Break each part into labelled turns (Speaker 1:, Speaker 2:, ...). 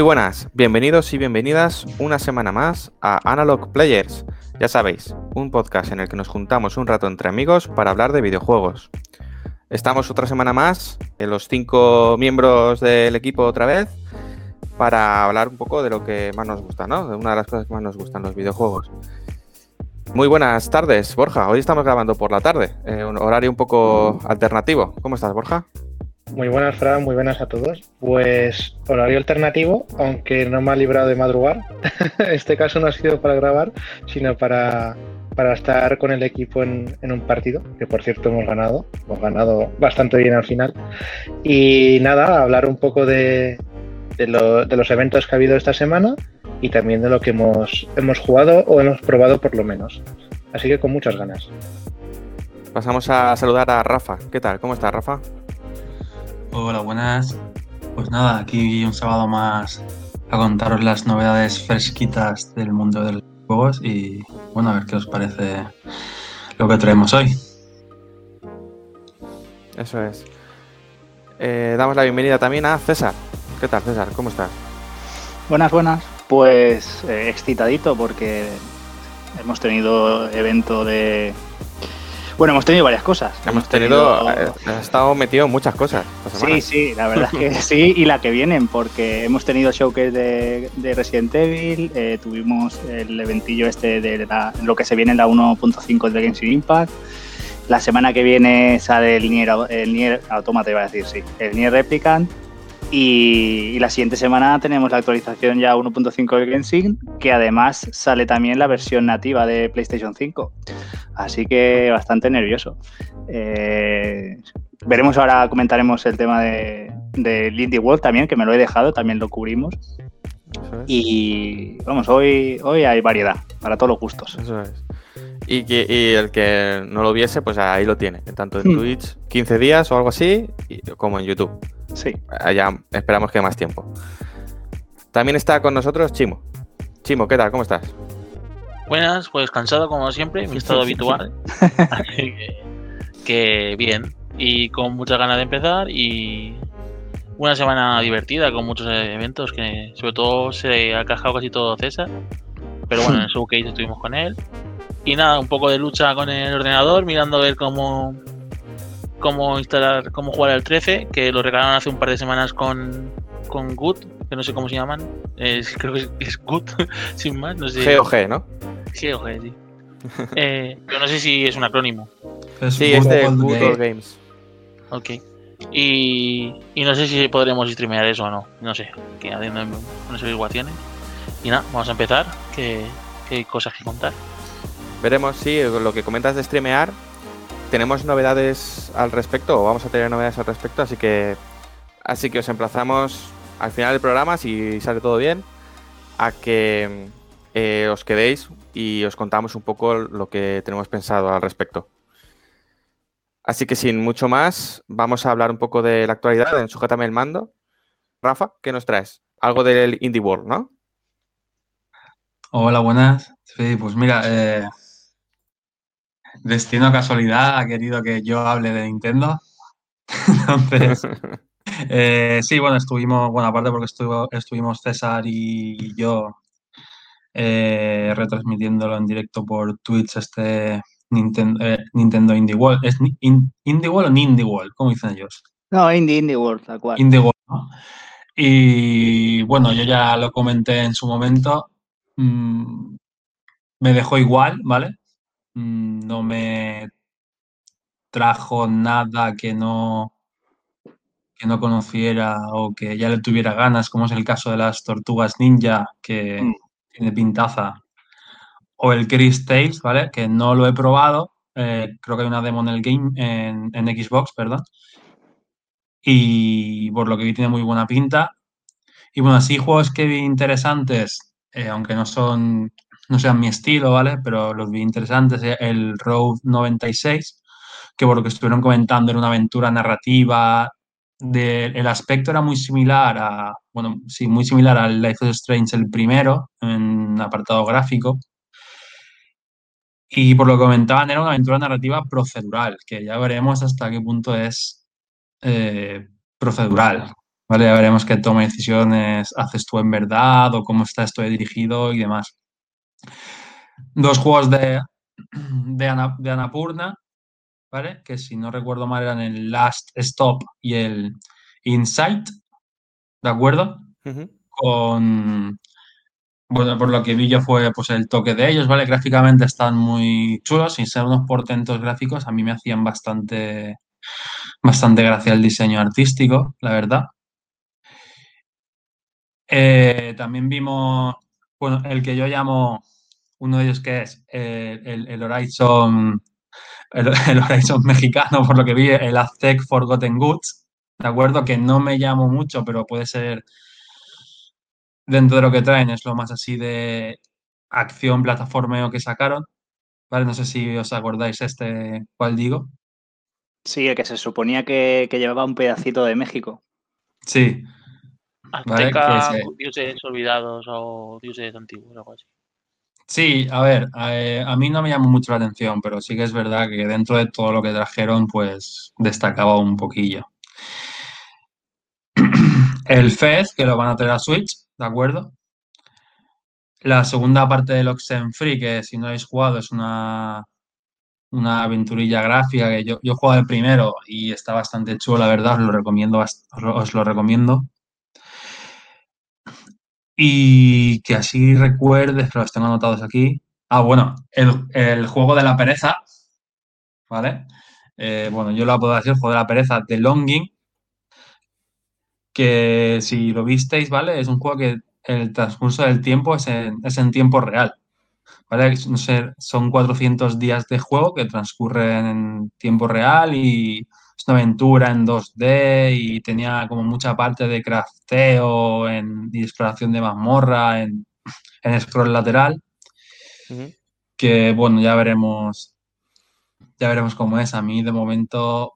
Speaker 1: Muy buenas, bienvenidos y bienvenidas una semana más a Analog Players. Ya sabéis, un podcast en el que nos juntamos un rato entre amigos para hablar de videojuegos. Estamos otra semana más, en los cinco miembros del equipo otra vez, para hablar un poco de lo que más nos gusta, ¿no? De una de las cosas que más nos gustan, los videojuegos. Muy buenas tardes, Borja. Hoy estamos grabando por la tarde, eh, un horario un poco alternativo. ¿Cómo estás, Borja?
Speaker 2: Muy buenas, Fran, muy buenas a todos. Pues horario alternativo, aunque no me ha librado de madrugar. este caso no ha sido para grabar, sino para, para estar con el equipo en, un partido, que por cierto hemos ganado, hemos ganado bastante bien al final. Y nada, hablar un poco de, de, los eventos que ha habido esta semana y también de lo que hemos, hemos jugado o hemos probado por lo menos. Así que con muchas ganas.
Speaker 1: Pasamos a saludar a Rafa. ¿Qué tal? ¿Cómo está Rafa?
Speaker 3: Hola, buenas. Pues nada, aquí un sábado más a contaros las novedades fresquitas del mundo de los juegos y bueno, a ver qué os parece lo que traemos hoy.
Speaker 1: Eso es. Eh, damos la bienvenida también a César. ¿Qué tal, César? ¿Cómo estás?
Speaker 4: Buenas, buenas. Pues eh, excitadito porque hemos tenido evento de bueno, hemos tenido varias cosas.
Speaker 1: Hemos, tenido, eh, estado metido en muchas cosas.
Speaker 4: Sí, sí, la verdad es que sí, y la que vienen, porque hemos tenido showcase de, de Resident Evil, eh, tuvimos el eventillo este de lo que se viene en la 1.5 de Genshin Impact. La semana que viene sale el Nier, el Nier Automata, iba a decir, sí, el Nier Replicant. Y, la siguiente semana tenemos la actualización ya 1.5 de Genshin, que además sale también la versión nativa de PlayStation 5. Así que bastante nervioso. Eh, veremos ahora, comentaremos el tema de, de Indie World también, que me lo he dejado, también lo cubrimos. Y vamos, hoy, hoy hay variedad para todos los gustos.
Speaker 1: Eso es. Y, que, el que no lo viese, pues ahí lo tiene, tanto en hmm. Twitch 15 días o algo así, como en YouTube.
Speaker 4: Sí.
Speaker 1: Allá esperamos que más tiempo. También está con nosotros Chimo. Chimo, ¿qué tal? ¿Cómo estás?
Speaker 5: Buenas, pues cansado como siempre, mi estado habitual. que, bien. Y con muchas ganas de empezar y una semana divertida con muchos eventos que sobre todo se ha cajado casi todo César. Pero bueno, en el showcase estuvimos con él. Y nada, un poco de lucha con el ordenador, mirando a ver cómo, cómo instalar, cómo jugar al 13, que lo regalaron hace un par de semanas con, con Good, que no sé cómo se llaman. creo que es, Good, sin más. No sé.
Speaker 1: GOG, ¿no?
Speaker 5: GOG, sí. eh, pero no sé si es un acrónimo.
Speaker 1: sí, es de Good Games.
Speaker 5: Ok. Y, y, no sé si podremos streamear eso o no. No sé, que haciendo unas averiguaciones. Y nada, vamos a empezar, que, que hay cosas que contar.
Speaker 1: Veremos si lo que comentas de streamear, tenemos novedades al respecto, o vamos a tener novedades al respecto, así que así que os emplazamos al final del programa, si sale todo bien, a que eh, os quedéis y os contamos un poco lo que tenemos pensado al respecto. Así que sin mucho más, vamos a hablar un poco de la actualidad en Sujétame el Mando. Rafa, ¿qué nos traes? Algo del Indie World, ¿no?
Speaker 3: Hola, buenas. Sí, pues mira, eh, Destino casualidad ha querido que yo hable de Nintendo. Entonces, eh, sí, bueno, estuvimos, bueno, aparte porque estuvimos César y yo eh, retransmitiéndolo en directo por Twitch este Nintendo, eh, Nintendo Indie World. ¿Es Indie World o Indie World? ¿Cómo dicen ellos?
Speaker 4: No, Indie, Indie World, tal cual.
Speaker 3: Indie World, ¿no? Y bueno, yo ya lo comenté en su momento. Mm, me dejó igual, ¿vale? Mm, no me trajo nada que no que no conociera o que ya le tuviera ganas, como es el caso de las tortugas ninja, que mm. tiene pintaza, o el Chris Tales, ¿vale? Que no lo he probado, eh, creo que hay una demo en el game, en, en Xbox, perdón. Y por lo que vi tiene muy buena pinta. Y bueno, así juegos que vi interesantes, eh, aunque no son, no sean mi estilo, ¿vale? Pero los vi interesantes, eh, el Road 96, que por lo que estuvieron comentando era una aventura narrativa, el aspecto era muy similar a, bueno, sí, muy similar al Life of Strange el primero, en apartado gráfico. Y por lo que comentaban, era una aventura narrativa procedural, que ya veremos hasta qué punto es eh, procedural. ¿vale? Ya veremos qué toma de decisiones haces tú en verdad o cómo está esto dirigido y demás. Dos juegos de, de, Ana, de Anapurna, ¿vale? Que si no recuerdo mal eran el Last Stop y el Insight, ¿de acuerdo?
Speaker 1: Uh -huh.
Speaker 3: Con, bueno, por lo que vi yo fue pues el toque de ellos, ¿vale? Gráficamente están muy chulos, sin ser unos portentos gráficos, a mí me hacían bastante, bastante gracia el diseño artístico, la verdad. Eh, también vimos, bueno, el que yo llamo, uno de ellos que es eh, el, el, Horizon, el, el, Horizon mexicano, por lo que vi, el Aztec Forgotten Goods, ¿de acuerdo? Que no me llamo mucho, pero puede ser dentro de lo que traen, es lo más así de acción, plataformeo que sacaron, ¿vale? No sé si os acordáis este, ¿cuál digo?
Speaker 4: Sí, el que se suponía que, que llevaba un pedacito de México.
Speaker 3: Sí,
Speaker 5: Azteca, dioses olvidados o dioses antiguos, algo así.
Speaker 3: Sí, a ver, a, a, mí no me llamó mucho la atención, pero sí que es verdad que dentro de todo lo que trajeron, pues destacaba un poquillo. El Fez, que lo van a traer a Switch, ¿de acuerdo? La segunda parte del Oxenfree, que si no habéis jugado, es una, una aventurilla gráfica que yo, yo he jugado el primero y está bastante chulo, la verdad, os lo recomiendo, os lo recomiendo. Y que así recuerdes, que los tengo anotados aquí. Ah, bueno, el, el juego de la pereza, ¿vale? Eh, bueno, yo lo puedo decir, el juego de la pereza de Longing, que si lo visteis, ¿vale? Es un juego que el transcurso del tiempo es en, es en tiempo real, ¿vale? No sé, son 400 días de juego que transcurren en tiempo real y es una aventura en 2D y tenía como mucha parte de crafteo en, y exploración de mazmorra en, en scroll lateral. Uh -huh. Que bueno, ya veremos. Ya veremos cómo es. A mí de momento.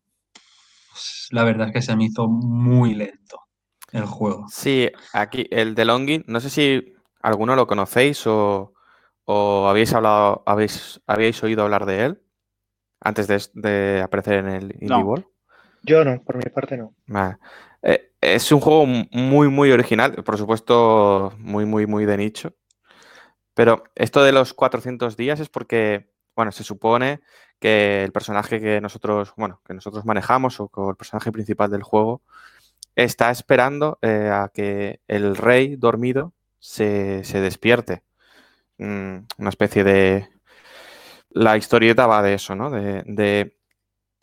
Speaker 3: Pues, la verdad es que se me hizo muy lento el juego.
Speaker 1: Sí, aquí el de Longing, no sé si alguno lo conocéis o, o habéis hablado, habéis, habéis oído hablar de él antes de, de aparecer en el Indie
Speaker 4: No.
Speaker 1: World.
Speaker 2: Yo no, por mi parte no.
Speaker 1: Eh, es un juego muy, muy original, por supuesto, muy, muy, muy de nicho. Pero esto de los 400 días es porque, bueno, se supone que el personaje que nosotros, bueno, que nosotros manejamos o el personaje principal del juego está esperando eh, a que el rey dormido se, se despierte. Mm, una especie de... La historieta va de eso, ¿no? De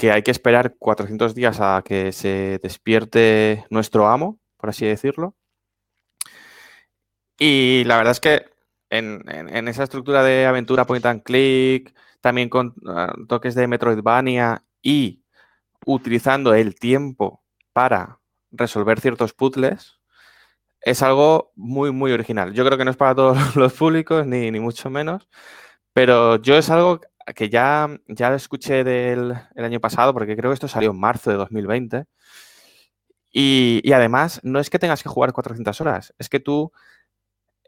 Speaker 1: que hay que esperar 400 días a que se despierte nuestro amo, por así decirlo. Y la verdad es que en, esa estructura de aventura point and click, también con uh, toques de Metroidvania y utilizando el tiempo para resolver ciertos puzzles, es algo muy, muy original. Yo creo que no es para todos los públicos, ni, ni mucho menos, pero yo es algo que ya, ya lo escuché del el año pasado, porque creo que esto salió en marzo de 2020. Y, y además, no es que tengas que jugar 400 horas, es que tú,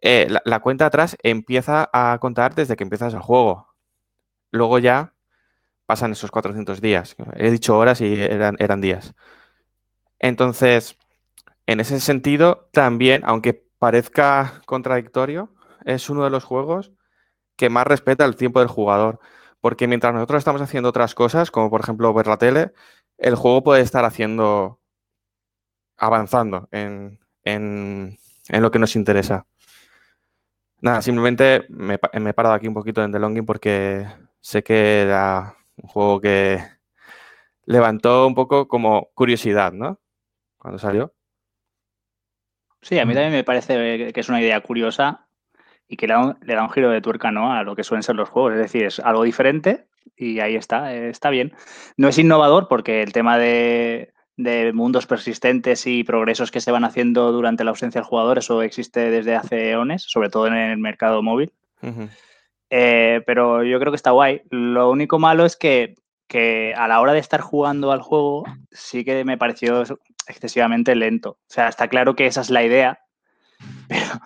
Speaker 1: eh, la, la, cuenta atrás empieza a contar desde que empiezas el juego. Luego ya pasan esos 400 días. He dicho horas y eran, eran días. Entonces, en ese sentido, también, aunque parezca contradictorio, es uno de los juegos que más respeta el tiempo del jugador. Porque mientras nosotros estamos haciendo otras cosas, como por ejemplo ver la tele, el juego puede estar haciendo, avanzando en, en, lo que nos interesa. Nada, simplemente me, me, he parado aquí un poquito en The Longing porque sé que era un juego que levantó un poco como curiosidad, ¿no? Cuando salió.
Speaker 4: Sí, a mí también me parece que es una idea curiosa y que le da, un, le da un giro de tuerca ¿no? a lo que suelen ser los juegos. Es decir, es algo diferente, y ahí está, eh, está bien. No es innovador porque el tema de, de mundos persistentes y progresos que se van haciendo durante la ausencia del jugador, eso existe desde hace eones, sobre todo en el mercado móvil. Eh, pero yo creo que está guay. Lo único malo es que, que a la hora de estar jugando al juego sí que me pareció excesivamente lento. O sea, está claro que esa es la idea. Pero-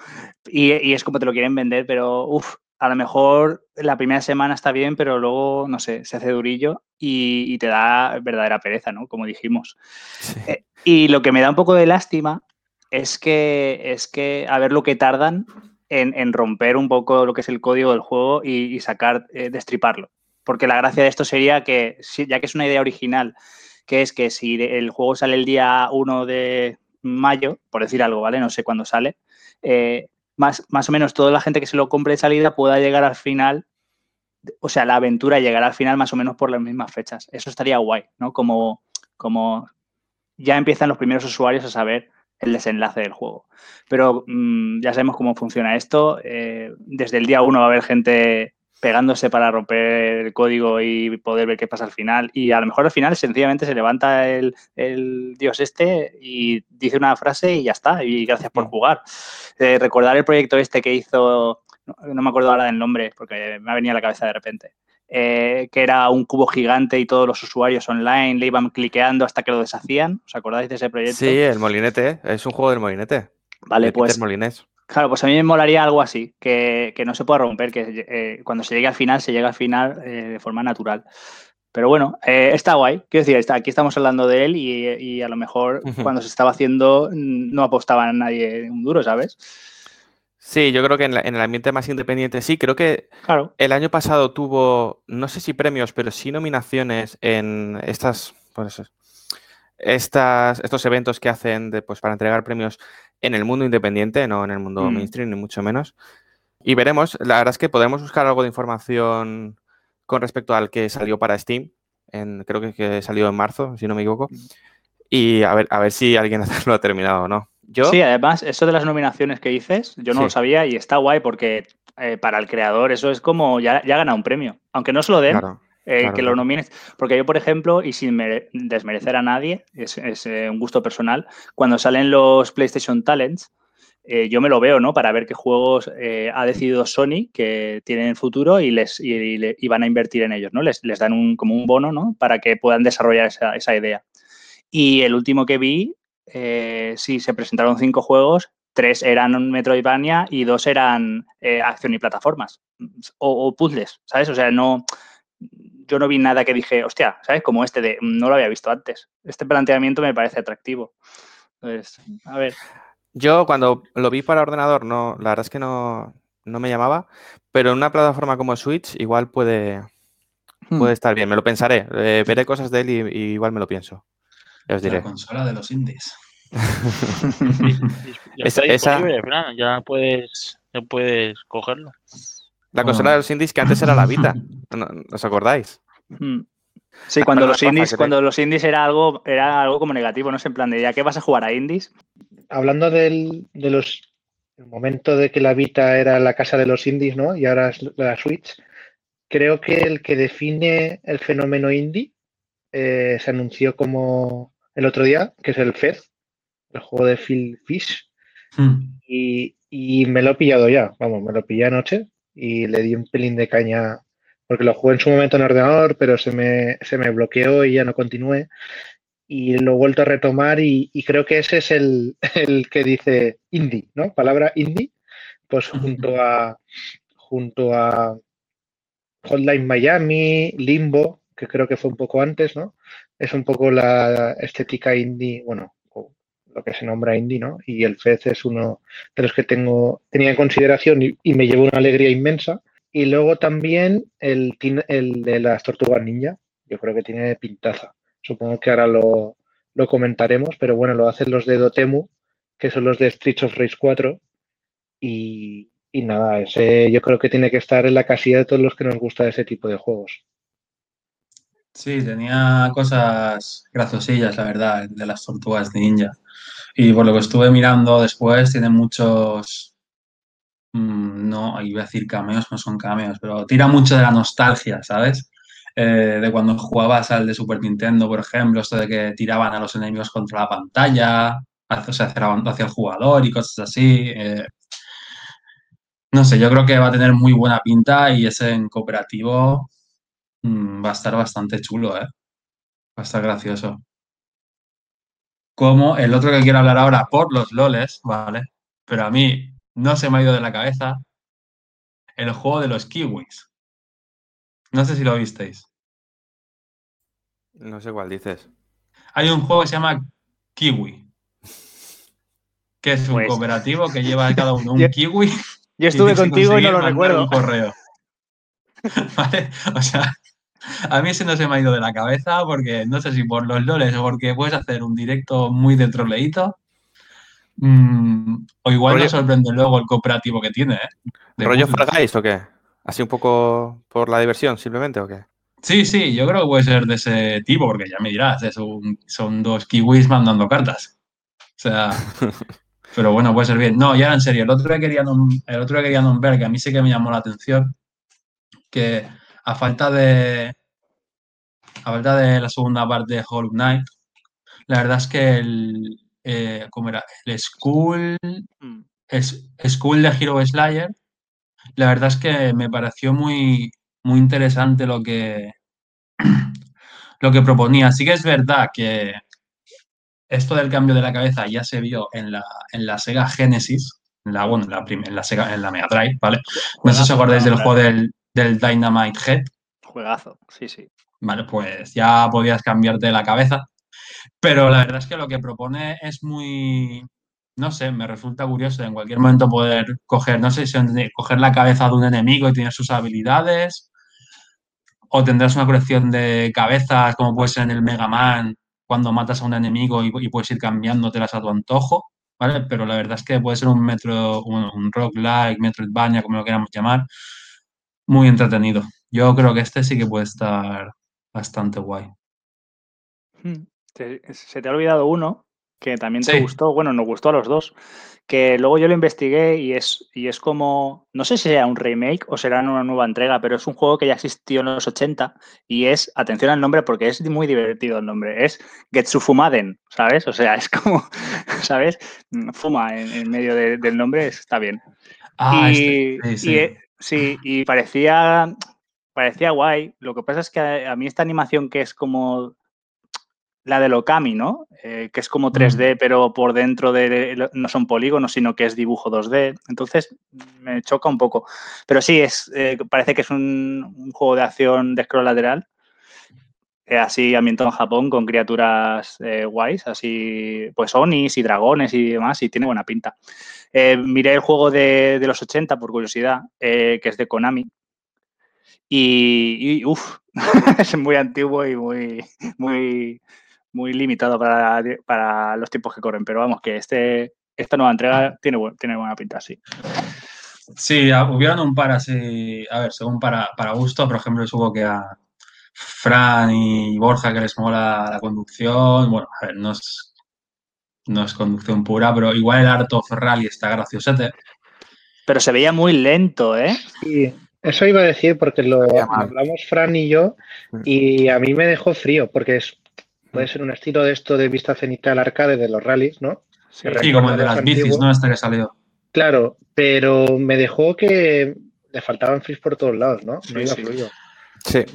Speaker 4: y, y es como te lo quieren vender, pero uff, a lo mejor la primera semana está bien, pero luego, no sé, se hace durillo y, y te da verdadera pereza, ¿no? Como dijimos.
Speaker 1: Sí.
Speaker 4: Eh, y lo que me da un poco de lástima es que, es que a ver lo que tardan en, en romper un poco lo que es el código del juego y, y sacar, eh, destriparlo. Porque la gracia de esto sería que, ya que es una idea original, que es que si el juego sale el día 1 de mayo, por decir algo, ¿vale? No sé cuándo sale, eh, más, más o menos toda la gente que se lo compre de salida pueda llegar al final, o sea, la aventura llegará al final más o menos por las mismas fechas. Eso estaría guay, ¿no? Como, como ya empiezan los primeros usuarios a saber el desenlace del juego. Pero mm, ya sabemos cómo funciona esto. eh, desde el día uno va a haber gente pegándose para romper el código y poder ver qué pasa al final. Y a lo mejor al final sencillamente se levanta el, el dios este y dice una frase y ya está. Y gracias por jugar. Eh, recordar el proyecto este que hizo, no, no me acuerdo ahora del nombre porque me ha venido a la cabeza de repente. eh, que era un cubo gigante y todos los usuarios online le iban cliqueando hasta que lo deshacían. ¿Os acordáis de ese proyecto?
Speaker 1: Sí, el molinete, es un juego del molinete.
Speaker 4: Vale,
Speaker 1: de
Speaker 4: pues
Speaker 1: Molinés.
Speaker 4: Claro, pues a mí me molaría algo así, que, que no se pueda romper, que eh, cuando se llegue al final, se llega al final eh, de forma natural. Pero bueno, eh, está guay. Quiero decir, está, aquí estamos hablando de él y, y a lo mejor cuando se estaba haciendo mm, no apostaba a nadie un duro, ¿sabes?
Speaker 1: Sí, yo creo que en, la- en el ambiente más independiente sí. Creo que
Speaker 4: Claro.
Speaker 1: el año pasado tuvo, no sé si premios, pero sí nominaciones en estas, pues, estas, estos eventos que hacen de, pues, para entregar premios en el mundo independiente, no en el mundo
Speaker 4: Mm.
Speaker 1: mainstream, ni mucho menos. Y veremos, la verdad es que podemos buscar algo de información con respecto al que salió para Steam, en, creo que, que salió en marzo, si no me equivoco, y a ver, a ver si alguien lo ha terminado o no. Yo,
Speaker 4: Sí, además, eso de las nominaciones que dices, yo no
Speaker 1: Sí.
Speaker 4: lo sabía y está guay porque eh, para el creador eso es como ya, ya gana un premio. Aunque no se lo den,
Speaker 1: claro,
Speaker 4: eh,
Speaker 1: claro,
Speaker 4: que lo nomines. Porque yo, por ejemplo, y sin mere- desmerecer a nadie, es, es, eh, un gusto personal, cuando salen los PlayStation Talents, eh, yo me lo veo, ¿no? Para ver qué juegos ha decidido Sony que tienen futuro y les y, y le- y van a invertir en ellos, ¿no? Les, les dan un, como un bono, ¿no? Para que puedan desarrollar esa, esa idea. Y el último que vi, sí, se presentaron cinco juegos, tres eran Metroidvania y dos eran eh, acción y plataformas. O, o puzzles, ¿sabes? O sea, no. Yo no vi nada que dije, hostia, ¿sabes? Como este de no lo había visto antes. Este planteamiento me parece atractivo. Entonces, a ver.
Speaker 1: Yo cuando lo vi para ordenador, no, la verdad es que no, no me llamaba, pero en una plataforma como Switch igual puede,
Speaker 4: Hmm.
Speaker 1: puede estar bien. Me lo pensaré, eh, veré cosas de él y, y igual me lo pienso. Ya os diré.
Speaker 3: La consola de los indies.
Speaker 5: Ya
Speaker 1: Esa-
Speaker 5: está
Speaker 1: esa-
Speaker 5: disponible, Fran, ya puedes, ya puedes cogerlo.
Speaker 1: La consola
Speaker 3: Oh.
Speaker 1: de los indies que antes era la Vita, ¿no- ¿os acordáis?
Speaker 4: Hmm. Sí, cuando los indies, cuando los indies era algo, era algo como negativo, ¿no? Es en plan de ya que vas a jugar a indies.
Speaker 2: Hablando del, de los el momento de que la Vita era la casa de los indies, ¿no? Y ahora es la Switch. Creo que el que define el fenómeno indie eh, se anunció como el otro día, que es el Fez, el juego de Phil Fish.
Speaker 3: Hmm.
Speaker 2: Y, y me lo he pillado ya, vamos, me lo pillé anoche y le di un pelín de caña porque lo jugué en su momento en ordenador, pero se me, se me bloqueó y ya no continué. Y lo he vuelto a retomar y, y creo que ese es el, el que dice indie, ¿no? Palabra indie, pues junto a junto a Hotline Miami, Limbo, que creo que fue un poco antes, ¿no? Es un poco la estética indie, bueno, lo que se nombra indie, ¿no? Y el Fez es uno de los que tengo, tenía en consideración y, y me llevó una alegría inmensa. Y luego también el, el de las tortugas ninja, yo creo que tiene pintaza. Supongo que ahora lo, lo comentaremos, pero bueno, lo hacen los de Dotemu, que son los de Streets of Rage 4. Y, y nada, ese yo creo que tiene que estar en la casilla de todos los que nos gusta ese tipo de juegos.
Speaker 3: Sí, tenía cosas graciosillas, la verdad, de las tortugas ninja. Y por lo que estuve mirando después, tiene muchos. mm, No, iba a decir cameos, no son cameos, pero tira mucho de la nostalgia, ¿sabes? eh, de cuando jugabas al de Super Nintendo, por ejemplo, esto de que tiraban a los enemigos contra la pantalla, o sea, hacia el jugador y cosas así. eh. no sé, yo creo que va a tener muy buena pinta y ese en cooperativo mm, va a estar bastante chulo, ¿eh? Va a estar gracioso. Como el otro que quiero hablar ahora por los loles, ¿vale? Pero a mí no se me ha ido de la cabeza el juego de los kiwis. No sé si lo visteis.
Speaker 1: No sé cuál dices.
Speaker 3: Hay un juego que se llama Kiwi, que es un
Speaker 4: Pues-
Speaker 3: cooperativo que lleva cada uno un
Speaker 4: Yo-
Speaker 3: kiwi.
Speaker 4: Yo estuve
Speaker 3: y
Speaker 4: contigo y no lo recuerdo.
Speaker 3: Un correo. ¿Vale? O sea, a mí ese no se me ha ido de la cabeza porque no sé si por los loles o porque puedes hacer un directo muy de troleíto. Mm, o igual
Speaker 1: Rollo-
Speaker 3: me sorprende luego el cooperativo que tiene, ¿eh? De
Speaker 1: ¿Rollo. Fall Guys o qué? ¿Así un poco por la diversión simplemente o qué?
Speaker 3: Sí, sí, yo creo que puede ser de ese tipo, porque ya me dirás, es un- son dos kiwis mandando cartas. O sea, pero bueno, puede ser bien. No, ya en serio, el otro que quería, el otro que quería nombrar, que a mí sí que me llamó la atención, que a falta de a falta de la segunda parte de Hollow Knight, la verdad es que el eh, ¿cómo era? El School
Speaker 4: Mm.
Speaker 3: es School de Hero Slayer, la verdad es que me pareció muy, muy interesante lo que, lo que proponía. Sí que es verdad que esto del cambio de la cabeza ya se vio en la, en la Sega Genesis, en la, bueno, en la, prim- en la Sega, en la Mega Drive, ¿vale? No sé si os acordáis del juego del, del Dynamite Head,
Speaker 4: Juegazo, sí, sí.
Speaker 3: Vale, pues ya podías cambiarte la cabeza. Pero la verdad es que lo que propone es muy, no sé, me resulta curioso en cualquier momento poder coger, no sé coger la cabeza de un enemigo y tener sus habilidades, o tendrás una colección de cabezas como puede ser en el Mega Man cuando matas a un enemigo y, puedes ir cambiándotelas a tu antojo, ¿vale? Pero la verdad es que puede ser un metro, un, un roguelike, Metroidvania, como lo queramos llamar, muy entretenido. Yo creo que este sí que puede estar bastante guay.
Speaker 4: Mm. Se te ha olvidado uno que también te
Speaker 3: Sí.
Speaker 4: gustó, bueno, nos gustó a los dos, que luego yo lo investigué y es, y es como, no sé si será un remake o será una nueva entrega, pero es un juego que ya existió en los 80 y es, atención al nombre porque es muy divertido el nombre, es Getsufumaden, ¿sabes? O sea, es como, ¿sabes? Mm, Fuma en, en medio de- del nombre, está bien.
Speaker 3: Ah,
Speaker 4: y,
Speaker 3: este, sí.
Speaker 4: eh, sí, y parecía, parecía guay. Lo que pasa es que a, a mí esta animación que es como la del Okami, ¿no? Eh, que es como 3D, pero por dentro de no son polígonos, sino que es dibujo 2D. Entonces me choca un poco. Pero sí, es, eh, parece que es un, un juego de acción de scroll lateral. eh, así ambientado en Japón con criaturas eh, guays, así pues onis y dragones y demás, y tiene buena pinta. Eh, miré el juego de, de los 80 por curiosidad, eh, que es de Konami. Y, y uff, es muy antiguo y muy, muy, muy limitado para, para los tiempos que corren. Pero vamos, que este, esta nueva entrega tiene, tiene buena pinta, sí.
Speaker 3: Sí, ah, hubieron un par así, a ver, según para, para gusto, por ejemplo, supongo que a Fran y Borja que les mola la conducción, bueno, a ver, no es, no es conducción pura, pero igual el Art of Rally está graciosete.
Speaker 4: Pero se veía muy lento, ¿eh?
Speaker 2: Y eso iba a decir porque lo hablamos Fran y yo y a mí me dejó frío porque es, puede ser un estilo de esto de vista cenital arcade de los rallies, ¿no?
Speaker 4: Sí.
Speaker 3: Sí, como el de las bicis. ¿no? Este que salió.
Speaker 2: Claro, pero me dejó que le faltaban fris por todos lados, ¿no?
Speaker 4: Sí,
Speaker 2: no iba
Speaker 4: sí.
Speaker 2: fluido.
Speaker 1: Sí.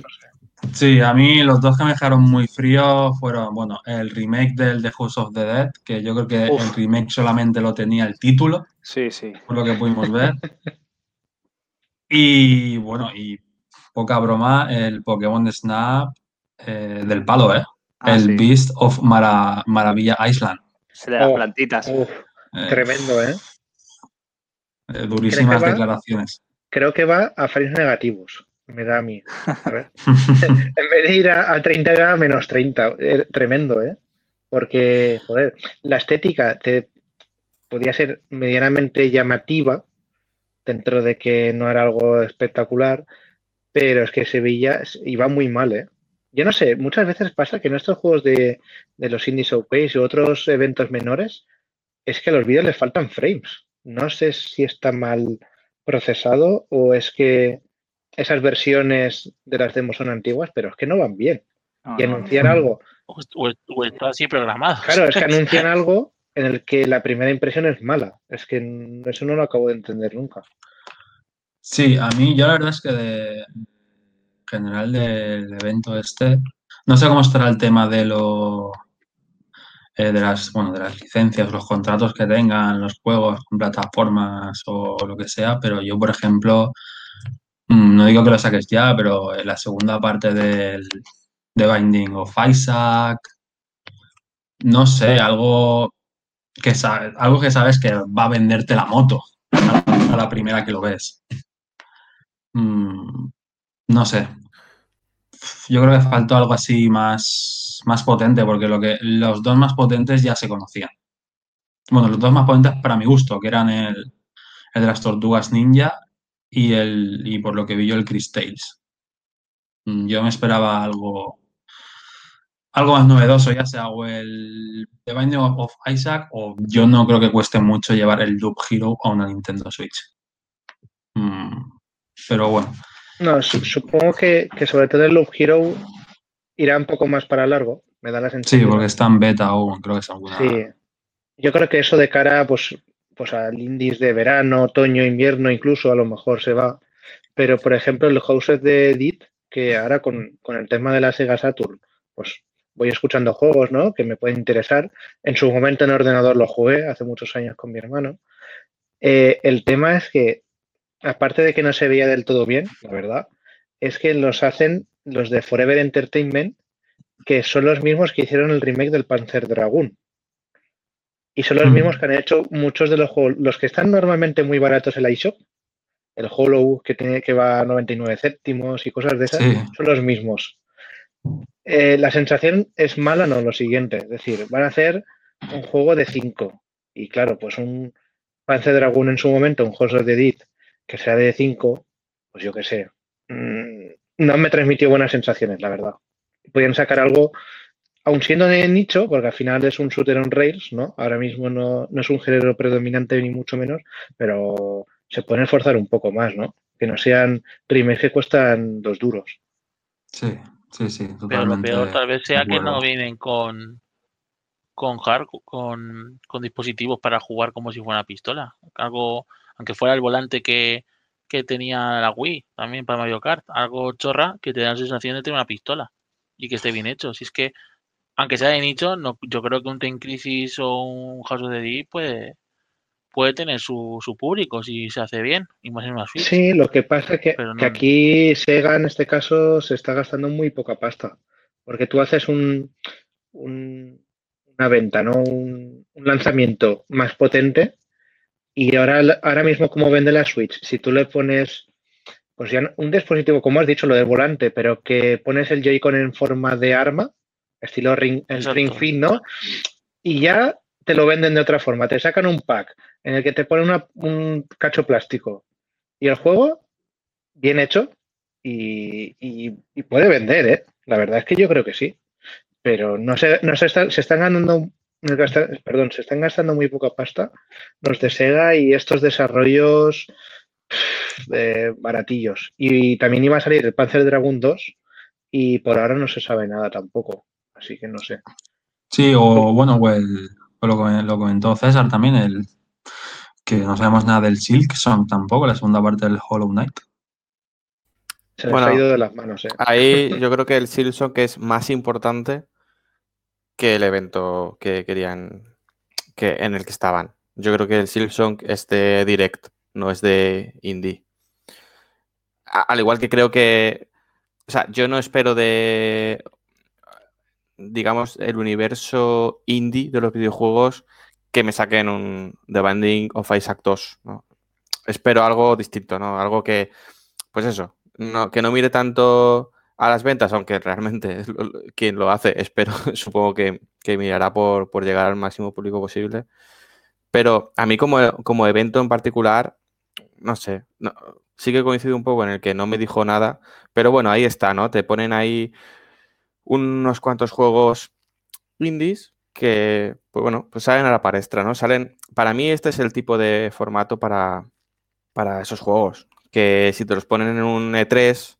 Speaker 3: Sí, a mí los dos que me dejaron muy frío fueron, bueno, el remake del The House of the Dead, que yo creo que
Speaker 4: Uf.
Speaker 3: el remake solamente lo tenía el título,
Speaker 4: Sí, sí.
Speaker 3: por lo que pudimos ver. Y bueno, y poca broma, el Pokémon Snap eh, del palo, ¿eh?
Speaker 4: Ah,
Speaker 3: el
Speaker 4: sí.
Speaker 3: Beast of Mara- Maravilla Island.
Speaker 4: Se de las
Speaker 2: Oh,
Speaker 4: plantitas.
Speaker 2: Uf,
Speaker 3: Eh,
Speaker 2: tremendo, ¿eh?
Speaker 3: eh, durísimas declaraciones.
Speaker 2: Creo que va a frames negativos. Me da a mí. A ver. en vez de ir a, a 30 era menos 30. Eh, tremendo, ¿eh? Porque, joder, la estética te podía ser medianamente llamativa dentro de que no era algo espectacular, pero es que se veía, iba muy mal, ¿eh? Yo no sé, muchas veces pasa que en estos juegos de, de los Indie Showcase y otros eventos menores, es que a los vídeos les faltan frames. No sé si está mal procesado o es que esas versiones de las demos son antiguas, pero es que no van bien.
Speaker 4: No,
Speaker 2: Y
Speaker 4: no,
Speaker 2: anunciar
Speaker 4: no.
Speaker 2: algo.
Speaker 5: O, o- o está así programado.
Speaker 2: Claro, es que anuncian algo en el que la primera impresión es mala. Es que eso no lo acabo de entender nunca.
Speaker 3: Sí, a mí, yo la verdad es que de en general del evento este, no sé cómo estará el tema de lo eh, de las, bueno, de las licencias, los contratos que tengan los juegos con plataformas o lo que sea, pero yo, por ejemplo, mm, no digo que lo saques ya, pero en la segunda parte del de Binding of Isaac, no sé, algo que algo que sabes que va a venderte la moto a la, a la primera que lo ves. Mm, no sé. Yo creo que faltó algo así más, más potente, porque lo que, los dos más potentes ya se conocían. Bueno, los dos más potentes para mi gusto, que eran el, el de las tortugas ninja y el, y por lo que vi yo, el Chris Tales. Mm, Yo me esperaba algo, algo más novedoso, ya sea o el The Binding of Isaac, o yo no creo que cueste mucho llevar el Loop Hero a una Nintendo Switch. Mm, pero bueno.
Speaker 2: No, su- supongo que, que sobre todo el Love Hero irá un poco más para largo. Me da la
Speaker 3: Sí,
Speaker 2: sensación.
Speaker 3: porque está en beta aún, creo que es alguna.
Speaker 2: Sí. Yo creo que eso de cara pues, pues al indies de verano, otoño, invierno, incluso a lo mejor se va. Pero, por ejemplo, el Houses de Edith, que ahora con, con el tema de la Sega Saturn, pues voy escuchando juegos, ¿no? Que me pueden interesar. En su momento en ordenador lo jugué hace muchos años con mi hermano. Eh, el tema es que, aparte de que no se veía del todo bien, la verdad, es que los hacen los de Forever Entertainment, que son los mismos que hicieron el remake del Panzer Dragoon. Y son los
Speaker 3: Mm.
Speaker 2: mismos que han hecho muchos de los juegos, los que están normalmente muy baratos en la eShop, el Hollow que tiene que va a 99 céntimos y cosas de esas,
Speaker 3: Sí.
Speaker 2: son los mismos. Eh, la sensación es mala, no, lo siguiente, es decir, van a hacer un juego de 5 y claro, pues un Panzer Dragoon en su momento, un House of the que sea de 5, pues yo qué sé, mm, no me transmitió buenas sensaciones, la verdad. Podían sacar algo, aun siendo de nicho, porque al final es un shooter on rails, ¿no? Ahora mismo no, no es un género predominante ni mucho menos, pero se pueden esforzar un poco más, ¿no? Que no sean remakes que cuestan dos duros.
Speaker 3: Sí, sí, sí,
Speaker 5: Pero lo peor tal vez sea que no vienen con con hard, con, con dispositivos para jugar como si fuera una pistola. Algo, aunque fuera el volante que, que tenía la Wii, también para Mario Kart, algo chorra que te da la sensación de tener una pistola y que esté bien hecho. Si es que, aunque sea de nicho, no, yo creo que un Ten Crisis o un House of the Dead puede, puede tener su, su público si se hace bien, y más en una Switch.
Speaker 2: Sí, lo que pasa es que,
Speaker 5: Pero no-
Speaker 2: que aquí Sega en este caso se está gastando muy poca pasta. Porque tú haces un, un- una venta, ¿no? Un, un lanzamiento más potente. Y ahora, ahora mismo, como vende la Switch, si tú le pones, pues ya un dispositivo, como has dicho, lo del volante, pero que pones el Joy-Con en forma de arma, estilo Ring, el
Speaker 5: Exacto.
Speaker 2: Ring Fit, ¿no? Y ya te lo venden de otra forma. Te sacan un pack en el que te ponen una- un cacho plástico y el juego bien hecho y, y- puede vender, ¿eh? La verdad es que yo creo que sí. Pero no se, no se, están, se están ganando, perdón, se están gastando muy poca pasta los de Sega y estos desarrollos baratillos. Y también iba a salir el Panzer Dragoon 2 y por ahora no se sabe nada tampoco. Así que no sé.
Speaker 3: Sí, o bueno, o lo comentó César también, el que no sabemos nada del Silk Song tampoco, la segunda parte del Hollow Knight.
Speaker 2: Se
Speaker 1: Bueno.
Speaker 2: ha ido de las manos, ¿eh?
Speaker 1: Ahí yo creo que el Silson que es más importante que el evento que querían, que en el que estaban. Yo creo que el Silson es de Direct, no es de Indie. A- al igual que creo que, o sea, yo no espero de, digamos, el universo indie de los videojuegos que me saquen un The Binding of Isaac 2, ¿no? Espero algo distinto, ¿no? Algo que, pues eso, no, que no mire tanto a las ventas, aunque realmente quien lo hace, espero, supongo que, que mirará por, por llegar al máximo público posible. Pero a mí como, como evento en particular, no sé, sí que coincido un poco en el que no me dijo nada, pero bueno, ahí está, ¿no? Te ponen ahí unos cuantos juegos indies que, pues bueno, pues salen a la palestra, ¿no? Salen, para mí este es el tipo de formato para, para esos juegos, que si te los ponen en un E3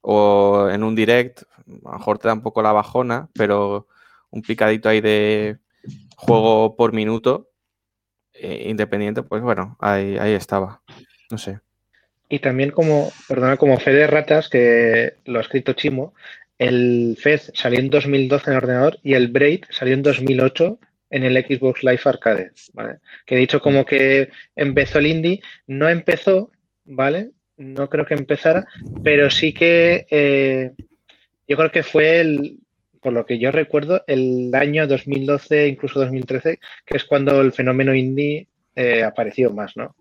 Speaker 1: o en un direct, a lo mejor te da un poco la bajona, pero un picadito ahí de juego por minuto eh, independiente, pues bueno, ahí, ahí estaba. No sé.
Speaker 2: Y también como, perdona, como fe de ratas, que lo ha escrito Chimo, el Fez salió en 2012 en ordenador y el Braid salió en 2008 en el Xbox Live Arcade. Que he dicho como que empezó el indie, no empezó, ¿vale? No creo que empezara, pero sí que eh, yo creo que fue el, por lo que yo recuerdo, el año 2012, incluso 2013, que es cuando el fenómeno indie eh, apareció más, ¿no?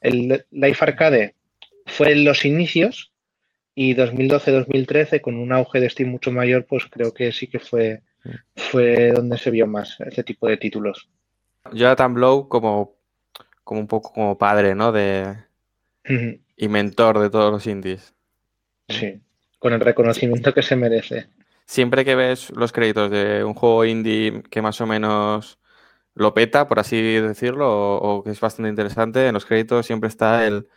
Speaker 2: El Live Arcade fue en los inicios y 2012-2013, con un auge de Steam mucho mayor, pues creo que sí que fue, fue donde se vio más ese tipo de títulos.
Speaker 1: Jonathan Blow como, como un poco como padre, ¿no? De, y mentor de todos los indies.
Speaker 2: Sí, con el reconocimiento que se merece.
Speaker 1: Siempre que ves los créditos de un juego indie que más o menos lo peta, por así decirlo, o, o que es bastante interesante, en los créditos siempre está el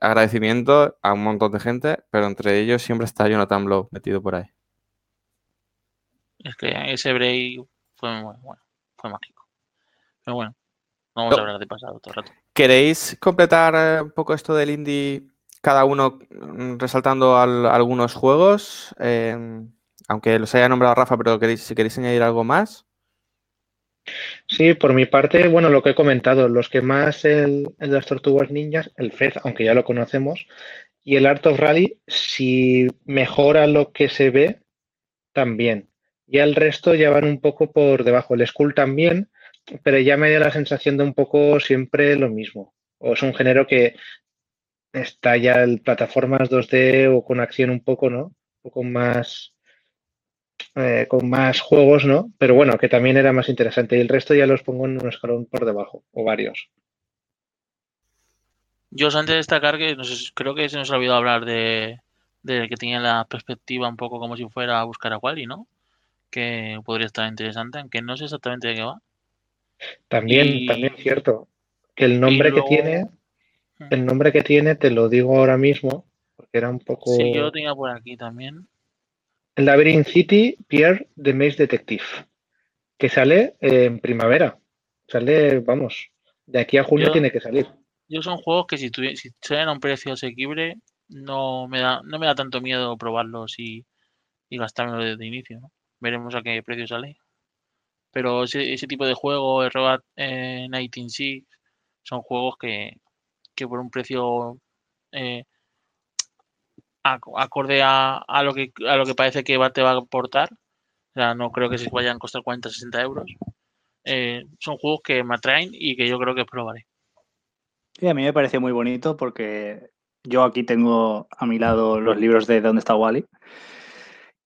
Speaker 1: agradecimiento a un montón de gente, pero entre ellos siempre está Jonathan Blow metido por ahí.
Speaker 5: Es que ese break fue muy bueno, fue mágico. Pero bueno, no vamos a hablar de pasado todo el rato.
Speaker 1: ¿Queréis completar eh, un poco esto del indie, cada uno mm, resaltando al- algunos juegos? Eh, aunque los haya nombrado Rafa, pero queréis, si queréis añadir algo más.
Speaker 2: Sí, por mi parte, bueno, lo que he comentado, los que más el, el de las tortugas ninjas, el Fez, aunque ya lo conocemos, y el Art of Rally, si mejora lo que se ve, también. Ya el resto ya van un poco por debajo. El Skull también, pero ya me da la sensación de un poco siempre lo mismo. O es un género que está ya en plataformas 2D o con acción un poco, ¿no? Un poco más eh, con más juegos, ¿no? Pero bueno, que también era más interesante. Y el resto ya los pongo en un escalón por debajo, o varios.
Speaker 5: Yo antes de destacar que creo que se nos ha olvidado hablar de, de que tenía la perspectiva un poco como si fuera a buscar a Wally, ¿no? Que podría estar interesante, aunque no sé exactamente de qué va.
Speaker 2: También,
Speaker 5: Y-
Speaker 2: también cierto. Que el nombre
Speaker 5: luego-
Speaker 2: que tiene, el nombre que tiene, te lo digo ahora mismo, porque era un poco.
Speaker 5: Sí, yo lo tenía por aquí también.
Speaker 2: El Labyrinth City, Pierre the Maze Detective, que sale en primavera. Sale, vamos, de aquí a junio
Speaker 5: Yo-
Speaker 2: tiene que salir.
Speaker 5: Yo son juegos que si, si salen a un precio asequible, no me da, no me da tanto miedo probarlos y, y gastármelo desde inicio, ¿no? Veremos a qué precio sale. Pero ese, ese tipo de juego, el Road eh, 196, son juegos que, que por un precio eh, acorde a, a lo que a lo que parece que va, te va a aportar, o sea, no creo que se vayan a costar 40 60 euros. eh, son juegos que me atraen y que yo creo que probaré.
Speaker 4: Sí, a mí me parece muy bonito porque yo aquí tengo a mi lado los libros de ¿Dónde está Wally?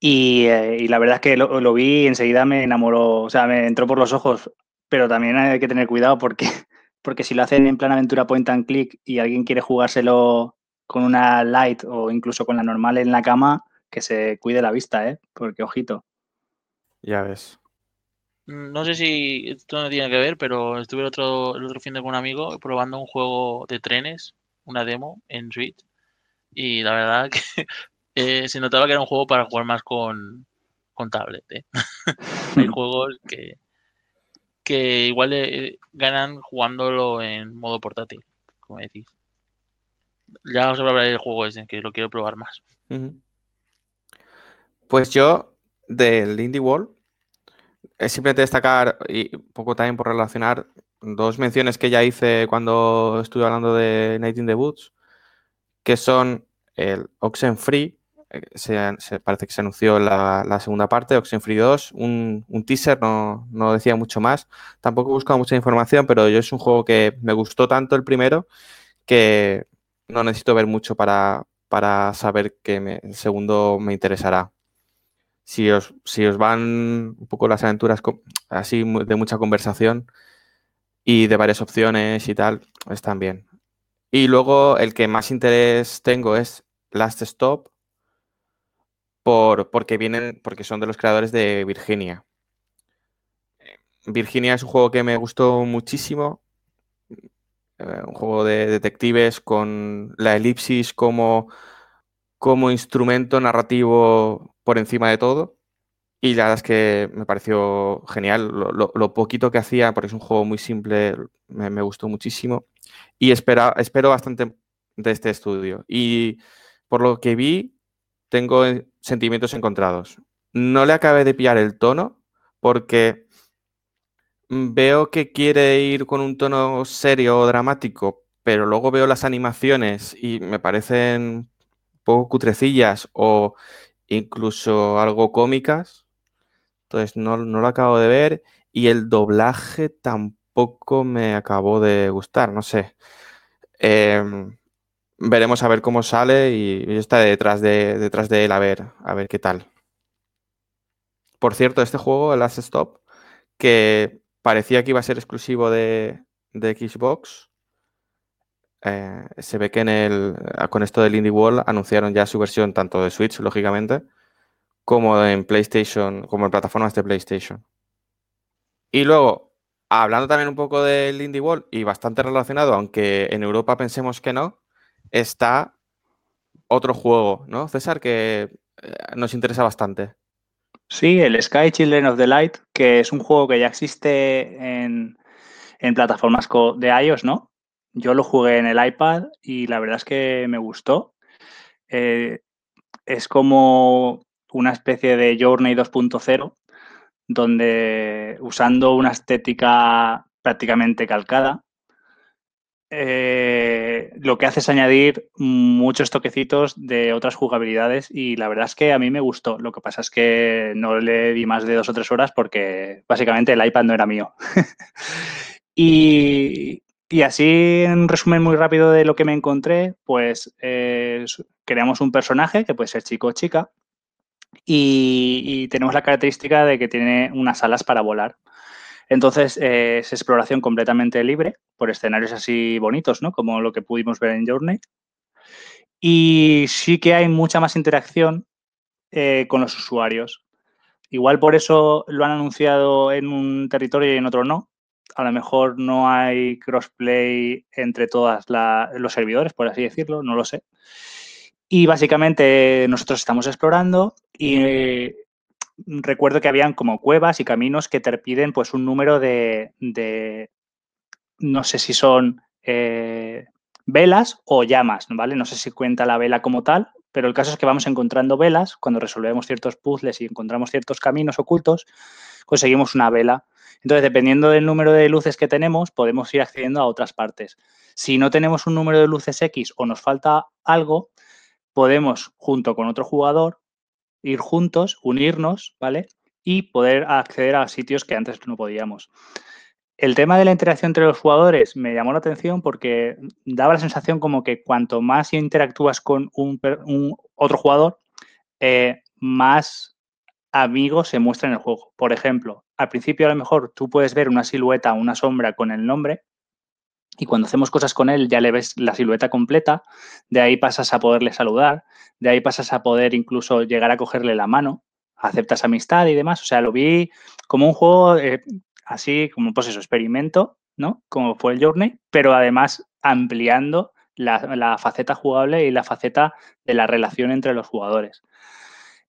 Speaker 4: Y, eh, y la verdad es que lo, lo vi y enseguida me enamoró, o sea, me entró por los ojos, pero también hay que tener cuidado porque, porque si lo hacen en plan aventura point and click y alguien quiere jugárselo con una light o incluso con la normal en la cama, que se cuide la vista, ¿eh? Porque ojito.
Speaker 1: Ya ves.
Speaker 5: No sé si esto no tiene que ver, pero estuve el otro, el otro fin de con un amigo probando un juego de trenes, una demo en Switch, y la verdad que eh, se notaba que era un juego para jugar más con, con tablet. ¿eh? Hay juegos que, que igual eh, ganan jugándolo en modo portátil, como decís. Ya os hablaré del juego ese, que lo quiero probar más.
Speaker 1: Pues yo, del Indie World, es simplemente destacar, y un poco también por relacionar, dos menciones que ya hice cuando estuve hablando de Night in the Woods, que son el Oxenfree, eh, se, se- parece que se anunció la, segunda parte, Oxenfree 2, un, un teaser, no, no decía mucho más. Tampoco he buscado mucha información, pero yo es un juego que me gustó tanto el primero que no necesito ver mucho para, para saber que el segundo me interesará. Si os, si os van un poco las aventuras así de mucha conversación y de varias opciones y tal, están bien. Y luego el que más interés tengo es Last Stop, por, porque vienen, porque son de los creadores de Virginia. Virginia es un juego que me gustó muchísimo. Eh, un juego de detectives con la elipsis como, como instrumento narrativo por encima de todo. Y la verdad es que me pareció genial. Lo, poquito que hacía, porque es un juego muy simple, me, gustó muchísimo. Y espero bastante de este estudio. Y por lo que vi, tengo sentimientos encontrados. No le acabé de pillar el tono, porque veo que quiere ir con un tono serio o dramático, pero luego veo las animaciones y me parecen poco cutrecillas o incluso algo cómicas. Entonces no, lo acabo de ver y el doblaje tampoco me acabó de gustar, no sé. Em, veremos a ver cómo sale y yo estaré detrás de, detrás de él a ver, a ver qué tal. Por cierto, este juego, el Last Stop, que parecía que iba a ser exclusivo de, Xbox, eh, se ve que en el, con esto del Indie anunciaron ya su versión tanto de Switch, lógicamente, como en PlayStation, como en plataformas de PlayStation. Y luego, hablando también un poco del Indie y bastante relacionado, aunque en Europa pensemos que no, está otro juego, ¿no, César? Que eh, nos interesa bastante.
Speaker 4: Sí, el Sky Children of the Light, que es un juego que ya existe en, plataformas de iOS, ¿no? Yo lo jugué en el iPad y la verdad es que me gustó. Eh, es como una especie de Journey 2.0, donde usando una estética prácticamente calcada, eh, lo que hace es añadir muchos toquecitos de otras jugabilidades y la verdad es que a mí me gustó. Lo que pasa es que no le di más de dos o tres horas porque básicamente el iPad no era mío. y, así, en resumen muy rápido de lo que me encontré, pues eh, creamos un personaje que puede ser chico o chica y, tenemos la característica de que tiene unas alas para volar. Entonces, eh, es exploración completamente libre por escenarios así bonitos, ¿no? Como lo que pudimos ver en Journey. Y sí que hay mucha más interacción eh, con los usuarios. Igual por eso lo han anunciado en un territorio y en otro no. A lo mejor no hay crossplay entre todos los servidores, por así decirlo, no lo sé. Y básicamente nosotros estamos explorando y recuerdo que habían como cuevas y caminos que te piden pues un número de, no sé si son eh, velas o llamas, ¿vale? No sé si cuenta la vela como tal, pero el caso es que vamos encontrando velas, cuando resolvemos ciertos puzzles y encontramos ciertos caminos ocultos, conseguimos una vela. Entonces, dependiendo del número de luces que tenemos, podemos ir accediendo a otras partes. Si no tenemos un número de luces X o nos falta algo, podemos, junto con otro jugador, ir juntos, unirnos, ¿vale? Y poder acceder a sitios que antes no podíamos. El tema de la interacción entre los jugadores me llamó la atención porque daba la sensación como que cuanto más interactúas con un, otro jugador, eh, más amigos se muestra en el juego. Por ejemplo, al principio a lo mejor tú puedes ver una silueta, una sombra con el nombre, y cuando hacemos cosas con él ya le ves la silueta completa, de ahí pasas a poderle saludar, de ahí pasas a poder incluso llegar a cogerle la mano, aceptas amistad y demás. O sea, lo vi como un juego eh, así, como pues eso, experimento, ¿no? Como fue el Journey, pero además ampliando la, faceta jugable y la faceta de la relación entre los jugadores.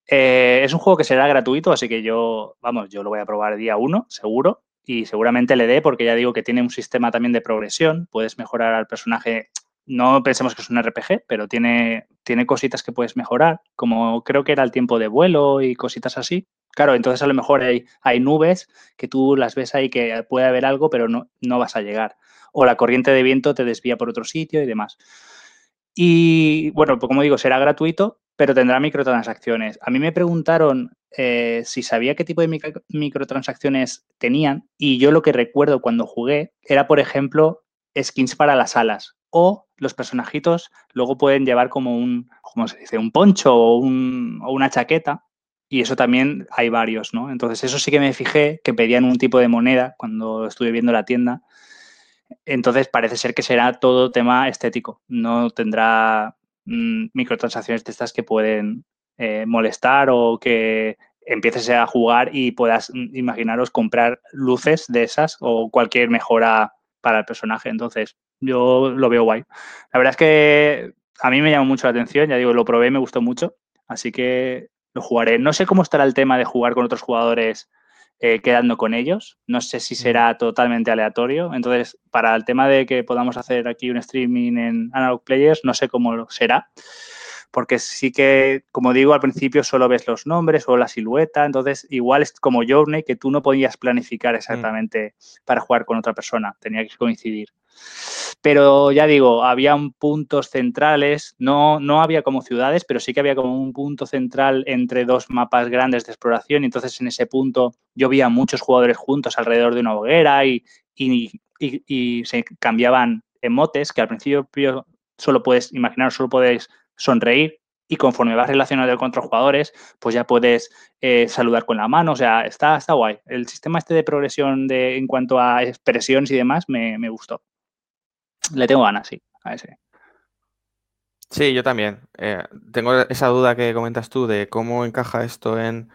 Speaker 4: Eh, es un juego que será gratuito, así que yo, vamos, yo lo voy a probar día uno, seguro y seguramente le dé porque ya digo que tiene un sistema también de progresión, puedes mejorar al personaje, no pensemos que es un RPG, pero tiene, tiene cositas que puedes mejorar, como creo que era el tiempo de vuelo y cositas así. Claro, entonces a lo mejor hay, hay nubes que tú las ves ahí que puede haber algo, pero no, no vas a llegar. O la corriente de viento te desvía por otro sitio y demás. Y bueno, pues como digo, será gratuito, pero tendrá microtransacciones. A mí me preguntaron eh, si sabía qué tipo de microtransacciones tenían y yo lo que recuerdo cuando jugué era, por ejemplo, skins para las alas o los personajitos luego pueden llevar como un, ¿cómo se dice? Un poncho o, o una chaqueta y eso también hay varios, ¿no? Entonces eso sí que me fijé que pedían un tipo de moneda cuando estuve viendo la tienda. Entonces parece ser que será todo tema estético, no tendrá Mm, microtransacciones de estas que pueden eh, molestar o que empieces a jugar y puedas, mm, imaginaros, comprar luces de esas o cualquier mejora para el personaje. Entonces, yo lo veo guay. La verdad es que a mí me llamó mucho la atención, ya digo, lo probé, me gustó mucho, así que lo jugaré. No sé cómo estará el tema de jugar con otros jugadores eh, quedando con ellos. No sé si será totalmente aleatorio. Entonces, para el tema de que podamos hacer aquí un streaming en Analog Players, no sé cómo será. Porque sí que, como digo, al principio solo ves los nombres o la silueta. Entonces, igual es como Journey, que tú no podías planificar exactamente para jugar con otra persona. Tenía que coincidir. Pero ya digo, había puntos centrales, no, no había como ciudades, pero sí que había como un punto central entre dos mapas grandes de exploración. Y entonces en ese punto yo veía muchos jugadores juntos alrededor de una hoguera y, y, se cambiaban emotes que al principio solo puedes imaginar, solo puedes sonreír y conforme vas relacionado con otros jugadores, pues ya puedes eh, saludar con la mano. O sea, está, está guay. El sistema este de progresión de, en cuanto a expresiones y demás me, me gustó. Le tengo ganas, sí, a ese.
Speaker 1: Sí, yo también. Eh, tengo esa duda que comentas tú de cómo encaja esto en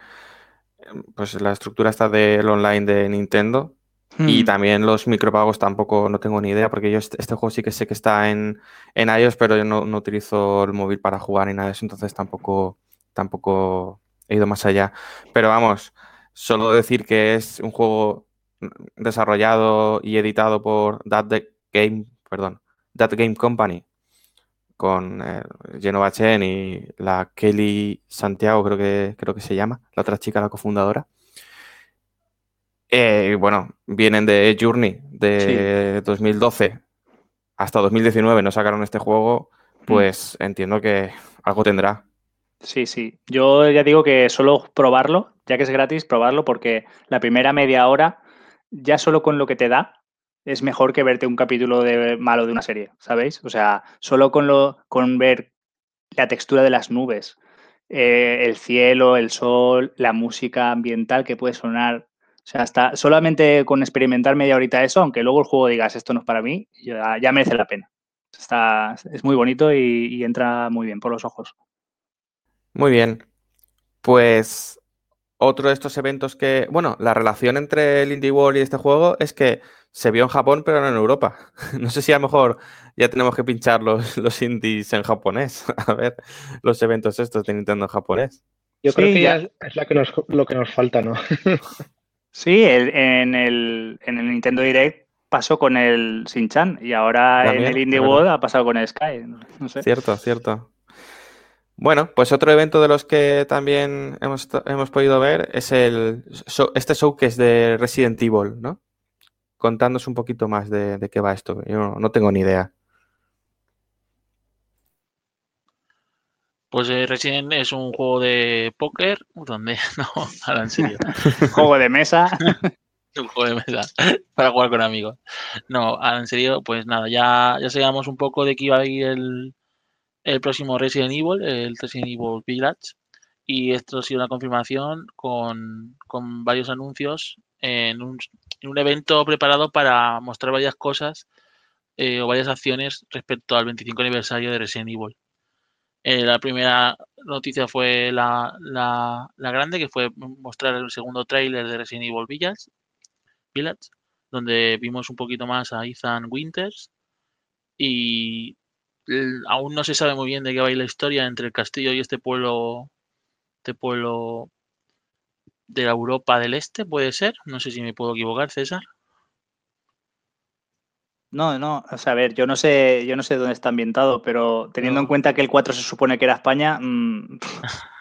Speaker 1: pues la estructura esta del online de Nintendo. Y hmm. también los micropagos tampoco no tengo ni idea, porque yo este, este juego sí que sé que está en, en iOS, pero yo no, utilizo el móvil para jugar ni nada de eso, entonces tampoco, tampoco he ido más allá. Pero vamos, solo decir que es un juego desarrollado y editado por That Game perdón, That Game Company, con eh, Genova Chen y la Kelly Santiago, creo que, creo que se llama, la otra chica, la cofundadora. Eh, bueno, vienen de Journey de 2012 hasta 2019, no sacaron este juego, mm. pues entiendo que algo tendrá.
Speaker 4: Sí, sí. Yo ya digo que solo probarlo, ya que es gratis, probarlo, porque la primera media hora, ya solo con lo que te da, es mejor que verte un capítulo de malo de una serie, ¿sabéis? O sea, solo con, lo, con ver la textura de las nubes, eh, el cielo, el sol, la música ambiental que puede sonar. O sea, hasta solamente con experimentar media horita eso, aunque luego el juego digas esto no es para mí, ya, merece la pena. Está, es muy bonito y, y entra muy bien por los ojos.
Speaker 1: Muy bien. Pues otro de estos eventos que, bueno, la relación entre el Indie World y este juego es que se vio en Japón, pero no en Europa. No sé si a lo mejor ya tenemos que pinchar los, los indies en japonés. A ver, los eventos estos de Nintendo en japonés.
Speaker 2: Yo creo que ya es lo que nos, lo que nos falta, ¿no?
Speaker 4: sí, en, el, en el Nintendo Direct pasó con el Shin-Chan y ahora en el Indie World ha pasado con el Sky. No sé.
Speaker 1: Cierto, cierto. Bueno, pues otro evento de los que también hemos, hemos podido ver es el este show que es de Resident Evil, ¿no? contándonos un poquito más de, qué va esto. Yo no, tengo ni idea.
Speaker 5: Pues eh, Resident es un juego de póker donde no, ahora en serio.
Speaker 4: juego de mesa.
Speaker 5: un juego de mesa para jugar con amigos. No, ahora en serio, pues nada, ya, ya sabíamos un poco de que iba a ir el, el próximo Resident Evil, el Resident Evil Village. Y esto ha sido una confirmación con, con varios anuncios en un, un evento preparado para mostrar varias cosas eh, o varias acciones respecto al 25 aniversario de Resident Evil. Eh, la primera noticia fue la, grande, que fue mostrar el segundo tráiler de Resident Evil Village, Village, donde vimos un poquito más a Ethan Winters y aún no se sabe muy bien de qué va a ir la historia entre el castillo y este pueblo, este pueblo de la Europa del Este, puede ser. No sé si me puedo equivocar, César.
Speaker 4: No, no, o sea, a ver, yo no sé, yo no sé dónde está ambientado, pero teniendo en cuenta que el 4 se supone que era España, mm,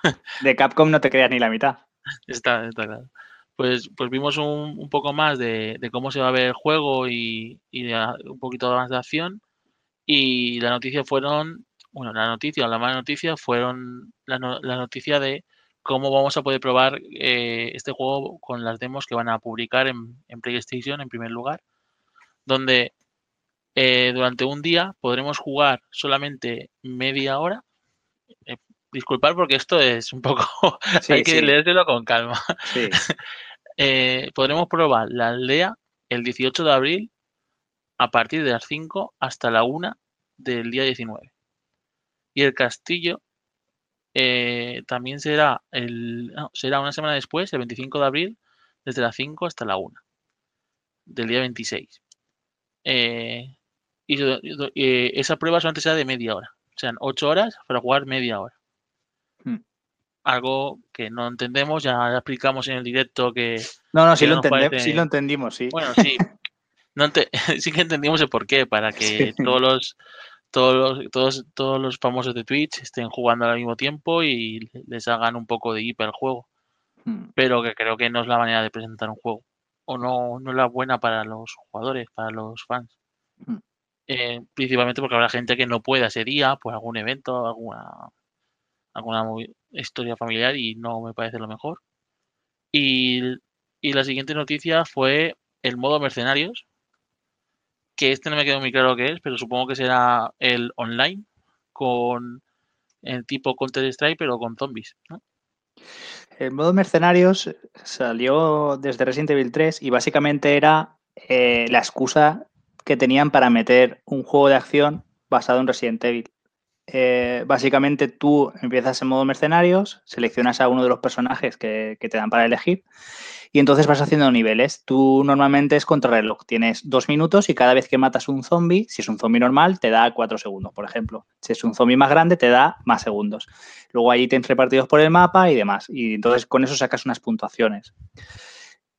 Speaker 4: de Capcom no te creas ni la mitad.
Speaker 5: Está, está claro. Pues, pues vimos un, poco más de, cómo se va a ver el juego y, un poquito más de acción. Y la noticia fueron, bueno, la noticia, la mala noticia fueron la, la noticia de cómo vamos a poder probar eh, este juego con las demos que van a publicar en, PlayStation en primer lugar, donde eh, durante un día podremos jugar solamente media hora. Eh, disculpar porque esto es un poco... hay que leérselo con calma. podremos probar la aldea el 18 de abril a partir de las 5 hasta la 1 del día 19. Y el castillo eh, también será, el, será una semana después, el 25 de abril, desde las 5 hasta la 1 del día 26. Eh, y, eh, esa prueba solamente sea de media hora. O sea, 8 horas para jugar media hora.
Speaker 4: Hmm.
Speaker 5: Algo que no entendemos, ya explicamos en el directo que...
Speaker 4: No, no, sí lo, entendemos,
Speaker 5: parece-
Speaker 4: sí lo entendimos, sí.
Speaker 5: Bueno, sí. No sí que entendimos el porqué, para que
Speaker 4: Sí.
Speaker 5: todos los todos los, todos, todos los famosos de Twitch estén jugando al mismo tiempo y les hagan un poco de hiper al juego.
Speaker 4: Hmm.
Speaker 5: Pero que creo que no es la manera de presentar un juego. O no, no es la buena para los jugadores, para los fans.
Speaker 4: Mm.
Speaker 5: Eh, principalmente porque habrá gente que no pueda ese día, por algún evento, alguna, alguna historia familiar y no me parece lo mejor. Y, y la siguiente noticia fue el modo mercenarios, que este no me quedó muy claro qué es, pero supongo que será el online con el tipo Counter Strike, pero con zombies. ¿no?
Speaker 4: El modo mercenarios salió desde Resident Evil 3 y básicamente era eh, la excusa que tenían para meter un juego de acción basado en Resident Evil. Eh, básicamente tú empiezas en modo mercenarios, seleccionas a uno de los personajes que, te dan para elegir y entonces vas haciendo niveles. Tú normalmente es contrarreloj, tienes dos minutos y cada vez que matas un zombie, si es un zombie normal, te da cuatro segundos, por ejemplo. Si es un zombie más grande, te da más segundos. Luego ahí tienes repartidos por el mapa y demás. Y entonces con eso sacas unas puntuaciones.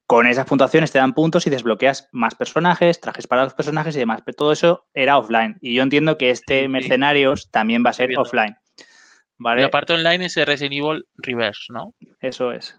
Speaker 4: Con esas puntuaciones te dan puntos y desbloqueas más personajes, trajes para los personajes y demás. Pero todo eso era offline. Y yo entiendo que este. Mercenarios también va a ser offline. ¿Vale?
Speaker 5: la parte online es el Resident Evil Reverse, ¿no?
Speaker 4: Eso es.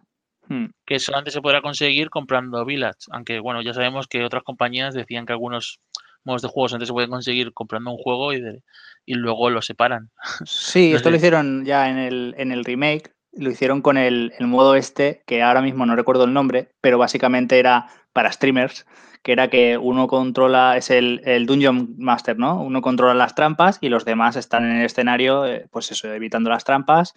Speaker 4: Hmm.
Speaker 5: que solamente se podrá conseguir comprando Village, aunque bueno, ya sabemos que otras compañías decían que algunos modos de juego solamente se pueden conseguir comprando un juego y, de- y luego lo separan.
Speaker 4: Sí,
Speaker 5: No
Speaker 4: esto
Speaker 5: sé.
Speaker 4: lo hicieron ya en el, en el remake. Lo hicieron con el, el modo este, que ahora mismo no recuerdo el nombre, pero básicamente era para streamers, que era que uno controla, es el, el Dungeon Master, ¿no? Uno controla las trampas y los demás están en el escenario, eh, pues eso, evitando las trampas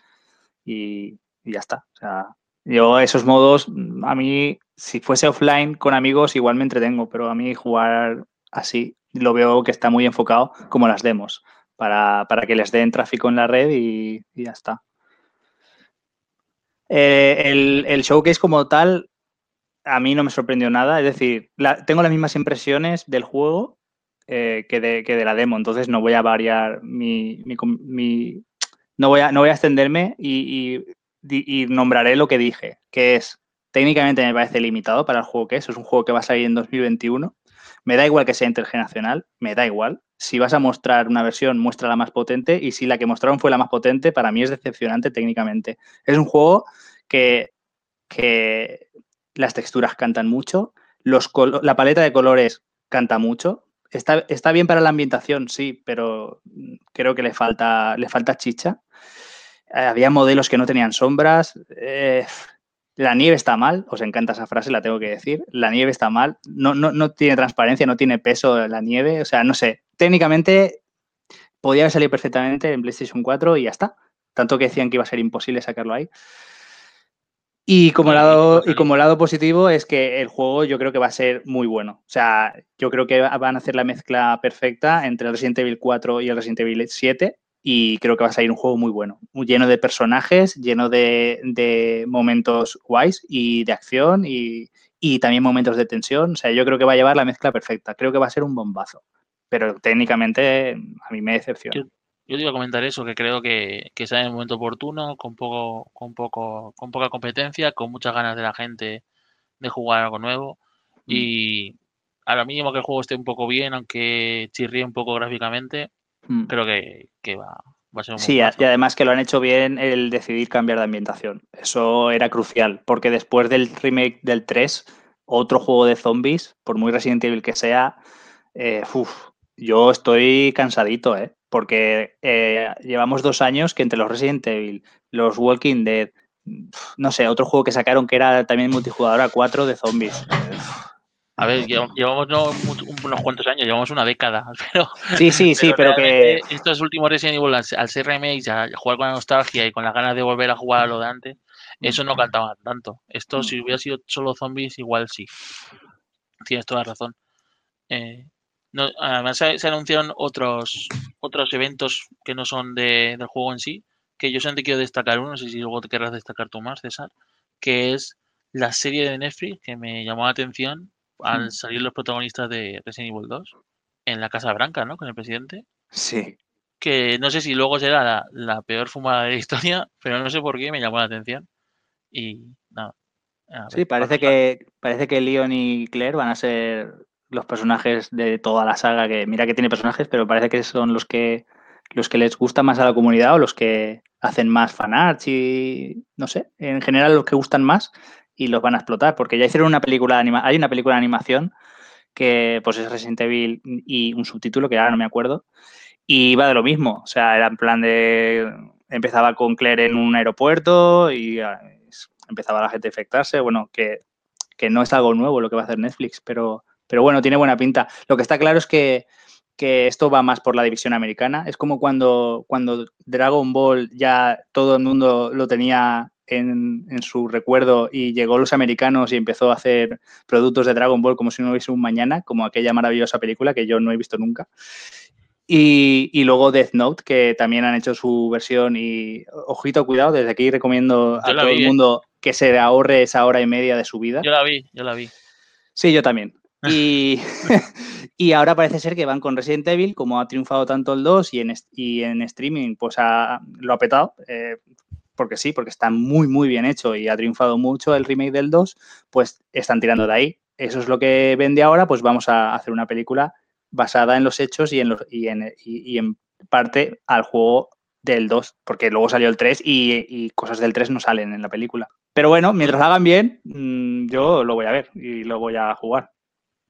Speaker 4: y, ya está. O sea, yo esos modos, mm, a mí, si fuese offline con amigos, igual me entretengo, pero a mí jugar así lo veo que está muy enfocado como las demos para, para que les den tráfico en la red y, y ya está. Eh, el, el showcase como tal, a mí no me sorprendió nada. Es decir, la- tengo las mismas impresiones del juego eh, que, de, que de la demo, entonces no voy a variar mi... mi mi- no, voy a, no voy a extenderme y, y nombraré lo que dije, que es, técnicamente me parece limitado para el juego que es. Es un juego que va a salir en 2021. Me da igual que sea intergeneracional, me da igual. Si vas a mostrar una versión, muestra la más potente. Y si la que mostraron fue la más potente, para mí es decepcionante técnicamente. Es un juego que, que las texturas cantan mucho, los la paleta de colores canta mucho. Está, está bien para la ambientación, sí, pero creo que le falta, le falta chicha. Eh, había modelos que no tenían sombras. eh, la nieve está mal, os encanta esa frase, la tengo que decir. La nieve está mal, no, no, no tiene transparencia, no tiene peso la nieve. O sea, no sé, técnicamente podía haber salido perfectamente en PlayStation 4 y ya está. Tanto que decían que iba a ser imposible sacarlo ahí. Y como, lado, y como lado positivo es que el juego yo creo que va a ser muy bueno. O sea, yo creo que va- van a hacer la mezcla perfecta entre el Resident Evil 4 y el Resident Evil 7 y creo que va a salir un juego muy bueno, muy lleno de personajes, lleno de, de momentos guays y de acción y, y también momentos de tensión. O sea, yo creo que va a llevar la mezcla perfecta. Creo que va a ser un bombazo. Pero técnicamente a mí me decepciona.
Speaker 5: Yo te iba a comentar eso, que creo que, que sale en el momento oportuno, con poco, con poco, con poca competencia, con muchas ganas de la gente de jugar algo nuevo.
Speaker 4: Mm.
Speaker 5: Y a lo mínimo que el juego esté un poco bien, aunque chirríe un poco gráficamente,
Speaker 4: Mm.
Speaker 5: creo que, que va, va a ser un
Speaker 4: Sí, a- y además que lo han hecho bien el decidir cambiar de ambientación. Eso era crucial, porque después del remake del 3, otro juego de zombies, por muy Resident Evil que sea, eh, uf, yo estoy cansadito, ¿eh? Porque eh, llevamos dos años que entre los Resident Evil, los Walking Dead, no sé, otro juego que sacaron que era también multijugador a 4 de zombies.
Speaker 5: A ver, lleva- llevamos no unos cuantos años, llevamos una década, pero,
Speaker 4: Sí, sí, sí, pero que...
Speaker 5: estos últimos Resident Evil, al, ser remakes, a jugar con la nostalgia y con las ganas de volver a jugar a lo de antes, eso no cantaba tanto. Esto,
Speaker 4: Mm.
Speaker 5: si hubiera sido solo zombies, igual sí. Tienes toda razón. Eh, no, además, se, se anunciaron otros, otros eventos que no son de- del juego en sí, que yo solamente quiero destacar uno, no sé si luego te querrás destacar tú más, César, que es la serie de Netflix que me llamó la atención al salir los protagonistas de Resident Evil 2, en la Casa Blanca, ¿no? Con el presidente.
Speaker 4: Sí.
Speaker 5: Que no sé si luego será la, la peor fumada de la historia, pero no sé por qué me llamó la atención. Y nada. a
Speaker 4: Sí, parece que, parece que Leon y Claire van a ser los personajes de toda la saga, que mira que tiene personajes, pero parece que son los que los que les gusta más a la comunidad o los que hacen más fanarts y no sé, en general los que gustan más y los van a explotar, porque ya hicieron una película de anima hay una película de animación que pues es Resident Evil y un subtítulo que ahora no me acuerdo y va de lo mismo, o sea, era en plan de empezaba con Claire en un aeropuerto y ah, empezaba la gente a infectarse, bueno, que, que no es algo nuevo lo que va a hacer Netflix, pero, pero bueno, tiene buena pinta. Lo que está claro es que, que esto va más por la división americana. Es como cuando, cuando Dragon Ball ya todo el mundo lo tenía en, en su recuerdo y llegó los americanos y empezó a hacer productos de Dragon Ball como si no hubiese un mañana, como aquella maravillosa película que yo no he visto nunca. Y, y, luego Death Note, que también han hecho su versión y ojito, cuidado, desde aquí recomiendo a todo
Speaker 5: vi,
Speaker 4: el
Speaker 5: ¿eh?
Speaker 4: mundo que se ahorre esa hora y media de su vida.
Speaker 5: Yo la vi, yo la vi.
Speaker 4: Sí, yo también. Y, y ahora parece ser que van con Resident Evil, como ha triunfado tanto el 2 y en, y en streaming pues ha, lo ha petado, eh, porque sí, porque está muy, muy bien hecho y ha triunfado mucho el remake del 2, pues están tirando de ahí. Eso es lo que vende ahora, pues vamos a hacer una película basada en los hechos y en, los, y en, y, en parte al juego del 2, porque luego salió el 3 y, y cosas del 3 no salen en la película. Pero bueno, mientras hagan bien, mm, yo lo voy a ver y lo voy a jugar.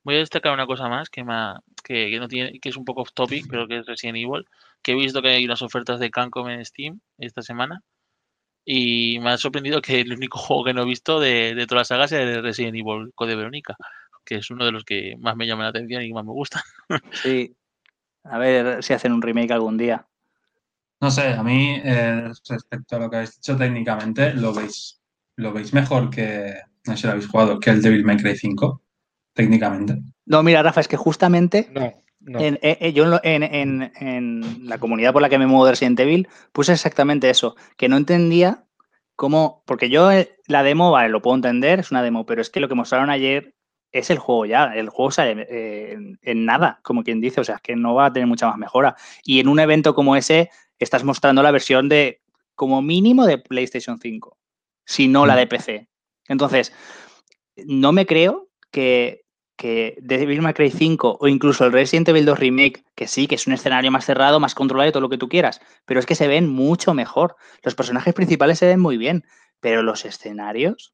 Speaker 5: Voy a destacar una cosa más que, me ha- que, que no tiene, que es un poco off topic, pero que es Resident Evil, que he visto que hay unas ofertas de Cancom en Steam esta semana. Y me ha sorprendido que el único juego que no he visto de, de toda la saga sea el de Resident Evil Code Verónica, que es uno de los que más me llama la atención y que más me gusta.
Speaker 4: Sí. A ver si hacen un remake algún día.
Speaker 3: No sé, a mí, eh, respecto a lo que habéis dicho técnicamente, lo veis, lo veis mejor que, no sé si lo habéis jugado, que el Devil May Cry 5, técnicamente.
Speaker 4: No, mira, Rafa, es que justamente
Speaker 2: No, no.
Speaker 4: en, eh, eh, yo en, la comunidad por la que me muevo de Resident Evil puse exactamente eso, que no entendía cómo, porque yo eh, la demo, vale, lo puedo entender, es una demo, pero es que lo que mostraron ayer es el juego ya, el juego sale eh, en, en nada, como quien dice, o sea, es que no va a tener mucha más mejora. Y en un evento como ese estás mostrando la versión de, como mínimo, de PlayStation 5, si no la de PC. Entonces, no me creo que, que Devil May Cry 5 o incluso el Resident Evil 2 Remake, que sí, que es un escenario más cerrado, más controlado y todo lo que tú quieras, pero es que se ven mucho mejor. Los personajes principales se ven muy bien, pero los escenarios...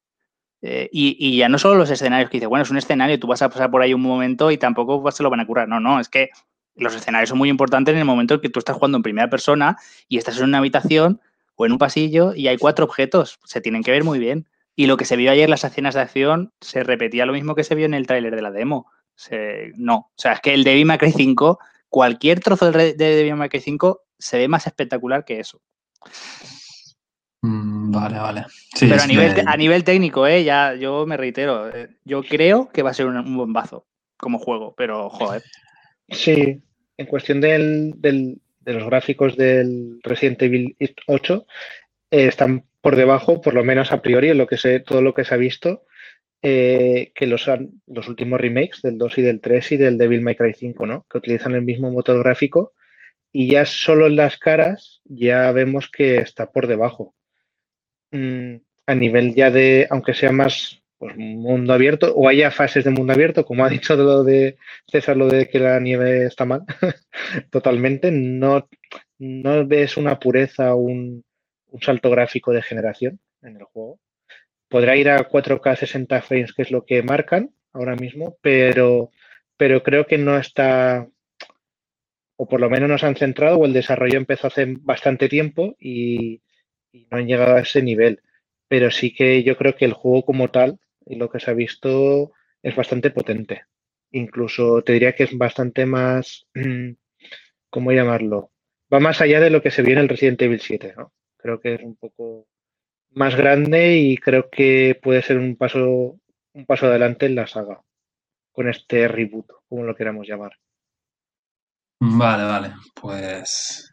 Speaker 4: eh, y, y ya no solo los escenarios que dices, bueno, es un escenario, tú vas a pasar por ahí un momento y tampoco se lo van a curar. No, no, es que los escenarios son muy importantes en el momento en que tú estás jugando en primera persona y estás en una habitación o en un pasillo y hay cuatro objetos, se tienen que ver muy bien. Y lo que se vio ayer en las escenas de acción se repetía lo mismo que se vio en el tráiler de la demo. Se- no, o sea, es que el Devil May Cry 5, cualquier trozo del re- de Devil May Cry 5 se ve más espectacular que eso.
Speaker 3: Mm, vale, vale. Sí,
Speaker 4: Pero a nivel, a nivel técnico, ¿eh? ya yo me reitero, eh, yo creo que va a ser un, un bombazo como juego, pero joder.
Speaker 2: Sí, en cuestión del, del- de los gráficos del Resident Evil 8, eh, están por debajo, por lo menos a priori, en lo que se, todo lo que se ha visto, eh, que los, los últimos remakes del 2 y del 3 y del Devil May Cry 5, ¿no? Que utilizan el mismo motor gráfico y ya solo en las caras ya vemos que está por debajo. Mm, a nivel ya de, aunque sea más pues, mundo abierto o haya fases de mundo abierto, como ha dicho lo de César, lo de que la nieve está mal, totalmente, no, no ves una pureza, un, un salto gráfico de generación en el juego. Podrá ir a 4K 60 frames, que es lo que marcan ahora mismo, pero, pero creo que no está, o por lo menos no se han centrado, o el desarrollo empezó hace bastante tiempo y, y no han llegado a ese nivel. Pero sí que yo creo que el juego como tal, y lo que se ha visto, es bastante potente. Incluso te diría que es bastante más, ¿cómo llamarlo? Va más allá de lo que se vio en el Resident Evil 7, ¿no? Creo que es un poco más grande y creo que puede ser un paso, un paso adelante en la saga con este reboot, como lo queramos llamar.
Speaker 3: Vale, vale. Pues,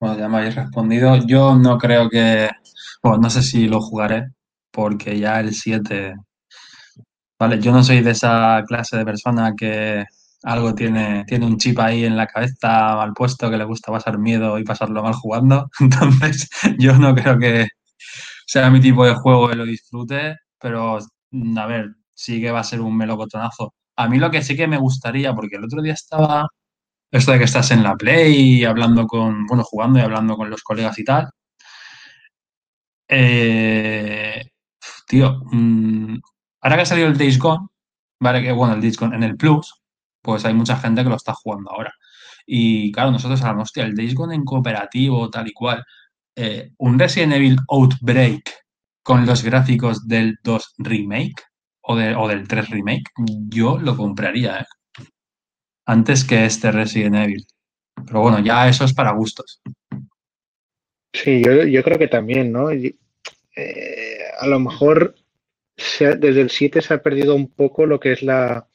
Speaker 3: bueno, ya me habéis respondido. Yo no creo que, bueno, no sé si lo jugaré, porque ya el 7, vale, yo no soy de esa clase de persona que algo tiene, tiene un chip ahí en la cabeza mal puesto que le gusta pasar miedo y pasarlo mal jugando. Entonces, yo no creo que sea mi tipo de juego y lo disfrute, pero a ver, sí que va a ser un melocotonazo. A mí lo que sí que me gustaría, porque el otro día estaba esto de que estás en la Play y hablando con, bueno, jugando y hablando con los colegas y tal. Eh, tío, mm, ahora que ha salido el Days Gone, vale, que bueno, el Days en el Plus, pues hay mucha gente que lo está jugando ahora. Y claro, nosotros hablamos, hostia, el Days Gone en cooperativo, tal y cual. Eh, un Resident Evil Outbreak con los gráficos del 2 Remake o, o del 3 Remake, yo lo compraría, ¿eh? Antes que este Resident Evil. Pero bueno, ya eso es para gustos.
Speaker 2: Sí, yo, creo que también, ¿no? Eh, a lo mejor desde el 7 se ha perdido un poco lo que es la,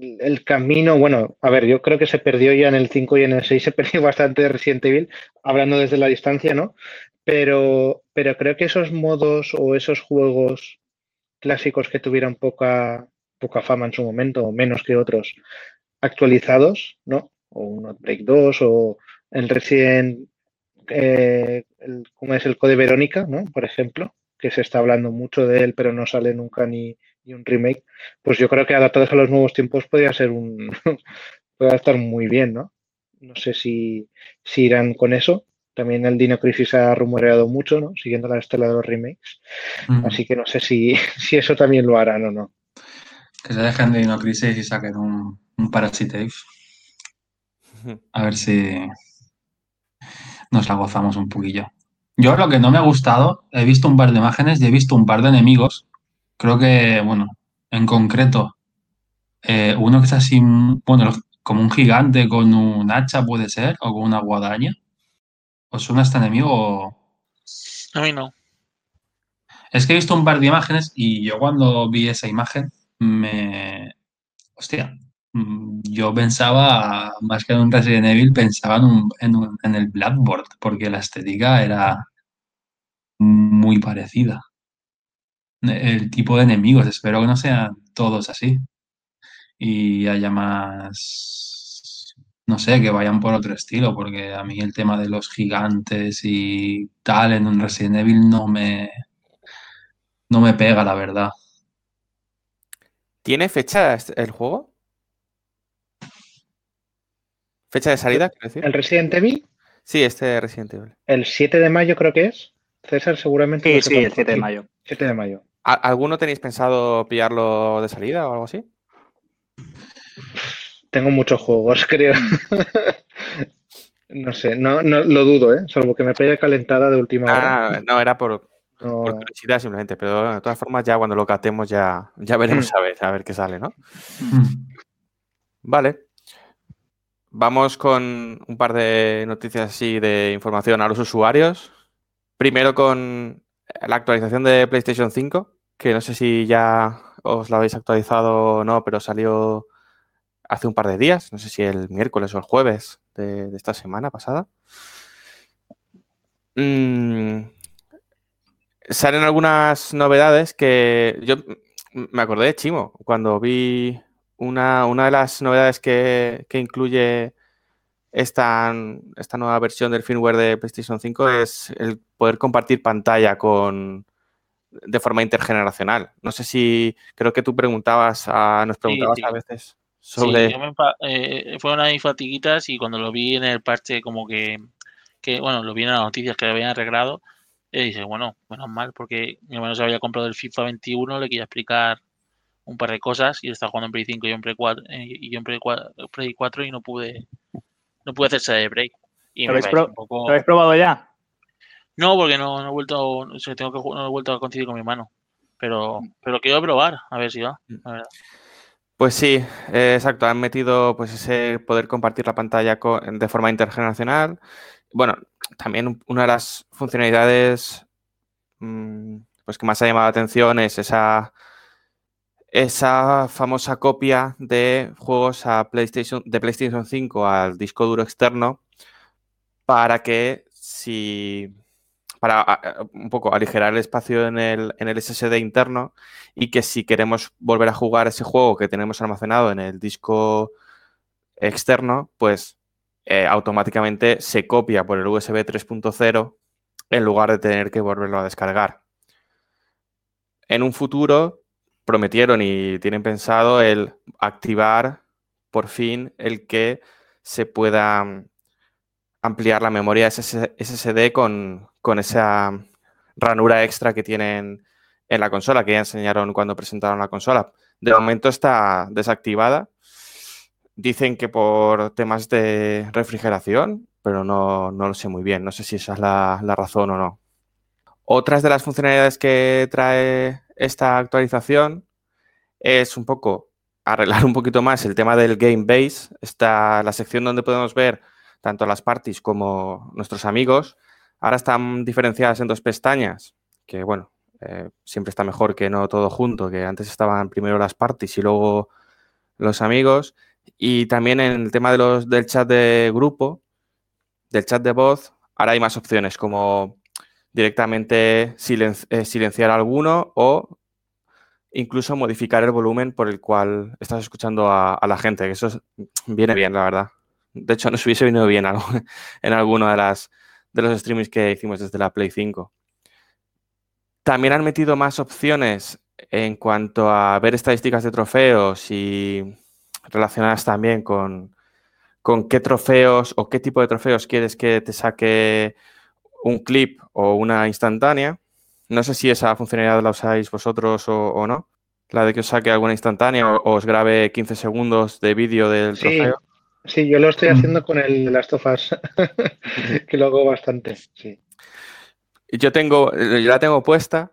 Speaker 2: el, camino, bueno, a ver, yo creo que se perdió ya en el 5 y en el 6 se perdió bastante de Resident Evil, hablando desde la distancia, ¿no? Pero, pero creo que esos modos o esos juegos clásicos que tuvieron poca, poca fama en su momento, o menos que otros, actualizados, ¿no? O un Outbreak 2 o el Resident, eh, como es el Code Verónica, ¿no? Por ejemplo, que se está hablando mucho de él, pero no sale nunca ni, y un remake, pues yo creo que adaptados a los nuevos tiempos podría ser un puede estar muy bien, ¿no? No sé si, si irán con eso. También el Dino Crisis ha rumoreado mucho, ¿no? Siguiendo la estela de los remakes. Así que no sé si, si, eso también lo harán o no.
Speaker 3: Que se dejen de Dino Crisis y saquen un, un Parasite A ver si nos la gozamos un poquillo. Yo lo que no me ha gustado, he visto un par de imágenes y he visto un par de enemigos Creo que, bueno, en concreto, eh, uno que es así, bueno, como un gigante con un hacha puede ser, o con una guadaña. ¿Os suena este enemigo?
Speaker 5: A mí no.
Speaker 3: Es que he visto un par de imágenes y yo cuando vi esa imagen me... Hostia, mm, yo pensaba, más que en un Resident Evil, pensaba en, en el Blackboard, porque la estética era muy parecida el tipo de enemigos. Espero que no sean todos así. Y haya más, no sé, que vayan por otro estilo, porque a mí el tema de los gigantes y tal en un Resident Evil no me, no me pega, la verdad.
Speaker 1: ¿Tiene fecha el juego? ¿Fecha de salida, quiero decir?
Speaker 2: ¿El Resident Evil?
Speaker 1: Sí, este Resident Evil.
Speaker 2: El 7 de mayo creo que es. César, seguramente.
Speaker 4: Sí, sí, el 7 de mayo.
Speaker 2: 7 de mayo.
Speaker 1: ¿Alguno tenéis pensado pillarlo de salida o algo así?
Speaker 2: Tengo muchos juegos, creo. no sé, no, no lo dudo, ¿eh? Salvo que me pegue calentada de última hora.
Speaker 1: Ah, no, era por, curiosidad simplemente, pero de todas formas ya cuando lo catemos ya, ya veremos mm. a ver, a ver qué sale, ¿no? Mm. Vale. Vamos con un par de noticias así de información a los usuarios. Primero con la actualización de PlayStation 5, que no sé si ya os la habéis actualizado o no, pero salió hace un par de días, no sé si el miércoles o el jueves de, esta semana pasada. Mm, salen algunas novedades que yo me acordé de Chimo cuando vi una, una de las novedades que, que incluye esta, esta nueva versión del firmware de PlayStation 5 es el poder compartir pantalla con de forma intergeneracional. No sé si creo que tú preguntabas, a, nos preguntabas a veces sobre. Sí,
Speaker 5: eh, fueron ahí fatiguitas y cuando lo vi en el parche, como que, que bueno, lo vi en las noticias que lo habían arreglado, y eh, dije, bueno, menos mal, porque mi hermano se había comprado el FIFA 21, le quería explicar un par de cosas y estaba jugando en Play 5 y yo en Play 4, eh, y yo en Play 4, y no pude no pude hacerse de break. Y
Speaker 4: ¿Lo, habéis ¿Lo habéis probado ya?
Speaker 5: No, porque no, he vuelto, o tengo que no he vuelto a coincidir con mi mano. Pero, pero quiero probar, a ver si va.
Speaker 1: Pues sí, eh, exacto. Han metido pues ese poder compartir la pantalla de forma intergeneracional. Bueno, también una de las funcionalidades mm, pues que más ha llamado la atención es esa esa famosa copia de juegos a PlayStation, de PlayStation 5 al disco duro externo para que si para un poco aligerar el espacio en el, en el SSD interno y que si queremos volver a jugar ese juego que tenemos almacenado en el disco externo, pues eh, automáticamente se copia por el USB 3.0 en lugar de tener que volverlo a descargar. En un futuro prometieron y tienen pensado el activar por fin el que se pueda mm, ampliar la memoria SSD con, con esa ranura extra que tienen en la consola, que ya enseñaron cuando presentaron la consola. De momento está desactivada. Dicen que por temas de refrigeración, pero no, no lo sé muy bien. No sé si esa es la, la razón o no. Otras de las funcionalidades que trae esta actualización es un poco arreglar un poquito más el tema del game base. Está la sección donde podemos ver tanto las parties como nuestros amigos. Ahora están diferenciadas en dos pestañas, que bueno, eh, siempre está mejor que no todo junto, que antes estaban primero las parties y luego los amigos. Y también en el tema de los, del chat de grupo, del chat de voz, ahora hay más opciones como directamente eh, silenciar alguno o incluso modificar el volumen por el cual estás escuchando a, la gente, que eso viene bien, la verdad. De hecho, nos hubiese venido bien algo, en alguno de, las, de los streamings que hicimos desde la Play 5. También han metido más opciones en cuanto a ver estadísticas de trofeos y relacionadas también con, con qué trofeos o qué tipo de trofeos quieres que te saque un clip o una instantánea. No sé si esa funcionalidad la usáis vosotros o, no. La de que os saque alguna instantánea o, os grabe 15 segundos de vídeo del trofeo.
Speaker 2: Sí, yo lo estoy haciendo con el Last of Us, que lo hago bastante, sí.
Speaker 1: Yo tengo, yo la tengo puesta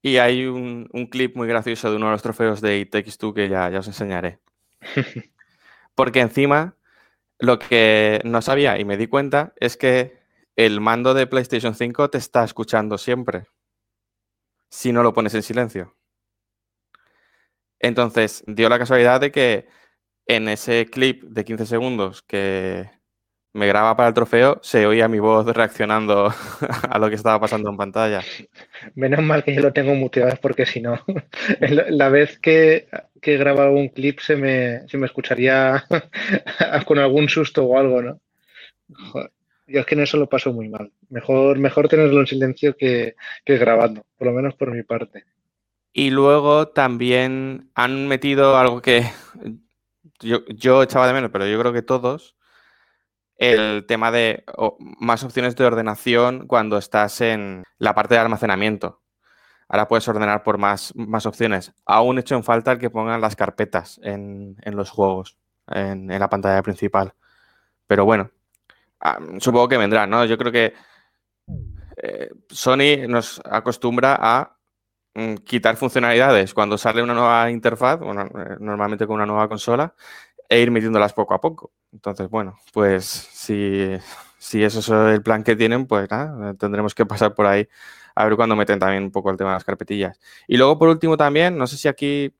Speaker 1: y hay un, clip muy gracioso de uno de los trofeos de It Takes Two que ya, ya os enseñaré. Porque encima, lo que no sabía y me di cuenta es que el mando de PlayStation 5 te está escuchando siempre si no lo pones en silencio. Entonces, dio la casualidad de que en ese clip de 15 segundos que me graba para el trofeo, se oía mi voz reaccionando a lo que estaba pasando en pantalla.
Speaker 2: Menos mal que yo lo tengo muteado porque si no, la vez que, que he grabado un clip se me, se me escucharía con algún susto o algo, ¿no? Yo es que en eso lo paso muy mal. Mejor, mejor tenerlo en silencio que, que grabando, por lo menos por mi parte.
Speaker 1: Y luego también han metido algo que yo, echaba de menos, pero yo creo que todos, el tema de más opciones de ordenación cuando estás en la parte de almacenamiento. Ahora puedes ordenar por más, más opciones. Aún hecho en falta el que pongan las carpetas en, los juegos, en, la pantalla principal. Pero bueno, ah, supongo que vendrá, ¿no? Yo creo que eh, Sony nos acostumbra a quitar funcionalidades cuando sale una nueva interfaz, eh, normalmente con una nueva consola, e ir metiéndolas poco a poco. Entonces, bueno, pues si, si eso es el plan que tienen, pues nada, tendremos que pasar por ahí a ver cuando meten también un poco el tema de las carpetillas. Y luego, por último, también, no sé si aquí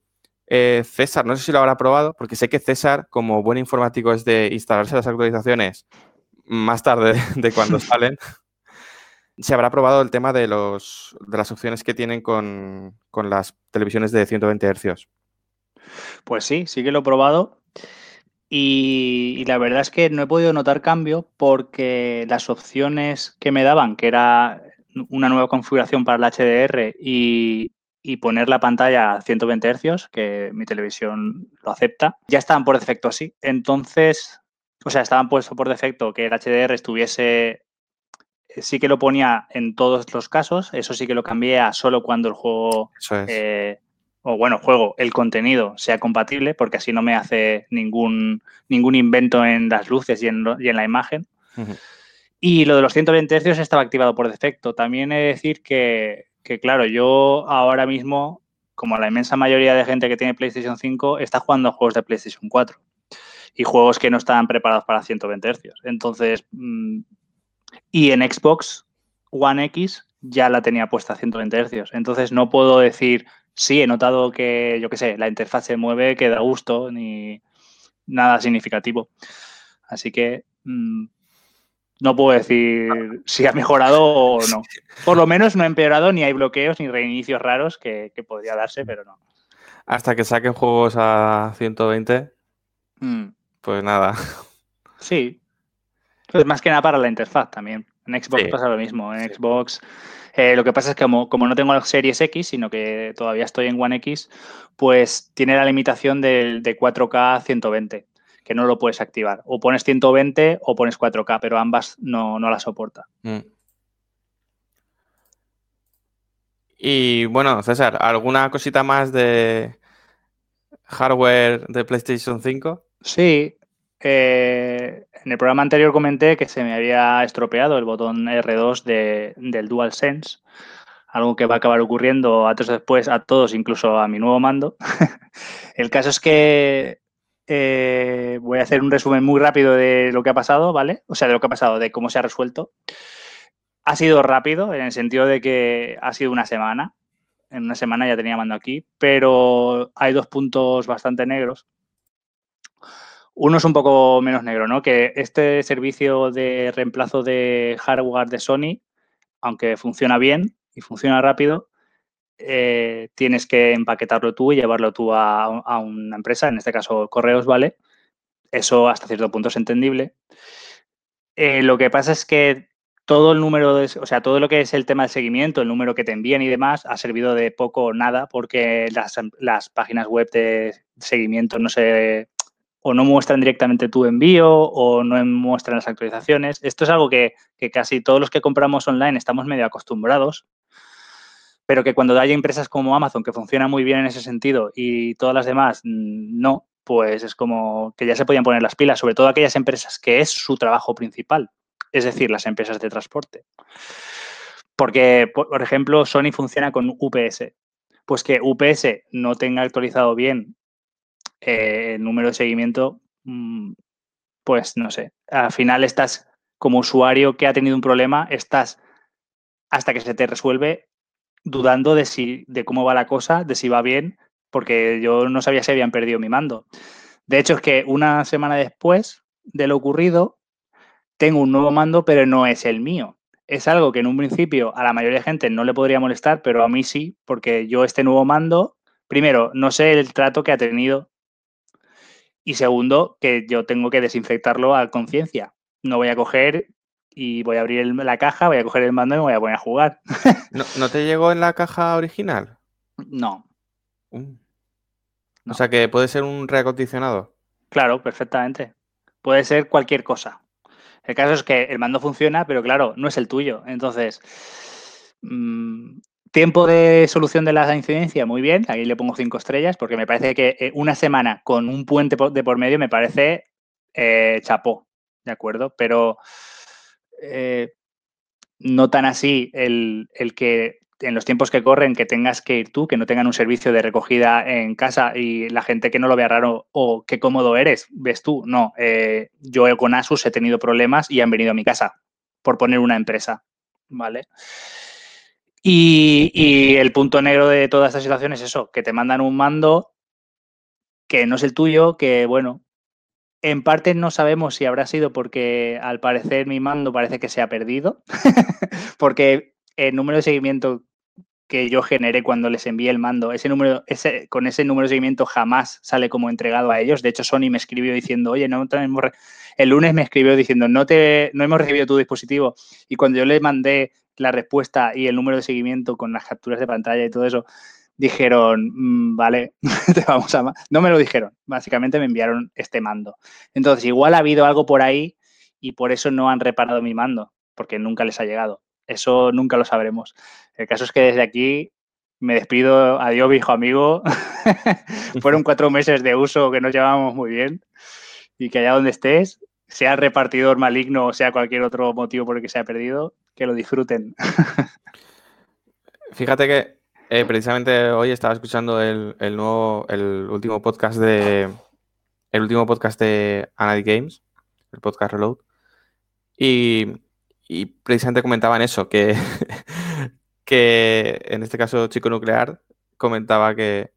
Speaker 1: eh, César, no sé si lo habrá probado, porque sé que César, como buen informático, es de instalarse las actualizaciones más tarde de cuando salen se habrá probado el tema de, los, de las opciones que tienen con, las televisiones de 120 Hz.
Speaker 4: Pues sí, sí que lo he probado. Y, la verdad es que no he podido notar cambio porque las opciones que me daban, que era una nueva configuración para el HDR y, y poner la pantalla a 120 Hz, que mi televisión lo acepta, ya estaban por defecto así. Entonces, o sea, estaban puestos por defecto que el HDR estuviese sí que lo ponía en todos los casos, eso sí que lo cambié a solo cuando el juego, eh, o bueno, juego, el contenido sea compatible, porque así no me hace ningún, ningún invento en las luces y en, y en la imagen. Y lo de los 120 Hz estaba activado por defecto. También he de decir que, que, claro, yo ahora mismo, como la inmensa mayoría de gente que tiene PlayStation 5, está jugando a juegos de PlayStation 4 y juegos que no estaban preparados para 120 Hz. Entonces, mm, y en Xbox One X ya la tenía puesta a 120 Hz. Entonces no puedo decir, sí, he notado que, yo qué sé, la interfaz se mueve, que da gusto, ni nada significativo. Así que mm, No puedo decir si ha mejorado o no. Por lo menos no ha empeorado, ni hay bloqueos ni reinicios raros que, podría darse, pero no.
Speaker 1: Hasta que saquen juegos a 120, mm. pues nada.
Speaker 4: Sí. Pues más que nada para la interfaz también. En Xbox pasa lo mismo. En Xbox eh, lo que pasa es que como, no tengo Series X, sino que todavía estoy en One X, pues tiene la limitación de, de 4K 120 que no lo puedes activar. O pones 120 o pones 4K, pero ambas no, no la soporta. Mm.
Speaker 1: Y bueno, César, ¿alguna cosita más de hardware de PlayStation 5?
Speaker 4: Sí. Eh, en el programa anterior comenté que se me había estropeado el botón R2 de, del DualSense, algo que va a acabar ocurriendo antes o después a todos, incluso a mi nuevo mando. el caso es que eh, voy a hacer un resumen muy rápido de lo que ha pasado, ¿vale? O sea, de lo que ha pasado, de cómo se ha resuelto. Ha sido rápido en el sentido de que ha sido una semana. En una semana ya tenía mando aquí, pero hay dos puntos bastante negros. Uno es un poco menos negro, ¿no? Que este servicio de reemplazo de hardware de Sony, aunque funciona bien y funciona rápido, eh, tienes que empaquetarlo tú y llevarlo tú a, una empresa, en este caso Correos, ¿vale? Eso hasta cierto punto es entendible. Eh, lo que pasa es que todo el número, de, o sea, todo lo que es el tema del seguimiento, el número que te envían y demás, ha servido de poco o nada porque las, páginas web de seguimiento no se o no muestran directamente tu envío o no muestran las actualizaciones. Esto es algo que, que, casi todos los que compramos online estamos medio acostumbrados pero que cuando haya empresas como Amazon que funcionan muy bien en ese sentido y todas las demás mm, no, pues es como que ya se podían poner las pilas, sobre todo aquellas empresas que es su trabajo principal, es decir, las empresas de transporte. Porque, por ejemplo, Sony funciona con UPS. Pues que UPS no tenga actualizado bien eh, el número de seguimiento, mm, pues no sé. Al final estás, como usuario que ha tenido un problema, estás hasta que se te resuelve dudando de si, de cómo va la cosa, de si va bien, porque yo no sabía si habían perdido mi mando. De hecho, es que una semana después de lo ocurrido, tengo un nuevo mando, pero no es el mío. Es algo que en un principio a la mayoría de gente no le podría molestar, pero a mí sí, porque yo este nuevo mando, primero, no sé el trato que ha tenido y segundo, que yo tengo que desinfectarlo a conciencia. No voy a coger y voy a abrir la caja, voy a coger el mando y me voy a poner a jugar.
Speaker 1: ¿No, te llegó en la caja original?
Speaker 4: No.
Speaker 1: Uh. O sea que puede ser un reacondicionado.
Speaker 4: Claro, perfectamente. Puede ser cualquier cosa. El caso es que el mando funciona, pero claro, no es el tuyo. Entonces, mm, tiempo de solución de la incidencia, muy bien. Aquí le pongo cinco estrellas porque me parece que eh, una semana con un puente de por medio me parece eh, chapó, ¿de acuerdo? Pero eh, no tan así el, que en los tiempos que corren que tengas que ir tú, que no tengan un servicio de recogida en casa y la gente que no lo vea raro o qué cómodo eres, ves tú. No, yo con Asus he tenido problemas y han venido a mi casa por poner una empresa, ¿vale? Y, el punto negro de toda esta situación es eso, que te mandan un mando que no es el tuyo, que bueno, en parte no sabemos si habrá sido porque al parecer mi mando parece que se ha perdido, porque el número de seguimiento que yo generé cuando les envié el mando, ese número, ese, con ese número de seguimiento jamás sale como entregado a ellos. De hecho, Sony me escribió diciendo, oye, no tenemos el lunes me escribió diciendo, no te, no hemos recibido tu dispositivo. Y cuando yo le mandé la respuesta y el número de seguimiento con las capturas de pantalla y todo eso, dijeron, mm, vale, te vamos a... No me lo dijeron, básicamente me enviaron este mando. Entonces, igual ha habido algo por ahí y por eso no han reparado mi mando, porque nunca les ha llegado. Eso nunca lo sabremos. El caso es que desde aquí me despido, adiós viejo amigo. Fueron cuatro meses de uso que nos llevamos muy bien y que allá donde estés, sea repartidor maligno o sea cualquier otro motivo por el que se ha perdido, que lo disfruten.
Speaker 1: Fíjate que eh, precisamente hoy estaba escuchando el, nuevo, el último podcast de el último podcast de Anadi Games, el podcast Reload, y, precisamente comentaban eso, que, que en este caso Chico Nuclear comentaba que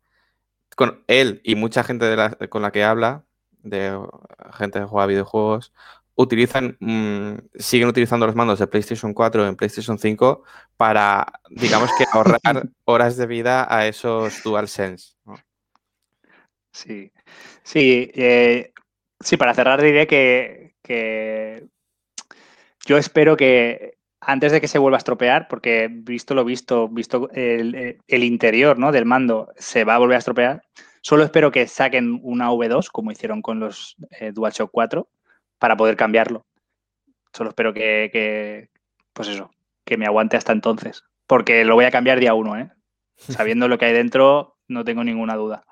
Speaker 1: con él y mucha gente de con la que habla, de gente que juega videojuegos, utilizan, mm, siguen utilizando los mandos de PlayStation 4 en PlayStation 5 para, digamos que, ahorrar horas de vida a esos DualSense. ¿no?
Speaker 4: Sí, sí, eh, sí, para cerrar diré que, que yo espero que antes de que se vuelva a estropear, porque visto lo visto, visto el, el interior ¿no? del mando, se va a volver a estropear, solo espero que saquen una V2, como hicieron con los eh, DualShock 4, para poder cambiarlo. Solo espero que, que, pues eso, que me aguante hasta entonces. Porque lo voy a cambiar día uno, ¿eh? Sabiendo lo que hay dentro, no tengo ninguna duda.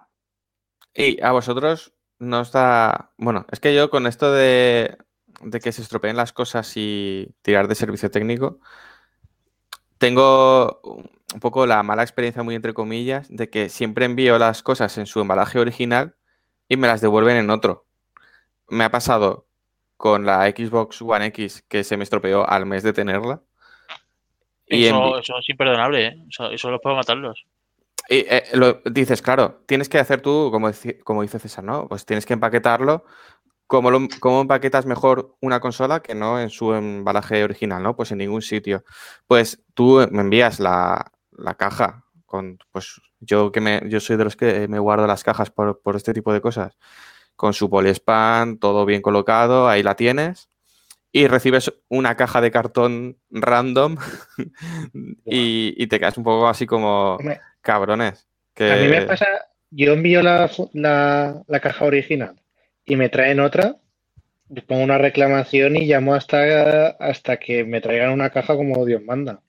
Speaker 1: Y a vosotros no está. Bueno, es que yo con esto de, de que se estropeen las cosas y tirar de servicio técnico, tengo un poco la mala experiencia, muy entre comillas, de que siempre envío las cosas en su embalaje original y me las devuelven en otro. Me ha pasado con la Xbox One X que se me estropeó al mes de tenerla. Y
Speaker 5: Eso, es imperdonable, ¿eh? Eso, eso los puedo matarlos.
Speaker 1: Y, eh, lo, dices, claro, tienes que hacer tú, como, como dice César, ¿no? Pues tienes que empaquetarlo. ¿Cómo, lo- cómo empaquetas mejor una consola que no en su embalaje original, ¿no? Pues en ningún sitio. Pues tú me envías la, la caja con, pues yo que me, yo soy de los que me guardo las cajas por, por este tipo de cosas. Con su poliespan, todo bien colocado, ahí la tienes. Y recibes una caja de cartón random y, y te quedas un poco así como cabrones. Que...
Speaker 2: A mí me pasa, yo envío la, la- la caja original y me traen otra, les pongo una reclamación y llamo hasta, hasta que me traigan una caja como Dios manda.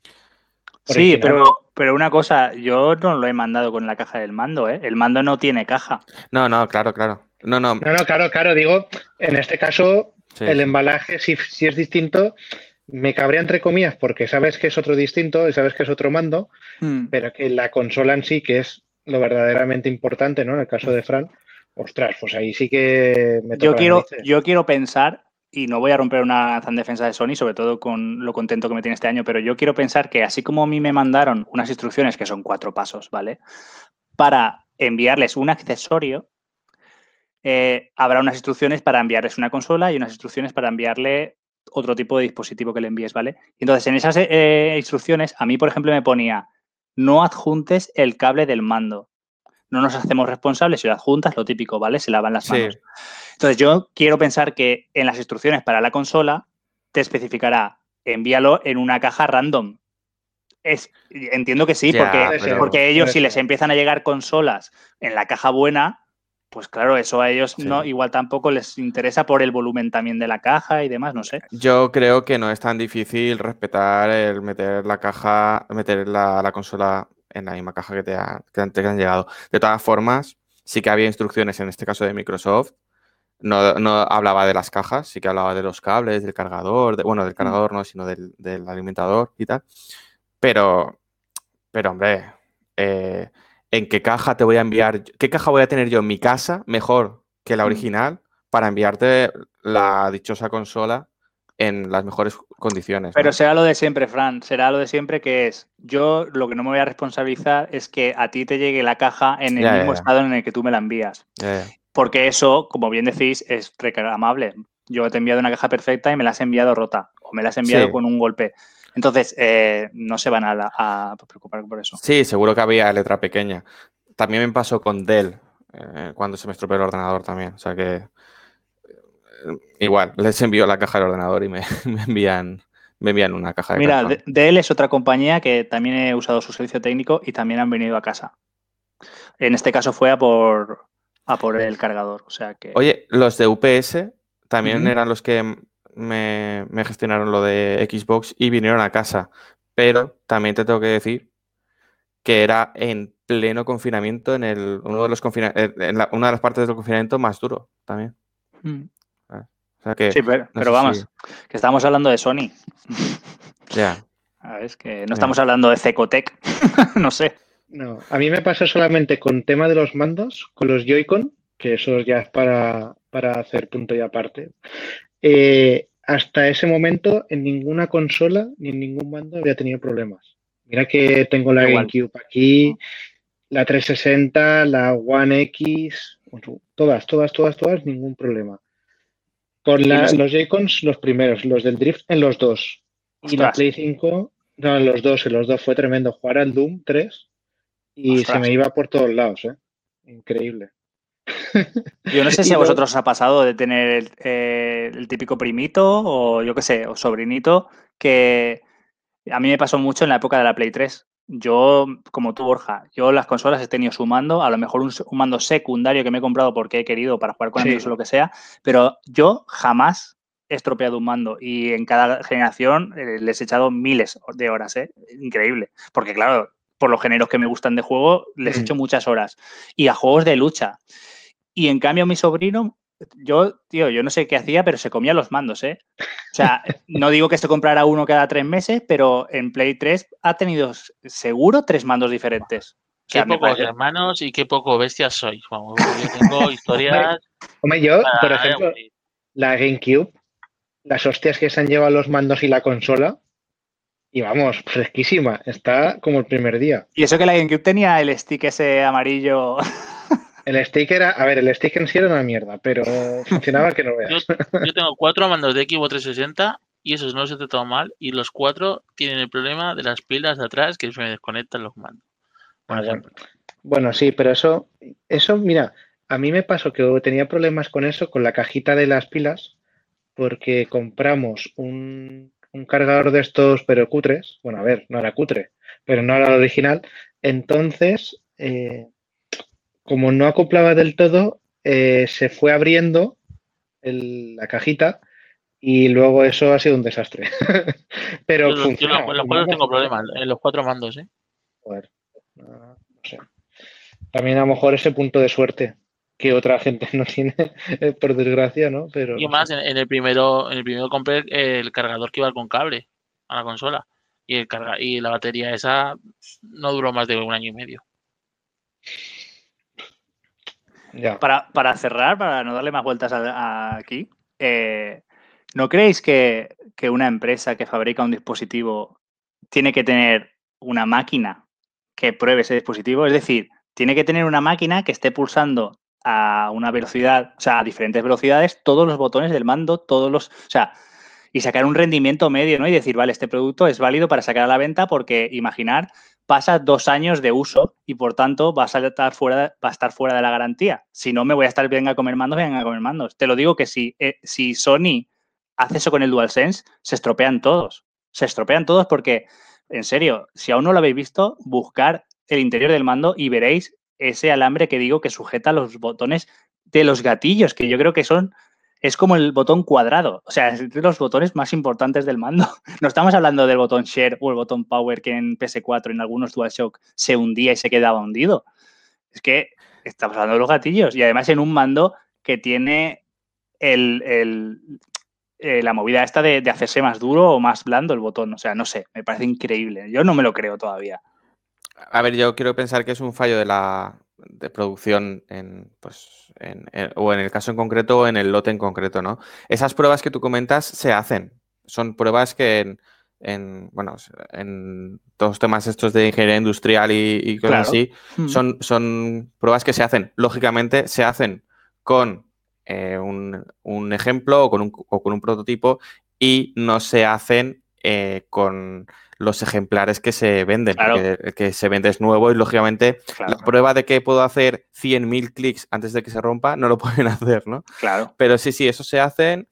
Speaker 4: Sí, pero, pero una cosa, yo no lo he mandado con la caja del mando, ¿eh? El mando no tiene caja.
Speaker 1: No, no, claro, claro. No, no.
Speaker 2: No, no, claro, claro, digo, en este caso
Speaker 1: sí,
Speaker 2: el embalaje, si, si es distinto, me cabría entre comillas porque sabes que es otro distinto y sabes que es otro mando,
Speaker 4: Mm.
Speaker 2: pero que la consola en sí, que es lo verdaderamente importante, ¿no? En el caso de Fran, ostras, pues ahí sí que me toca
Speaker 4: Yo quiero, yo quiero pensar, y no voy a romper una lanza en defensa de Sony, sobre todo con lo contento que me tiene este año, pero yo quiero pensar que así como a mí me mandaron unas instrucciones, que son cuatro pasos, ¿vale? Para enviarles un accesorio, eh, habrá unas instrucciones para enviarles una consola y unas instrucciones para enviarle otro tipo de dispositivo que le envíes, ¿vale? Entonces, en esas eh, instrucciones, a mí, por ejemplo, me ponía, no adjuntes el cable del mando. No nos hacemos responsables si lo adjuntas, lo típico, ¿vale? Se lavan las
Speaker 1: Sí.
Speaker 4: manos. Entonces, yo quiero pensar que en las instrucciones para la consola te especificará envíalo en una caja random. Es, entiendo que sí,
Speaker 1: Ya,
Speaker 4: porque,
Speaker 2: pero-
Speaker 4: porque ellos, si les empiezan a llegar consolas en la caja buena, pues claro, eso a ellos
Speaker 1: Sí.
Speaker 4: no, igual tampoco les interesa por el volumen también de la caja y demás, no sé.
Speaker 1: Yo creo que no es tan difícil respetar el meter la caja, meter la, la consola en la misma caja que te, ha- que han- te han llegado. De todas formas, sí que había instrucciones en este caso de Microsoft. No, no hablaba de las cajas, sí que hablaba de los cables, del cargador, de- bueno, del cargador no, sino del, del alimentador y tal. Pero, pero hombre, eh, ¿en qué caja te voy a enviar? ¿Qué caja voy a tener yo en mi casa mejor que la
Speaker 4: Mm.
Speaker 1: original para enviarte la dichosa consola en las mejores condiciones?
Speaker 4: Pero
Speaker 1: ¿no?
Speaker 4: será lo de siempre, Fran, será lo de siempre que es, yo lo que no me voy a responsabilizar es que a ti te llegue la caja en el
Speaker 1: Ya,
Speaker 4: mismo
Speaker 1: ya.
Speaker 4: estado en el que tú me la envías. Porque eso, como bien decís, es reclamable. Yo te he enviado una caja perfecta y me la has enviado rota o me la has enviado
Speaker 1: Sí.
Speaker 4: con un golpe. Entonces, eh, no se van a, la- a preocupar por eso.
Speaker 1: Sí, seguro que había letra pequeña. También me pasó con Dell eh, cuando se me estropeó el ordenador también. O sea que igual, les envío la caja del ordenador y me, me envían, me envían una caja de
Speaker 4: Mira,
Speaker 1: cartón.
Speaker 4: de- Dell es otra compañía que también he usado su servicio técnico y también han venido a casa. En este caso fue a por, a por el cargador. O sea que.
Speaker 1: Oye, los de UPS también eran los que me, me gestionaron lo de Xbox y vinieron a casa. Pero también te tengo que decir que era en pleno confinamiento, en el, uno de los confina- eh, en la- una de las partes del confinamiento más duro también. O sea que,
Speaker 4: Sí, pero,
Speaker 1: no
Speaker 4: pero
Speaker 1: sé
Speaker 4: vamos,
Speaker 1: si-
Speaker 4: que estamos hablando de Sony.
Speaker 1: ya.
Speaker 4: ¿Sabes? Que no estamos hablando de Cecotec. no sé.
Speaker 2: No, a mí me pasa solamente con tema de los mandos, con los Joy-Con, que eso ya es para, para hacer punto y aparte. Eh, hasta ese momento, en ninguna consola ni en ningún mando había tenido problemas. Mira que tengo la
Speaker 4: Igual.
Speaker 2: GameCube aquí, la 360, la One X, todas, todas, todas, todas, ningún problema. Con la-
Speaker 4: los-
Speaker 2: Joy-Cons, los primeros, los del Drift en los dos. Y la. Play 5, no, en los dos, en los dos fue tremendo. Jugar al Doom 3 y
Speaker 4: Ostras.
Speaker 2: se me iba por todos lados, ¿eh? Increíble.
Speaker 4: Yo no sé si a vosotros os ha pasado de tener el, eh, el típico primito o yo qué sé, o sobrinito, que a mí me pasó mucho en la época de la Play 3. Yo, como tú, Borja, yo las consolas he tenido su mando, a lo mejor un, un mando secundario que me he comprado porque he querido para jugar con
Speaker 2: Sí.
Speaker 4: amigos o lo que sea, pero yo jamás he estropeado un mando y en cada generación eh, les he echado miles de horas, ¿eh? Increíble. Porque claro, por los géneros que me gustan de juego, les he
Speaker 2: Mm.
Speaker 4: hecho muchas horas. Y a juegos de lucha. Y en cambio, mi sobrino, yo, tío, yo no sé qué hacía, pero se comía los mandos, ¿eh? O sea, no digo que se comprara uno cada tres meses, pero en Play 3 ha tenido seguro tres mandos diferentes. O sea,
Speaker 5: Qué pocos
Speaker 4: parece-
Speaker 5: hermanos y qué poco bestias sois. Vamos, yo tengo historias
Speaker 2: Hombre, yo,
Speaker 5: para
Speaker 2: por ejemplo, la GameCube, las hostias que se han llevado los mandos y la consola, y vamos, fresquísima. Está como el primer día.
Speaker 4: Y eso que la GameCube tenía el stick ese amarillo.
Speaker 2: El stick era, a ver, el stick en sí era una mierda, pero funcionaba que no veas.
Speaker 5: Yo tengo cuatro mandos de Xbox 360 y esos no se te toman mal. Y los cuatro tienen el problema de las pilas de atrás que se me desconectan los mandos.
Speaker 2: Ah, bueno. sí, pero eso, eso, mira, a mí me pasó que tenía problemas con eso, con la cajita de las pilas, porque compramos un, un cargador de estos, pero cutres. Bueno, a ver, no era cutre, pero no era el original. Entonces, eh, como no acoplaba del todo, eh, se fue abriendo el- la cajita y luego eso ha sido un desastre. pero
Speaker 5: Yo los- yo
Speaker 2: funciona.
Speaker 5: los- los cuatro tengo problemas en los cuatro mandos, ¿eh?
Speaker 2: Joder, no, no sé. También a lo mejor ese punto de suerte que otra gente no tiene, eh, por desgracia, ¿no? Pero no
Speaker 5: más, en, en el primero, en el primero compré el cargador que iba con cable a la consola. Y el carga y la batería esa no duró más de un año y medio.
Speaker 4: Para, cerrar, para no darle más vueltas aquí, eh, ¿no creéis que, que una empresa que fabrica un dispositivo tiene que tener una máquina que pruebe ese dispositivo? Es decir, tiene que tener una máquina que esté pulsando a una velocidad, o sea, a diferentes velocidades, todos los botones del mando, todos los. O sea, y sacar un rendimiento medio, ¿no? Y decir, vale, este producto es válido para sacar a la venta porque imaginar pasa dos años de uso y por tanto va a estar fuera va a estar fuera de la garantía. Si no, me voy a estar venga a comer mandos, venga a comer mandos. Te lo digo que si, eh, si Sony hace eso con el DualSense, se estropean todos. Se estropean todos porque, en serio, si aún no lo habéis visto, buscar el interior del mando y veréis ese alambre que digo que sujeta los botones de los gatillos, que yo creo que son es como el botón cuadrado. O sea, es de los botones más importantes del mando. No estamos hablando del botón Share o el botón Power que en PS4 en algunos DualShock se hundía y se quedaba hundido. Es que estamos hablando de los gatillos y además en un mando que tiene el, el, eh, la movida esta de, de, hacerse más duro o más blando el botón. O sea, no sé, me parece increíble. Yo no me lo creo todavía.
Speaker 1: A ver, yo quiero pensar que es un fallo de la de producción en, pues, en, en, o en el caso en concreto o en el lote en concreto, ¿no? Esas pruebas que tú comentas se hacen. Son pruebas que en, en bueno, en todos los temas estos de ingeniería industrial y, y cosas
Speaker 4: Claro.
Speaker 1: así,
Speaker 4: Mm.
Speaker 1: son, son pruebas que se hacen. Lógicamente, se hacen con eh, un, un ejemplo o con un, o con un prototipo y no se hacen eh, con los ejemplares que se venden.
Speaker 4: Claro.
Speaker 1: que se vende es nuevo y lógicamente
Speaker 4: Claro,
Speaker 1: la prueba de que puedo hacer 100.000 clics antes de que se rompa no lo pueden hacer, ¿no?
Speaker 4: claro.
Speaker 1: Pero sí, sí, eso se hacen.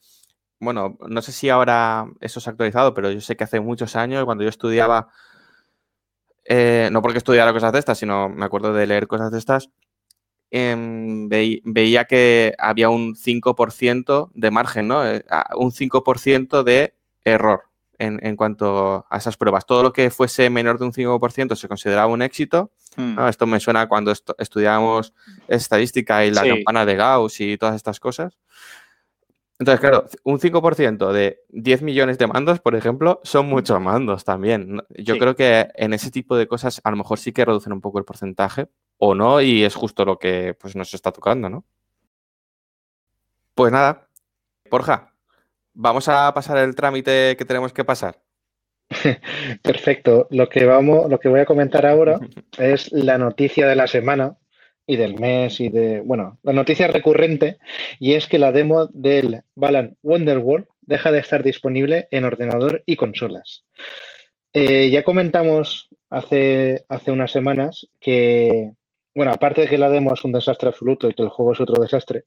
Speaker 1: Bueno, no sé si ahora eso se ha actualizado, pero yo sé que hace muchos años, cuando yo estudiaba, eh, no porque estudiara cosas de estas, sino me acuerdo de leer cosas de estas, em, veí- veía que había un 5% de margen, ¿no? Eh, un 5% de error en, en cuanto a esas pruebas. Todo lo que fuese menor de un 5% se consideraba un éxito.
Speaker 4: Mm.
Speaker 1: ¿no? Esto me suena cuando estu- estudiábamos estadística y la
Speaker 4: Sí.
Speaker 1: campana de Gauss y todas estas cosas. Entonces, claro, un 5% de 10 millones de mandos, por ejemplo, son muchos mandos también. Yo
Speaker 4: Sí.
Speaker 1: creo que en ese tipo de cosas a lo mejor sí que reducen un poco el porcentaje o no y es justo lo que pues, nos está tocando, ¿no? Pues nada, Borja, vamos a pasar el trámite que tenemos que pasar.
Speaker 2: Perfecto. Lo que vamos, lo que voy a comentar ahora es la noticia de la semana, y del mes y de, bueno, la noticia recurrente y es que la demo del Balan Wonderworld deja de estar disponible en ordenador y consolas. Eh, ya comentamos hace, hace unas semanas que, bueno, aparte de que la demo es un desastre absoluto y que el juego es otro desastre,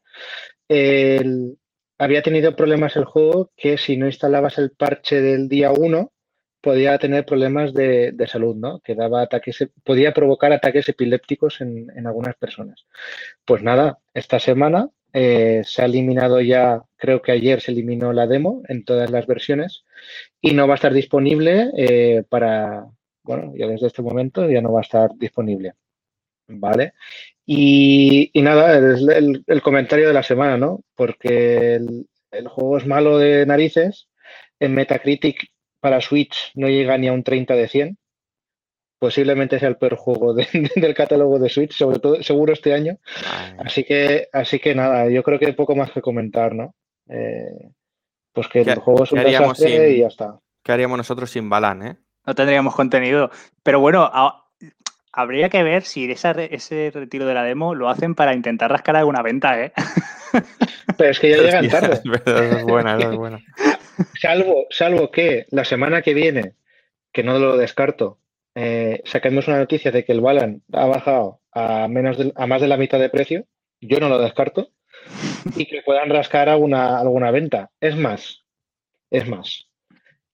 Speaker 2: había tenido problemas el juego que si no instalabas el parche del día 1 podía tener problemas de, salud, ¿no? Que daba ataques, podía provocar ataques epilépticos en, algunas personas. Pues nada, esta semana eh, se ha eliminado ya, creo que ayer se eliminó la demo en todas las versiones y no va a estar disponible eh, para, bueno, ya desde este momento ya no va a estar disponible. ¿Vale? Y, nada, es el, comentario de la semana, ¿no? Porque el, el juego es malo de narices. En Metacritic para Switch no llega ni a un 30 de 100. Posiblemente sea el peor juego del catálogo de Switch, sobre todo seguro este año. Así que, así que nada, yo creo que hay poco más que comentar, ¿no? Eh, pues que el juego es un desastre y ya está.
Speaker 1: ¿Qué haríamos nosotros sin Balan, eh?
Speaker 4: No tendríamos contenido. Pero bueno, habría que ver si ese retiro de la demo lo hacen para intentar rascar alguna venta, ¿eh?
Speaker 2: Pero es que ya llegan tarde.
Speaker 1: es buena, es buena.
Speaker 2: Salvo, salvo que la semana que viene, que no lo descarto, eh, saquemos una noticia de que el Balan ha bajado a, menos a más de la mitad de precio, yo no lo descarto, y que puedan rascar alguna, alguna venta. Es más, es más,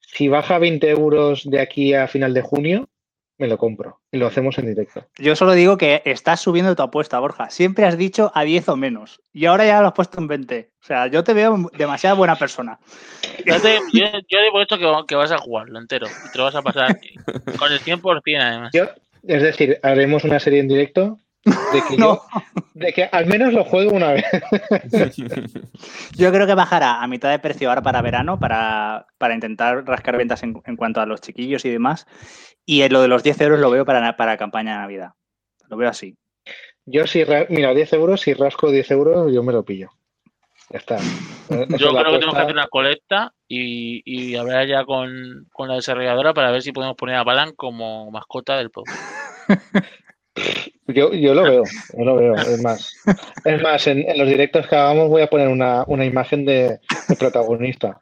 Speaker 2: si baja 20 euros de aquí a final de junio, me lo compro y lo hacemos en directo.
Speaker 4: Yo solo digo que estás subiendo tu apuesta, Borja. Siempre has dicho a 10 o menos y ahora ya lo has puesto en 20. O sea, yo te veo demasiado buena persona.
Speaker 5: Yo, te, yo, he que, vas a jugarlo entero y te lo vas a pasar con el 100% además.
Speaker 2: es decir, haremos una serie en directo de que, de que al menos lo juego una vez.
Speaker 4: yo creo que bajará a mitad de precio ahora para verano para, intentar rascar ventas en, en cuanto a los chiquillos y demás. Y lo de los 10 euros lo veo para, para campaña de Navidad. Lo veo así.
Speaker 2: Yo si, mira, 10 euros, si rasco 10 euros, yo me lo pillo. Ya está.
Speaker 5: Eh, yo creo que tenemos que hacer una colecta y, y hablar ya con, la desarrolladora para ver si podemos poner a Balan como mascota del pueblo.
Speaker 2: Yo, yo lo veo, yo lo veo, es más. Es más, en, los directos que hagamos voy a poner una, imagen de, de protagonista,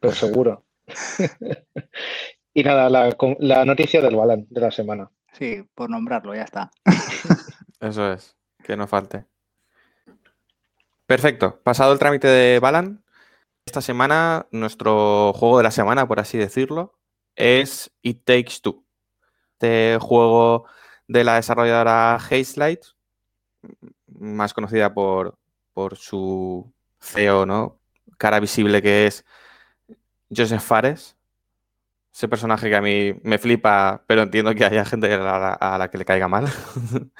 Speaker 2: pero seguro. Y nada, la, noticia del balón de la semana.
Speaker 4: Sí, por nombrarlo, ya está.
Speaker 1: Eso es, que no falte. Perfecto. Pasado el trámite de Balan, esta semana nuestro juego de la semana, por así decirlo, es It Takes Two. Este juego de la desarrolladora Hazelight, más conocida por, por su CEO, ¿no? Cara visible que es Joseph Fares, ese personaje que a mí me flipa, pero entiendo que haya gente a la, que le caiga mal.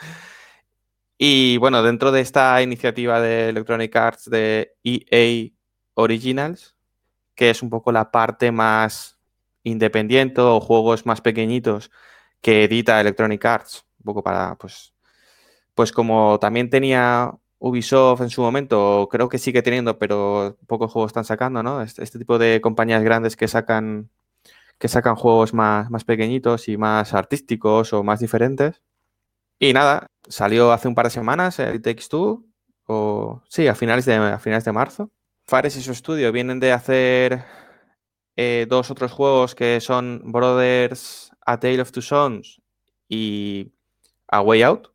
Speaker 1: y bueno, dentro de esta iniciativa de Electronic Arts de EA Originals, que es un poco la parte más independiente o juegos más pequeñitos que edita Electronic Arts, un poco para, pues, pues como también tenía Ubisoft en su momento, creo que sigue teniendo, pero pocos juegos están sacando, ¿no? Este, este tipo de compañías grandes que sacan que sacan juegos más, más pequeñitos y más artísticos o más diferentes. Y nada, salió hace un par de semanas el Takes Two, o sí, a finales de, a finales de marzo. Fares y su estudio vienen de hacer eh, dos otros juegos que son Brothers, A Tale of Two Sons y A Way Out.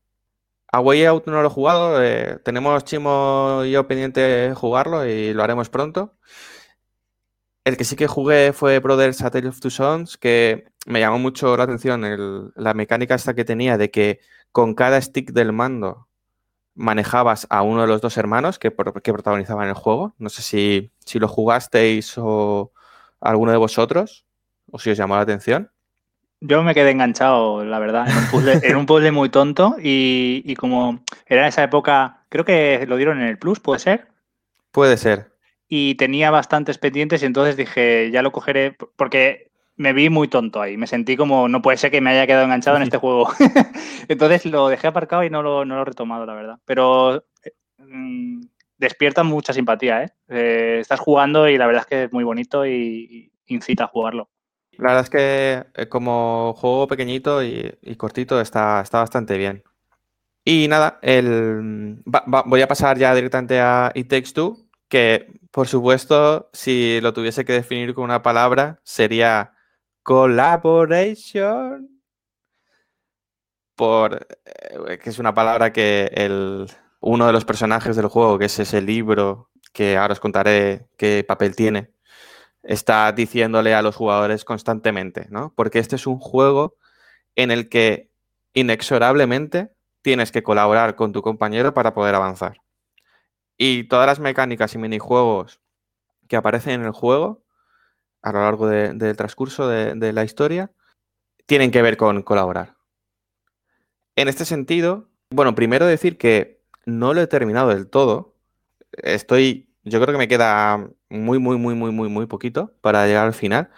Speaker 1: A Way Out no lo he jugado, eh, tenemos Chimo y yo pendiente de jugarlo y lo haremos pronto. El que sí que jugué fue Brothers A Tale of Two Sons, que me llamó mucho la atención la mecánica esta que tenía de que con cada stick del mando manejabas a uno de los dos hermanos que, que protagonizaban el juego. No sé si, si, lo jugasteis o alguno de vosotros, o si os llamó la atención.
Speaker 4: Yo me quedé enganchado, la verdad, en un puzzle, muy tonto y, y, como era en esa época, creo que lo dieron en el Plus, ¿puede ser?
Speaker 1: Puede ser
Speaker 4: y tenía bastantes pendientes y entonces dije, ya lo cogeré porque me vi muy tonto ahí. Me sentí como, no puede ser que me haya quedado enganchado en este juego. entonces lo dejé aparcado y no lo, no lo he retomado, la verdad. Pero mm, despierta mucha simpatía, ¿eh? ¿eh? Estás jugando y la verdad es que es muy bonito y, incita a jugarlo.
Speaker 1: La verdad es que eh, como juego pequeñito y, cortito está, está bastante bien. Y nada, el, va- va- voy a pasar ya directamente a It Takes Two, que por supuesto, si lo tuviese que definir con una palabra, sería collaboration. Por, eh, que es una palabra que el, uno de los personajes del juego, que es ese libro, que ahora os contaré qué papel tiene, está diciéndole a los jugadores constantemente, ¿no? Porque este es un juego en el que inexorablemente tienes que colaborar con tu compañero para poder avanzar. Y todas las mecánicas y minijuegos que aparecen en el juego a lo largo de- del transcurso de, de la historia tienen que ver con colaborar. En este sentido, bueno, primero decir que no lo he terminado del todo. Estoy, yo creo que me queda muy, muy, muy, muy, muy, muy poquito para llegar al final.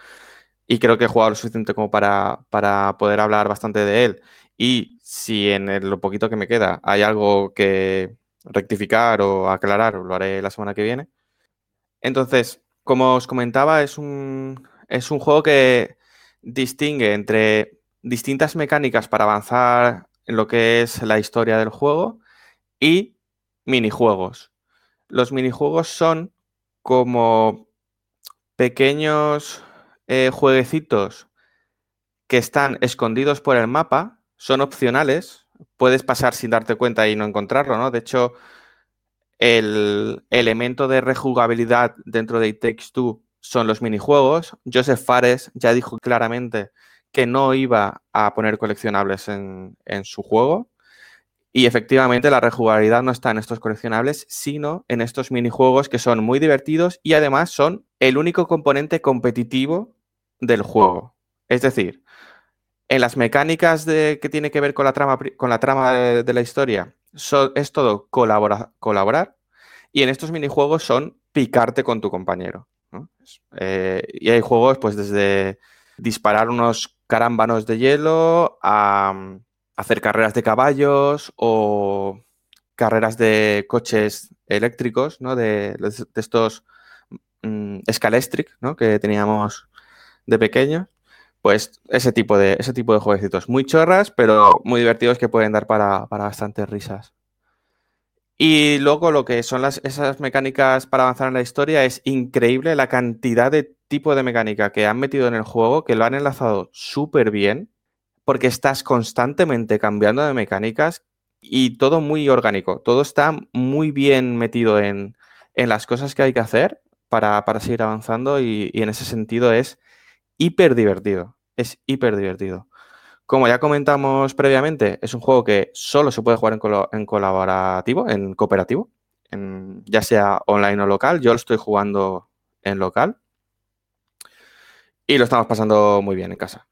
Speaker 1: Y creo que he jugado lo suficiente como para, para poder hablar bastante de él. Y si en el- lo poquito que me queda hay algo que rectificar o aclarar, lo haré la semana que viene. Entonces, como os comentaba, es un, es un juego que distingue entre distintas mecánicas para avanzar en lo que es la historia del juego y minijuegos. Los minijuegos son como pequeños eh, jueguecitos que están escondidos por el mapa, son opcionales, puedes pasar sin darte cuenta y no encontrarlo, ¿no? De hecho, el elemento de rejugabilidad dentro de It Takes Two son los minijuegos. Joseph Fares ya dijo claramente que no iba a poner coleccionables en, en su juego. Y efectivamente la rejugabilidad no está en estos coleccionables, sino en estos minijuegos que son muy divertidos y además son el único componente competitivo del juego. Es decir, en las mecánicas de, que tiene que ver con la trama, con la trama de, la historia, es todo colabora- colaborar. Y en estos minijuegos son picarte con tu compañero. eh, y hay juegos, pues, desde disparar unos carámbanos de hielo a hacer carreras de caballos o carreras de coches eléctricos, ¿no? De, estos mm, Scalestric. Que teníamos de pequeños. Pues ese tipo de, ese tipo de jueguecitos. Muy chorras, pero muy divertidos que pueden dar para, para bastantes risas. Y luego lo que son las, esas mecánicas para avanzar en la historia es increíble la cantidad de tipo de mecánica que han metido en el juego, que lo han enlazado súper bien, porque estás constantemente cambiando de mecánicas y todo muy orgánico. Todo está muy bien metido en, en las cosas que hay que hacer para, para seguir avanzando y, y en ese sentido es hiper divertido. Es hiper divertido. Como ya comentamos previamente, es un juego que solo se puede jugar en, colaborativo, en cooperativo, ya sea online o local. Yo lo estoy jugando en local y lo estamos pasando muy bien en casa.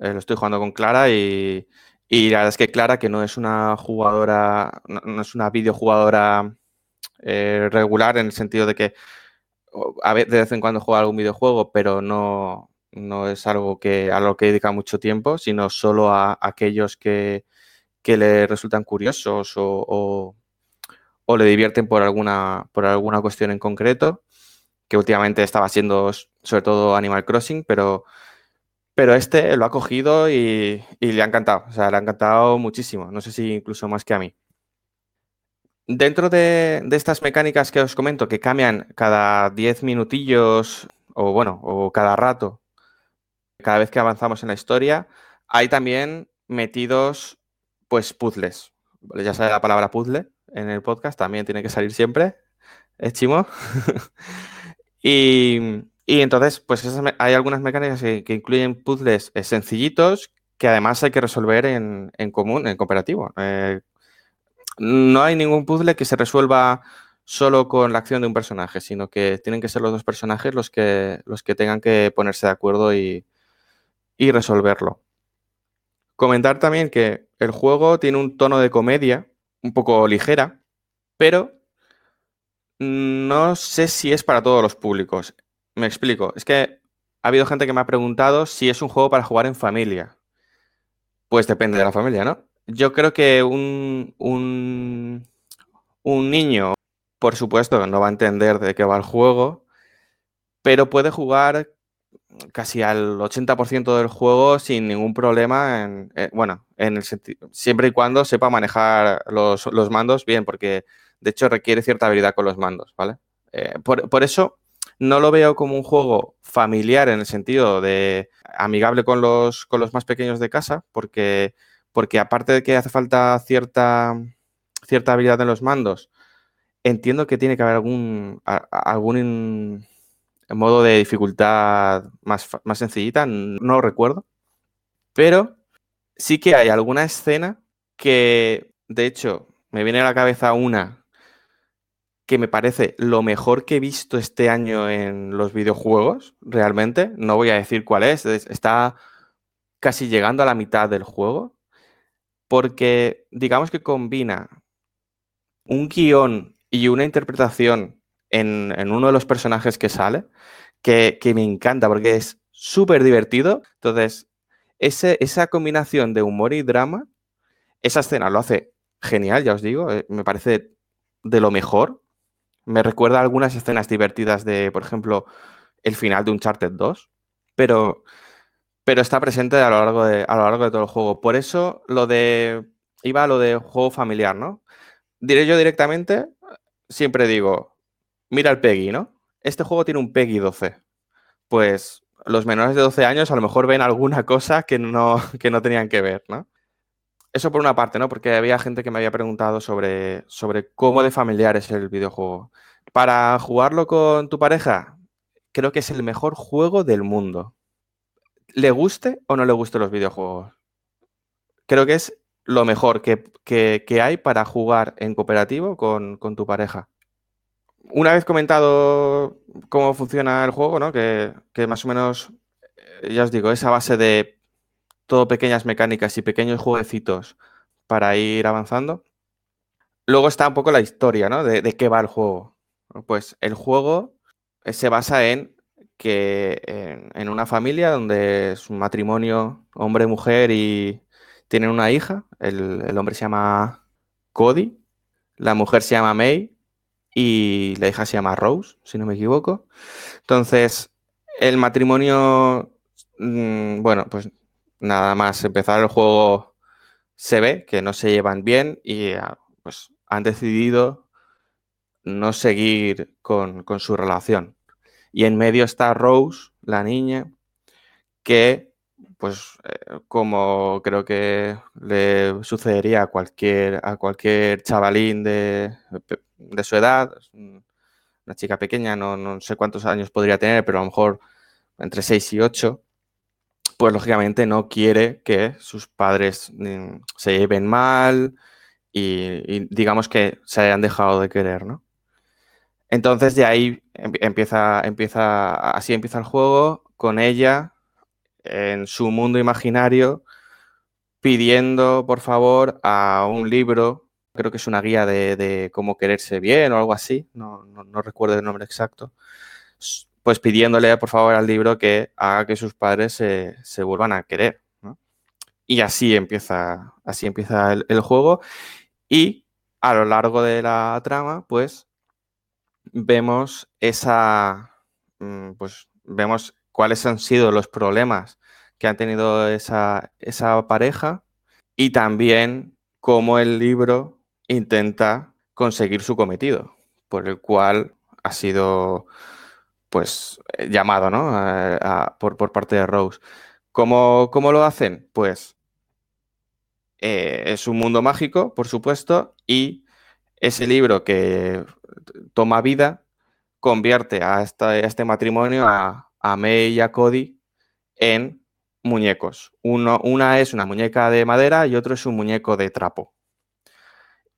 Speaker 1: Eh, lo estoy jugando con Clara y, y la verdad es que Clara, que no es una jugadora, no, es una videojugadora eh, regular en el sentido de que de vez en cuando juega algún videojuego, pero no, no es algo que a lo que dedica mucho tiempo, sino solo a aquellos que, que le resultan curiosos o, o- o le divierten por alguna, por alguna cuestión en concreto, que últimamente estaba siendo sobre todo Animal Crossing, pero, pero este lo ha cogido y, y le ha encantado, o sea, le ha encantado muchísimo, no sé si incluso más que a mí. Dentro de, de estas mecánicas que os comento, que cambian cada 10 minutillos o bueno, o cada rato, cada vez que avanzamos en la historia, hay también metidos pues puzzles. Ya sabe la palabra puzzle en el podcast, también tiene que salir siempre. ¿Es chimo? y, y entonces, pues hay algunas mecánicas que, incluyen puzzles eh, sencillitos que además hay que resolver en, en común, en cooperativo. Eh, no hay ningún puzzle que se resuelva solo con la acción de un personaje, sino que tienen que ser los dos personajes los que, los que tengan que ponerse de acuerdo y, y resolverlo. Comentar también que el juego tiene un tono de comedia un poco ligera, pero no sé si es para todos los públicos. Me explico. Es que ha habido gente que me ha preguntado si es un juego para jugar en familia. Pues depende de la familia, ¿no? Yo creo que un, un, un niño, por supuesto, no va a entender de qué va el juego, pero puede jugar casi al 80% del juego sin ningún problema, en, eh, bueno, en el siempre y cuando sepa manejar los, los, mandos bien, porque de hecho requiere cierta habilidad con los mandos, ¿vale? Eh, por, por, eso no lo veo como un juego familiar en el sentido de amigable con los, con los más pequeños de casa, porque, porque aparte de que hace falta cierta, cierta habilidad en los mandos, entiendo que tiene que haber algún, algún modo de dificultad más, más sencillita, no lo recuerdo, pero sí que hay alguna escena que, de hecho, me viene a la cabeza una que me parece lo mejor que he visto este año en los videojuegos, realmente. No voy a decir cuál es, está casi llegando a la mitad del juego, porque digamos que combina un guion y una interpretación en, uno de los personajes que sale, que, me encanta porque es súper divertido. Entonces, ese, esa combinación de humor y drama, esa escena lo hace genial, ya os digo, eh, me parece de lo mejor. Me recuerda algunas escenas divertidas de, por ejemplo, el final de Uncharted 2, pero, pero está presente a lo, largo de, a lo largo de todo el juego. Por eso lo de, iba a lo de juego familiar, ¿no? Diré yo directamente, siempre digo, mira el PEGI, ¿no? Este juego tiene un PEGI 12. Pues los menores de 12 años a lo mejor ven alguna cosa que no, que no tenían que ver, ¿no? Eso por una parte, ¿no? Porque había gente que me había preguntado sobre, sobre cómo de familiar es el videojuego. Para jugarlo con tu pareja, creo que es el mejor juego del mundo. ¿Le guste o no le guste los videojuegos? Creo que es lo mejor que, hay para jugar en cooperativo con, con, tu pareja. Una vez comentado cómo funciona el juego, ¿no? que, más o menos, eh, ya os digo, esa base de todo pequeñas mecánicas y pequeños jueguecitos para ir avanzando. Luego está un poco la historia, ¿no? De, qué va el juego. Pues el juego se basa en que en, en, una familia donde es un matrimonio hombre-mujer y, tienen una hija, el, hombre se llama Cody, la mujer se llama May y la hija se llama Rose, si no me equivoco. Entonces, el matrimonio, mm, bueno, pues nada más empezar el juego se ve que no se llevan bien y ah, pues han decidido no seguir con, con su relación. Y en medio está Rose, la niña, que pues eh, como creo que le sucedería a cualquier, a cualquier chavalín de, de su edad, una chica pequeña, no, no, sé cuántos años podría tener, pero a lo mejor entre 6 y 8, pues lógicamente no quiere que sus padres mm, se lleven mal y, digamos que se hayan dejado de querer, ¿no? Entonces de ahí empieza, empieza, así empieza el juego con ella en su mundo imaginario pidiendo, por favor, a un libro, creo que es una guía de, cómo quererse bien o algo así, no, recuerdo el nombre exacto, pues pidiéndole, por favor, al libro que haga que sus padres se, vuelvan a querer. Y así empieza, así empieza el, el juego. Y a lo largo de la trama, pues vemos esa, mm, pues vemos cuáles han sido los problemas que han tenido esa, pareja y también cómo el libro intenta conseguir su cometido, por el cual ha sido pues llamado ¿no? por, parte de Rose. ¿Cómo, ¿Cómo, lo hacen? Pues eh, es un mundo mágico, por supuesto, y ese libro que toma vida convierte a, este matrimonio, a, a May y a Cody en muñecos. Uno, una es una muñeca de madera y otro es un muñeco de trapo.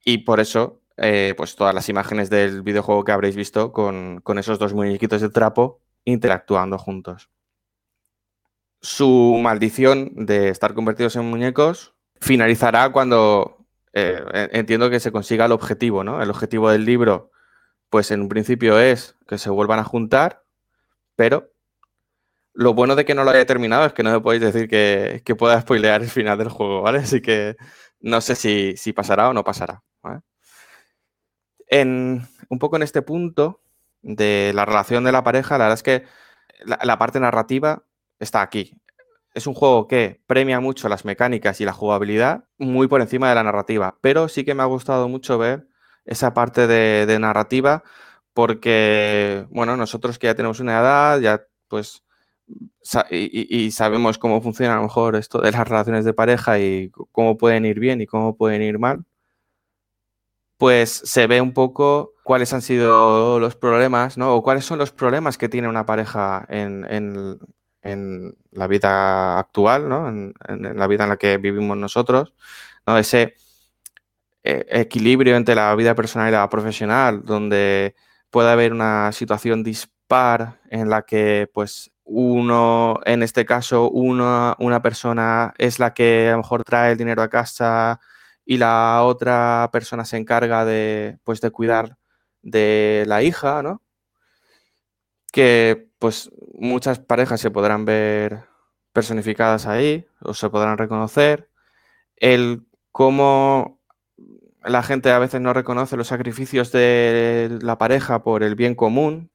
Speaker 1: Y por eso, eh, pues todas las imágenes del videojuego que habréis visto con, esos dos muñequitos de trapo interactuando juntos. Su maldición de estar convertidos en muñecos finalizará cuando eh, entiendo que se consiga el objetivo, ¿no? El objetivo del libro, pues en un principio es que se vuelvan a juntar, pero lo bueno de que no lo haya terminado es que no me podéis decir que, pueda spoilear el final del juego, ¿vale? Así que no sé si, pasará o no pasará. En, un poco en este punto de la relación de la pareja, la verdad es que la, parte narrativa está aquí. Es un juego que premia mucho las mecánicas y la jugabilidad muy por encima de la narrativa, pero sí que me ha gustado mucho ver esa parte de, de narrativa porque, bueno, nosotros que ya tenemos una edad, ya pues y, sabemos cómo funciona a lo mejor esto de las relaciones de pareja y cómo pueden ir bien y cómo pueden ir mal, pues se ve un poco cuáles han sido los problemas, ¿no? O cuáles son los problemas que tiene una pareja en, en- en la vida actual, ¿no? En la vida en la que vivimos nosotros, ¿no? Ese eh, equilibrio entre la vida personal y la profesional, donde puede haber una situación dispar en la que, pues, uno, en este caso, una, una persona es la que a lo mejor trae el dinero a casa y la otra persona se encarga de, pues, de cuidar de la hija, ¿no? Que, pues, muchas parejas se podrán ver personificadas ahí o se podrán reconocer. El cómo la gente a veces no reconoce los sacrificios de la pareja por el bien común.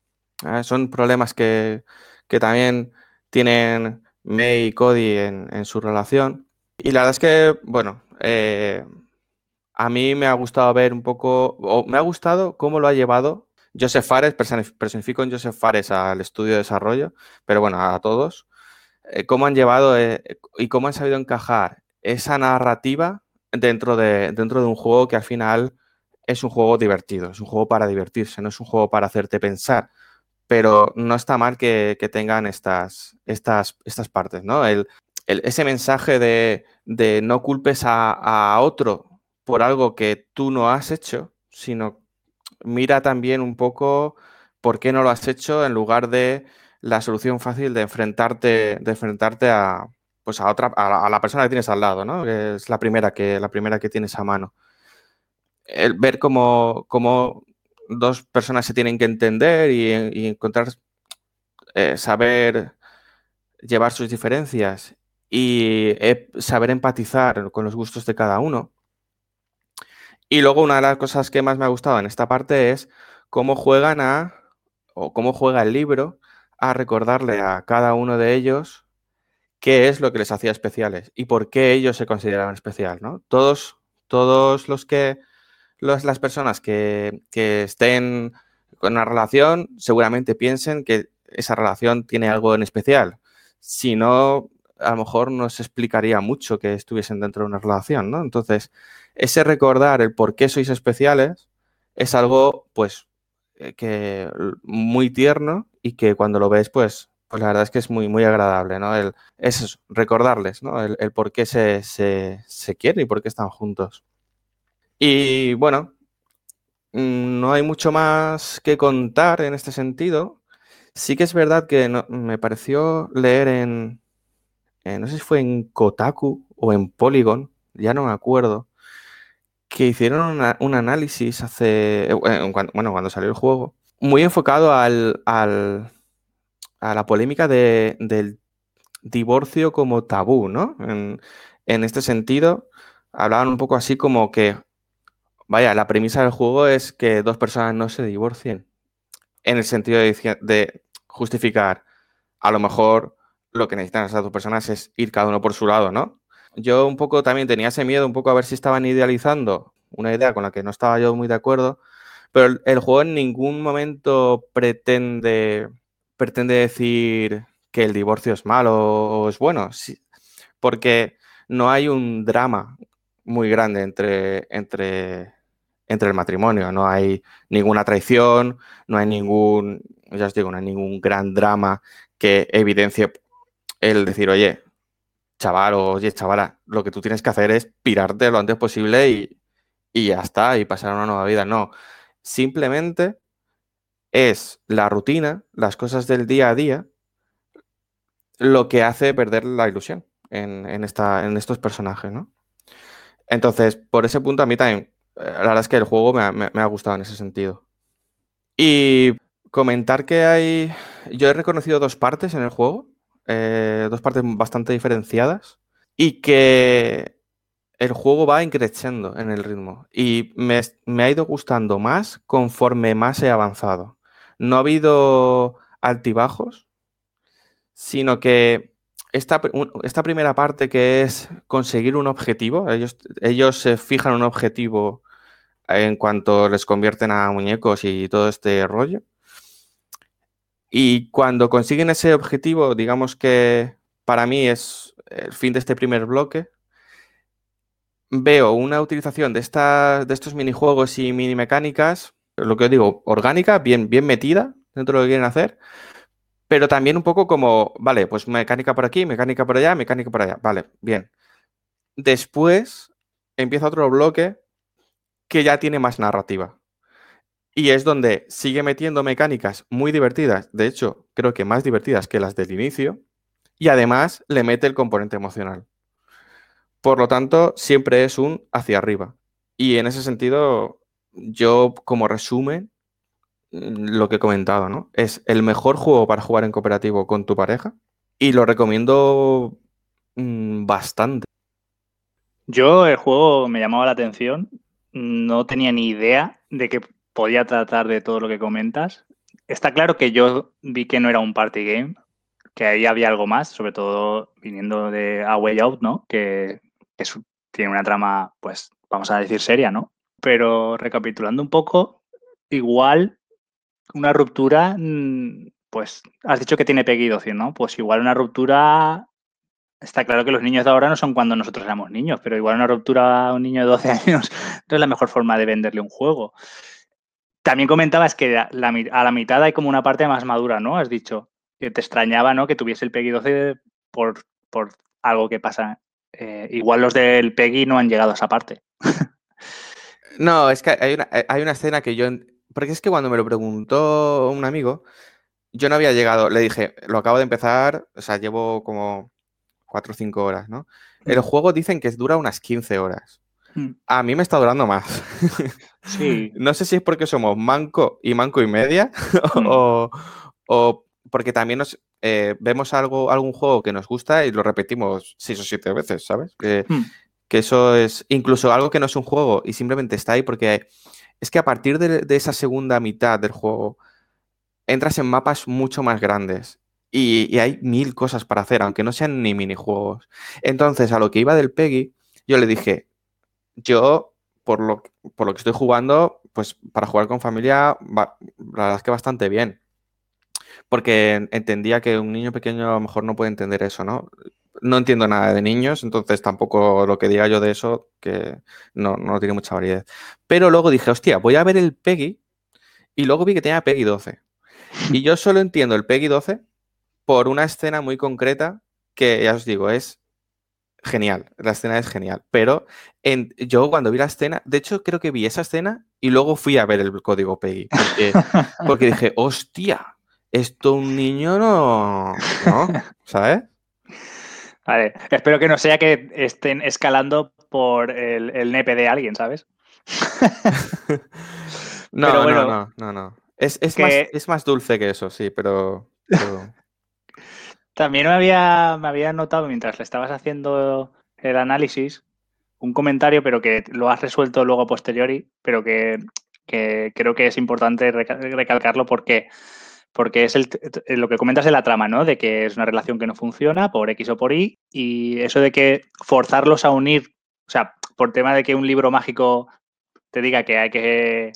Speaker 1: ¿Eh? Son problemas que, que también tienen May y Cody en, en su relación. Y la verdad es que, bueno, eh, a mí me ha gustado ver un poco, o me ha gustado cómo lo ha llevado Joseph Fares, personif- personifico en Joseph Fares al estudio de desarrollo, pero bueno, a todos, eh, cómo han llevado eh, y cómo han sabido encajar esa narrativa dentro de, dentro de un juego que al final es un juego divertido, es un juego para divertirse, no es un juego para hacerte pensar. Pero no está mal que, tengan estas, estas, estas partes, ¿no? El, ese mensaje de, de no culpes a, a otro por algo que tú no has hecho, sino mira también un poco por qué no lo has hecho en lugar de la solución fácil de enfrentarte, de enfrentarte a, pues a otra, a la persona que tienes al lado, ¿no? Que es la primera que, la primera que tienes a mano. El ver cómo, cómo dos personas se tienen que entender y, encontrar, eh, saber llevar sus diferencias y eh, saber empatizar con los gustos de cada uno. Y luego una de las cosas que más me ha gustado en esta parte es cómo juegan a, o cómo juega el libro a recordarle a cada uno de ellos qué es lo que les hacía especiales y por qué ellos se consideraban especial, ¿no? Todos, todos los que, los- las personas que, que estén con una relación seguramente piensen que esa relación tiene algo en especial. Si no, a lo mejor no se explicaría mucho que estuviesen dentro de una relación, ¿no? Entonces, ese recordar el por qué sois especiales es algo, pues, eh, que muy tierno y que cuando lo ves, pues, pues la verdad es que es muy, muy agradable, ¿no? El, es recordarles, ¿no? El, el por qué se, se, se quieren y por qué están juntos. Y bueno, mm, no hay mucho más que contar en este sentido. Sí que es verdad que no- me pareció leer en, no sé si fue en Kotaku o en Polygon, ya no me acuerdo, que hicieron un análisis hace, eh, bueno, cuando, salió el juego, muy enfocado al, al- a la polémica de- del divorcio como tabú, ¿no? En, en este sentido, hablaban un poco así como que, vaya, la premisa del juego es que dos personas no se divorcien, en el sentido de, justificar, a lo mejor lo que necesitan esas dos personas es ir cada uno por su lado, ¿no? Yo un poco también tenía ese miedo, un poco a ver si estaban idealizando una idea con la que no estaba yo muy de acuerdo, pero el, el juego en ningún momento pretende, pretende decir que el divorcio es malo o es bueno, sí, porque no hay un drama muy grande entre, entre, entre el matrimonio, no hay ninguna traición, no hay ningún, ya os digo, no hay ningún gran drama que evidencie el decir, oye, chaval oye, chavala, lo que tú tienes que hacer es pirarte lo antes posible y, y ya está, y pasar una nueva vida. No, simplemente es la rutina, las cosas del día a día, lo que hace perder la ilusión en, en esta, en estos personajes, ¿no? Entonces, por ese punto a mí también, la verdad es que el juego me ha, gustado en ese sentido. Y comentar que hay, yo he reconocido dos partes en el juego, eh, dos partes bastante diferenciadas, y que el juego va increciendo en el ritmo. Y me, me ha ido gustando más conforme más he avanzado. No ha habido altibajos, sino que esta, esta primera parte que es conseguir un objetivo, ellos, ellos se fijan un objetivo en cuanto les convierten a muñecos y todo este rollo. Y cuando consiguen ese objetivo, digamos que para mí es el fin de este primer bloque, veo una utilización de, de estos minijuegos y mini mecánicas, lo que os digo, orgánica, bien, bien metida dentro de lo que quieren hacer, pero también un poco como, vale, pues mecánica por aquí, mecánica por allá, mecánica por allá, vale, bien. Después empieza otro bloque que ya tiene más narrativa. Y es donde sigue metiendo mecánicas muy divertidas, de hecho, creo que más divertidas que las del inicio, y además le mete el componente emocional. Por lo tanto, siempre es un hacia arriba. Y en ese sentido, yo como resumen, mm, lo que he comentado, ¿no? Es el mejor juego para jugar en cooperativo con tu pareja y lo recomiendo mm, bastante.
Speaker 4: Yo el juego me llamaba la atención, no tenía ni idea de que podía tratar de todo lo que comentas. Está claro que yo vi que no era un party game, que ahí había algo más, sobre todo viniendo de A Way Out, ¿no? Que, tiene una trama, pues, vamos a decir, seria, ¿no? Pero recapitulando un poco, igual una ruptura, mm, pues, has dicho que tiene Peggy 12, ¿no? Pues igual una ruptura Está claro que los niños de ahora no son cuando nosotros éramos niños, pero igual una ruptura a un niño de 12 años no es la mejor forma de venderle un juego. También comentabas que a la mitad hay como una parte más madura, ¿no? Has dicho que te extrañaba, ¿no? Que tuviese el PEGI 12 por, por algo que pasa. Eh, igual los del PEGI no han llegado a esa parte.
Speaker 1: no, es que hay una, hay una escena que yo... Porque es que cuando me lo preguntó un amigo, yo no había llegado, le dije, lo acabo de empezar, o sea, llevo como cuatro o cinco horas, ¿no? El mm. juego dicen que dura unas 15 horas. Mm. A mí me está durando más.
Speaker 4: Sí.
Speaker 1: no sé si es porque somos manco y manco y media mm. o, porque también nos eh, vemos algo, algún juego que nos gusta y lo repetimos seis o siete veces, ¿sabes? Que, que, eso es incluso algo que no es un juego y simplemente está ahí porque es que a partir de esa segunda mitad del juego entras en mapas mucho más grandes y, hay mil cosas para hacer, aunque no sean ni minijuegos. Entonces, a lo que iba del Peggy, yo le dije, yo, por lo, por lo que estoy jugando, pues para jugar con familia, la verdad es que bastante bien. Porque entendía que un niño pequeño a lo mejor no puede entender eso, ¿no? No entiendo nada de niños, entonces tampoco lo que diga yo de eso, que no, no tiene mucha variedad. Pero luego dije, hostia, voy a ver el Peggy y luego vi que tenía Peggy 12. Y yo solo entiendo el Peggy 12 por una escena muy concreta que ya os digo, es genial. La escena es genial. Pero en, yo cuando vi la escena, de hecho creo que vi esa escena y luego fui a ver el código PEGI. Porque, dije, hostia, esto un niño no, ¿no? ¿Sabes?
Speaker 4: Vale, espero que no sea que estén escalando por el, el nepe de alguien, ¿sabes?
Speaker 1: no, no, no, no, no, Es, más, es más dulce que eso, sí, pero...
Speaker 4: También me había, me había notado mientras le estabas haciendo el análisis un comentario, pero que lo has resuelto luego a posteriori, pero que, creo que es importante recalcarlo porque, porque es el, lo que comentas de la trama, ¿no? De que es una relación que no funciona por X o por Y, y eso de que forzarlos a unir, o sea, por tema de que un libro mágico te diga que hay que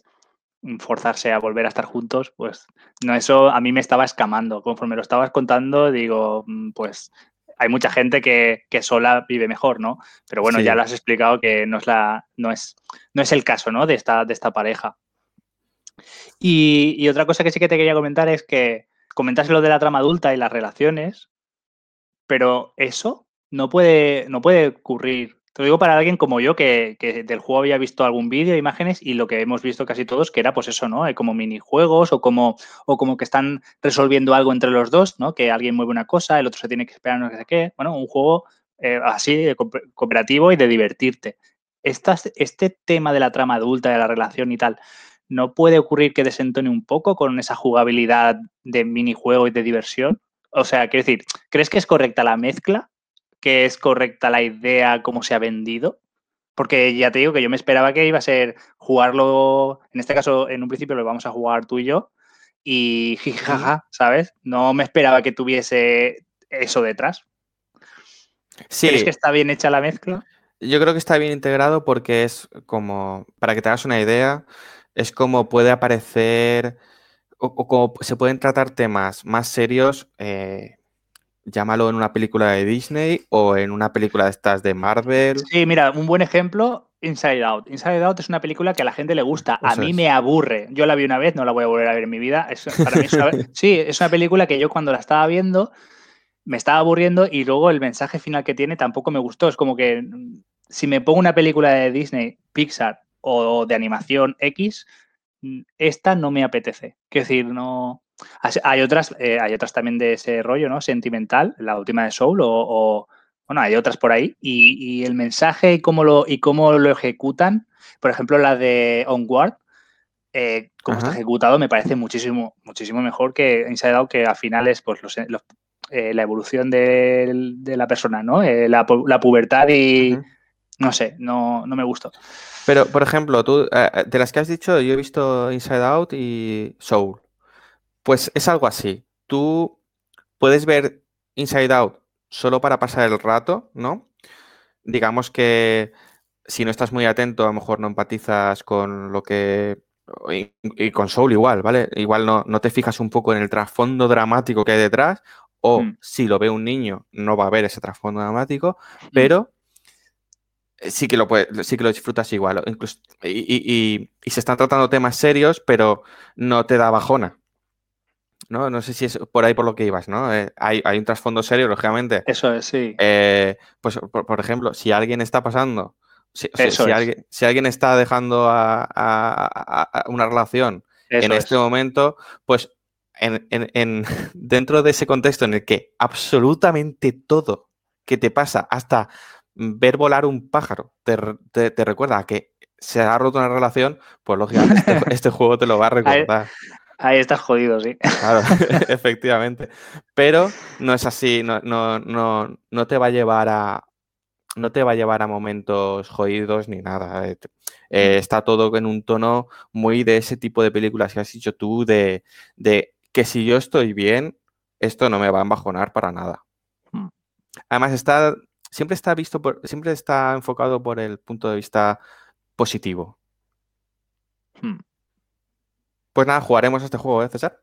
Speaker 4: forzarse a volver a estar juntos, pues no, eso a mí me estaba escamando. Conforme lo estabas contando, digo, mm, pues hay mucha gente que, sola vive mejor, ¿no? Pero bueno, ya lo has explicado que no es, la, no es, no es el caso, ¿no? De esta, de esta pareja. Y, y, otra cosa que sí que te quería comentar es que comentas lo de la trama adulta y las relaciones, pero eso no puede, no puede ocurrir lo digo para alguien como yo que, del juego había visto algún vídeo, imágenes y lo que hemos visto casi todos que era pues eso, ¿no? Hay como minijuegos o como, o como que están resolviendo algo entre los dos, ¿no? Que alguien mueve una cosa, el otro se tiene que esperar no sé qué. Bueno, un juego eh, así cooperativo y de divertirte. este tema de la trama adulta, de la relación y tal, ¿no puede ocurrir que desentone un poco con esa jugabilidad de minijuego y de diversión? O sea, quiero decir, ¿crees que es correcta la mezcla? Que es correcta la idea, cómo se ha vendido. Porque ya te digo que yo me esperaba que iba a ser jugarlo, en este caso, en un principio lo vamos a jugar tú y yo, y jijaja, ¿sabes? No me esperaba que tuviese eso detrás.
Speaker 1: Sí,
Speaker 4: ¿Crees que está bien hecha la mezcla?
Speaker 1: yo creo que está bien integrado porque es como, para que te hagas una idea, es como puede aparecer o, o como se pueden tratar temas más serios, eh, llámalo en una película de Disney o en una película de estas de Marvel.
Speaker 4: Sí, mira, un buen ejemplo, Inside Out. Inside Out es una película que a la gente le gusta. A
Speaker 1: Eso
Speaker 4: mí
Speaker 1: es.
Speaker 4: me aburre. Yo la vi una vez, no la voy a volver a ver en mi vida. Es, para mí es una- sí, es una película que yo cuando la estaba viendo me estaba aburriendo y luego el mensaje final que tiene tampoco me gustó. Es como que mm, si me pongo una película de Disney, Pixar o de animación X, mm, esta no me apetece. Quiero decir, no. Hay otras, eh, hay otras también de ese rollo, ¿no? Sentimental, la última de Soul, o, o- bueno, hay otras por ahí. Y, y el mensaje y cómo lo, y cómo lo ejecutan, por ejemplo, la de Onward, eh, como está ejecutado, me parece muchísimo, muchísimo mejor que Inside Out, que al final es pues, los- los- eh, la evolución de, la persona, ¿no? Eh, la, pu- la pubertad y no sé, no, no me gustó.
Speaker 1: Pero, por ejemplo, tú, eh, de las que has dicho, yo he visto Inside Out y Soul. Pues es algo así. Tú puedes ver Inside Out solo para pasar el rato, ¿no? Digamos que si no estás muy atento, a lo mejor no empatizas con lo que... Y, y con Soul igual, ¿vale? Igual no, no te fijas un poco en el trasfondo dramático que hay detrás, o
Speaker 4: Mm.
Speaker 1: si lo ve un niño, no va a ver ese trasfondo dramático, pero eh, sí que lo puede- sí que lo disfrutas igual. Incluso, y, y- y- y se están tratando temas serios, pero no te da bajona. ¿No? No sé si es por ahí por lo que ibas, ¿no? Eh, hay, hay un trasfondo serio, lógicamente.
Speaker 4: Eso es, sí.
Speaker 1: Eh, pues, por, por ejemplo, si alguien está pasando, si, si-
Speaker 4: Eso
Speaker 1: si
Speaker 4: es.
Speaker 1: alguien, si alguien está dejando a, a- a- a una relación
Speaker 4: Eso
Speaker 1: en
Speaker 4: es.
Speaker 1: este momento, pues en, en- en- dentro de ese contexto en el que absolutamente todo que te pasa, hasta ver volar un pájaro, te, te- te recuerda a que se ha roto una relación, pues lógicamente este, este juego te lo va a recordar.
Speaker 4: Ahí estás jodido, sí.
Speaker 1: Claro, efectivamente. Pero no es así, no, no, no, no te va a llevar a. No te va a llevar a momentos jodidos ni nada. eh, eh, está todo en un tono muy de ese tipo de películas que has dicho tú, de, de que si yo estoy bien, esto no me va a embajonar para nada.
Speaker 4: Mm.
Speaker 1: Además, está, siempre está visto por, siempre está enfocado por el punto de vista positivo.
Speaker 4: Hmm.
Speaker 1: Pues nada, jugaremos este juego, ¿eh, César?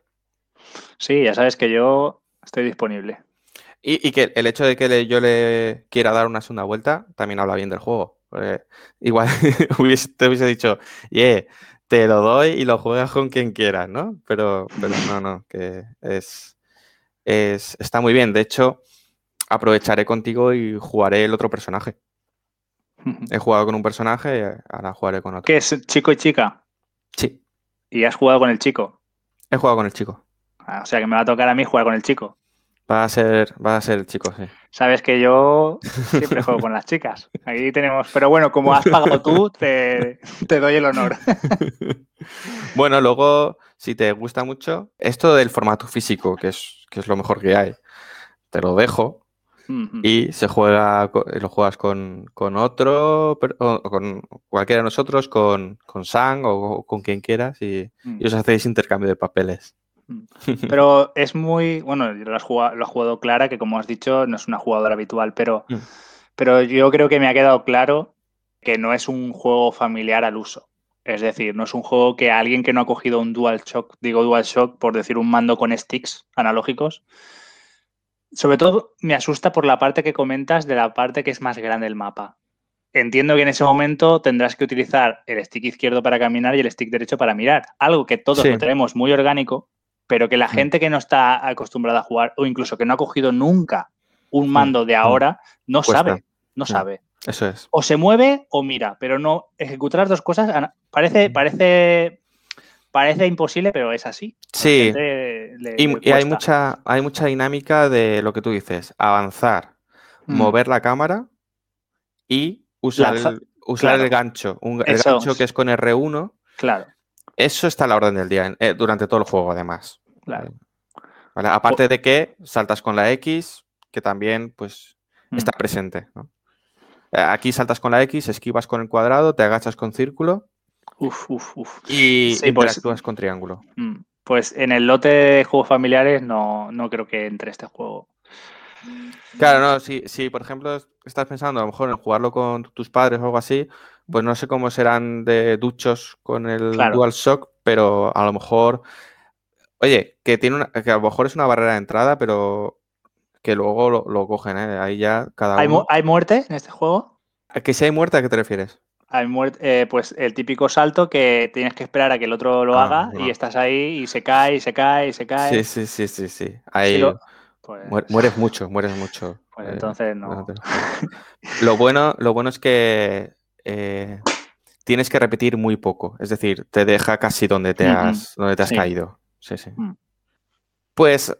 Speaker 4: Sí, ya sabes que yo estoy disponible.
Speaker 1: Y, y que el hecho de que le- yo le quiera dar una segunda vuelta también habla bien del juego. porque igual te hubiese dicho, yeah, te lo doy y lo juegas con quien quieras, ¿no? Pero, pero no, no, que es, es, está muy bien. De hecho, aprovecharé contigo y jugaré el otro personaje. He jugado con un personaje, ahora jugaré con otro.
Speaker 4: ¿Qué es chico y chica?
Speaker 1: Sí,
Speaker 4: Y has jugado con el chico.
Speaker 1: he jugado con el chico.
Speaker 4: Ah, O sea que me va a tocar a mí jugar con el chico.
Speaker 1: Va a ser, va a ser el chico, sí.
Speaker 4: Sabes que yo siempre juego con las chicas. Ahí tenemos. Pero bueno, como has pagado tú, te, te doy el honor.
Speaker 1: Bueno, luego, si te gusta mucho, esto del formato físico, que es, que es lo mejor que hay, te lo dejo Y se juega, co- lo juegas con, con otro, o con cualquiera de nosotros, con, con Sang o, o con quien quieras y,
Speaker 4: Mm.
Speaker 1: y os hacéis intercambio de papeles.
Speaker 4: Pero es muy. Bueno, lo has jugado, lo ha jugado Clara, que como has dicho, no es una jugadora habitual, pero,
Speaker 1: Mm.
Speaker 4: pero yo creo que me ha quedado claro que no es un juego familiar al uso. Es decir, no es un juego que alguien que no ha cogido un DualShock, digo DualShock por decir un mando con sticks analógicos, sobre todo me asusta por la parte que comentas de la parte que es más grande el mapa. Entiendo que en ese momento tendrás que utilizar el stick izquierdo para caminar y el stick derecho para mirar. Algo que todos
Speaker 1: Sí.
Speaker 4: lo tenemos muy orgánico, pero que la
Speaker 1: Mm.
Speaker 4: gente que no está acostumbrada a jugar o incluso que no ha cogido nunca un mando de ahora no
Speaker 1: Cuesta.
Speaker 4: sabe, no
Speaker 1: Mm.
Speaker 4: sabe.
Speaker 1: Eso es.
Speaker 4: O se mueve o mira, pero no ejecutar las dos cosas
Speaker 1: Mm.
Speaker 4: parece parece parece imposible, pero es así.
Speaker 1: Sí.
Speaker 4: le-
Speaker 1: Y, hay, mucha, hay mucha dinámica de lo que tú dices, avanzar,
Speaker 4: Mm.
Speaker 1: mover la cámara y usar,
Speaker 4: Lanza-
Speaker 1: el, usar
Speaker 4: claro.
Speaker 1: el gancho. Un, el
Speaker 4: Eso
Speaker 1: gancho que es con R1.
Speaker 4: Claro,
Speaker 1: Eso está a la orden del día eh, durante todo el juego, además.
Speaker 4: claro.
Speaker 1: ¿Vale? Aparte de que saltas con la X, que también pues,
Speaker 4: Mm.
Speaker 1: está presente. ¿no? Eh, Aquí saltas con la X, esquivas con el cuadrado, te agachas con círculo
Speaker 4: Uf, uf, uf.
Speaker 1: y
Speaker 4: Sí, pues-
Speaker 1: con triángulo.
Speaker 4: Mm, Pues en el lote de juegos familiares no, no creo que entre este juego.
Speaker 1: Claro, no, si, si por ejemplo estás pensando a lo mejor en jugarlo con tus padres o algo así, pues no sé cómo serán de duchos con el
Speaker 4: Claro.
Speaker 1: DualShock, pero a lo mejor, oye, que tiene una, que a lo mejor es una barrera de entrada, pero que luego lo, lo cogen, ¿eh? Ahí ya cada
Speaker 4: ¿Hay, mu-
Speaker 1: uno.
Speaker 4: hay muerte en este juego?
Speaker 1: ¿A que si hay muerte, ¿a qué te refieres?
Speaker 4: Hay muerte, pues el típico salto que tienes que esperar a que el otro lo
Speaker 1: Ah,
Speaker 4: haga
Speaker 1: no.
Speaker 4: y estás ahí y se cae y se cae y se cae.
Speaker 1: Sí, sí, sí, sí, sí. Ahí
Speaker 4: lo- pues,
Speaker 1: muer- mueres mucho, mueres mucho.
Speaker 4: pues
Speaker 1: eh,
Speaker 4: entonces no.
Speaker 1: no te- Lo bueno, lo bueno es que eh, tienes que repetir muy poco. Es decir, te deja casi donde te has, donde te has
Speaker 4: Sí.
Speaker 1: caído. Sí, sí.
Speaker 4: Mm.
Speaker 1: Pues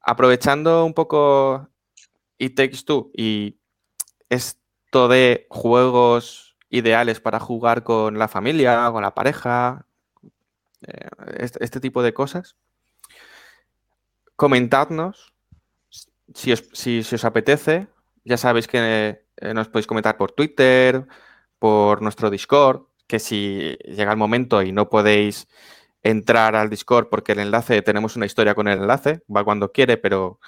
Speaker 1: aprovechando un poco It Takes Two y esto de juegos ideales para jugar con la familia, con la pareja, eh, este, este tipo de cosas, comentadnos si os, os apetece. Ya sabéis que eh, nos podéis comentar por Twitter, por nuestro Discord, que si llega el momento y no podéis entrar al Discord porque el enlace, tenemos una historia con el enlace, va cuando quiere, pero,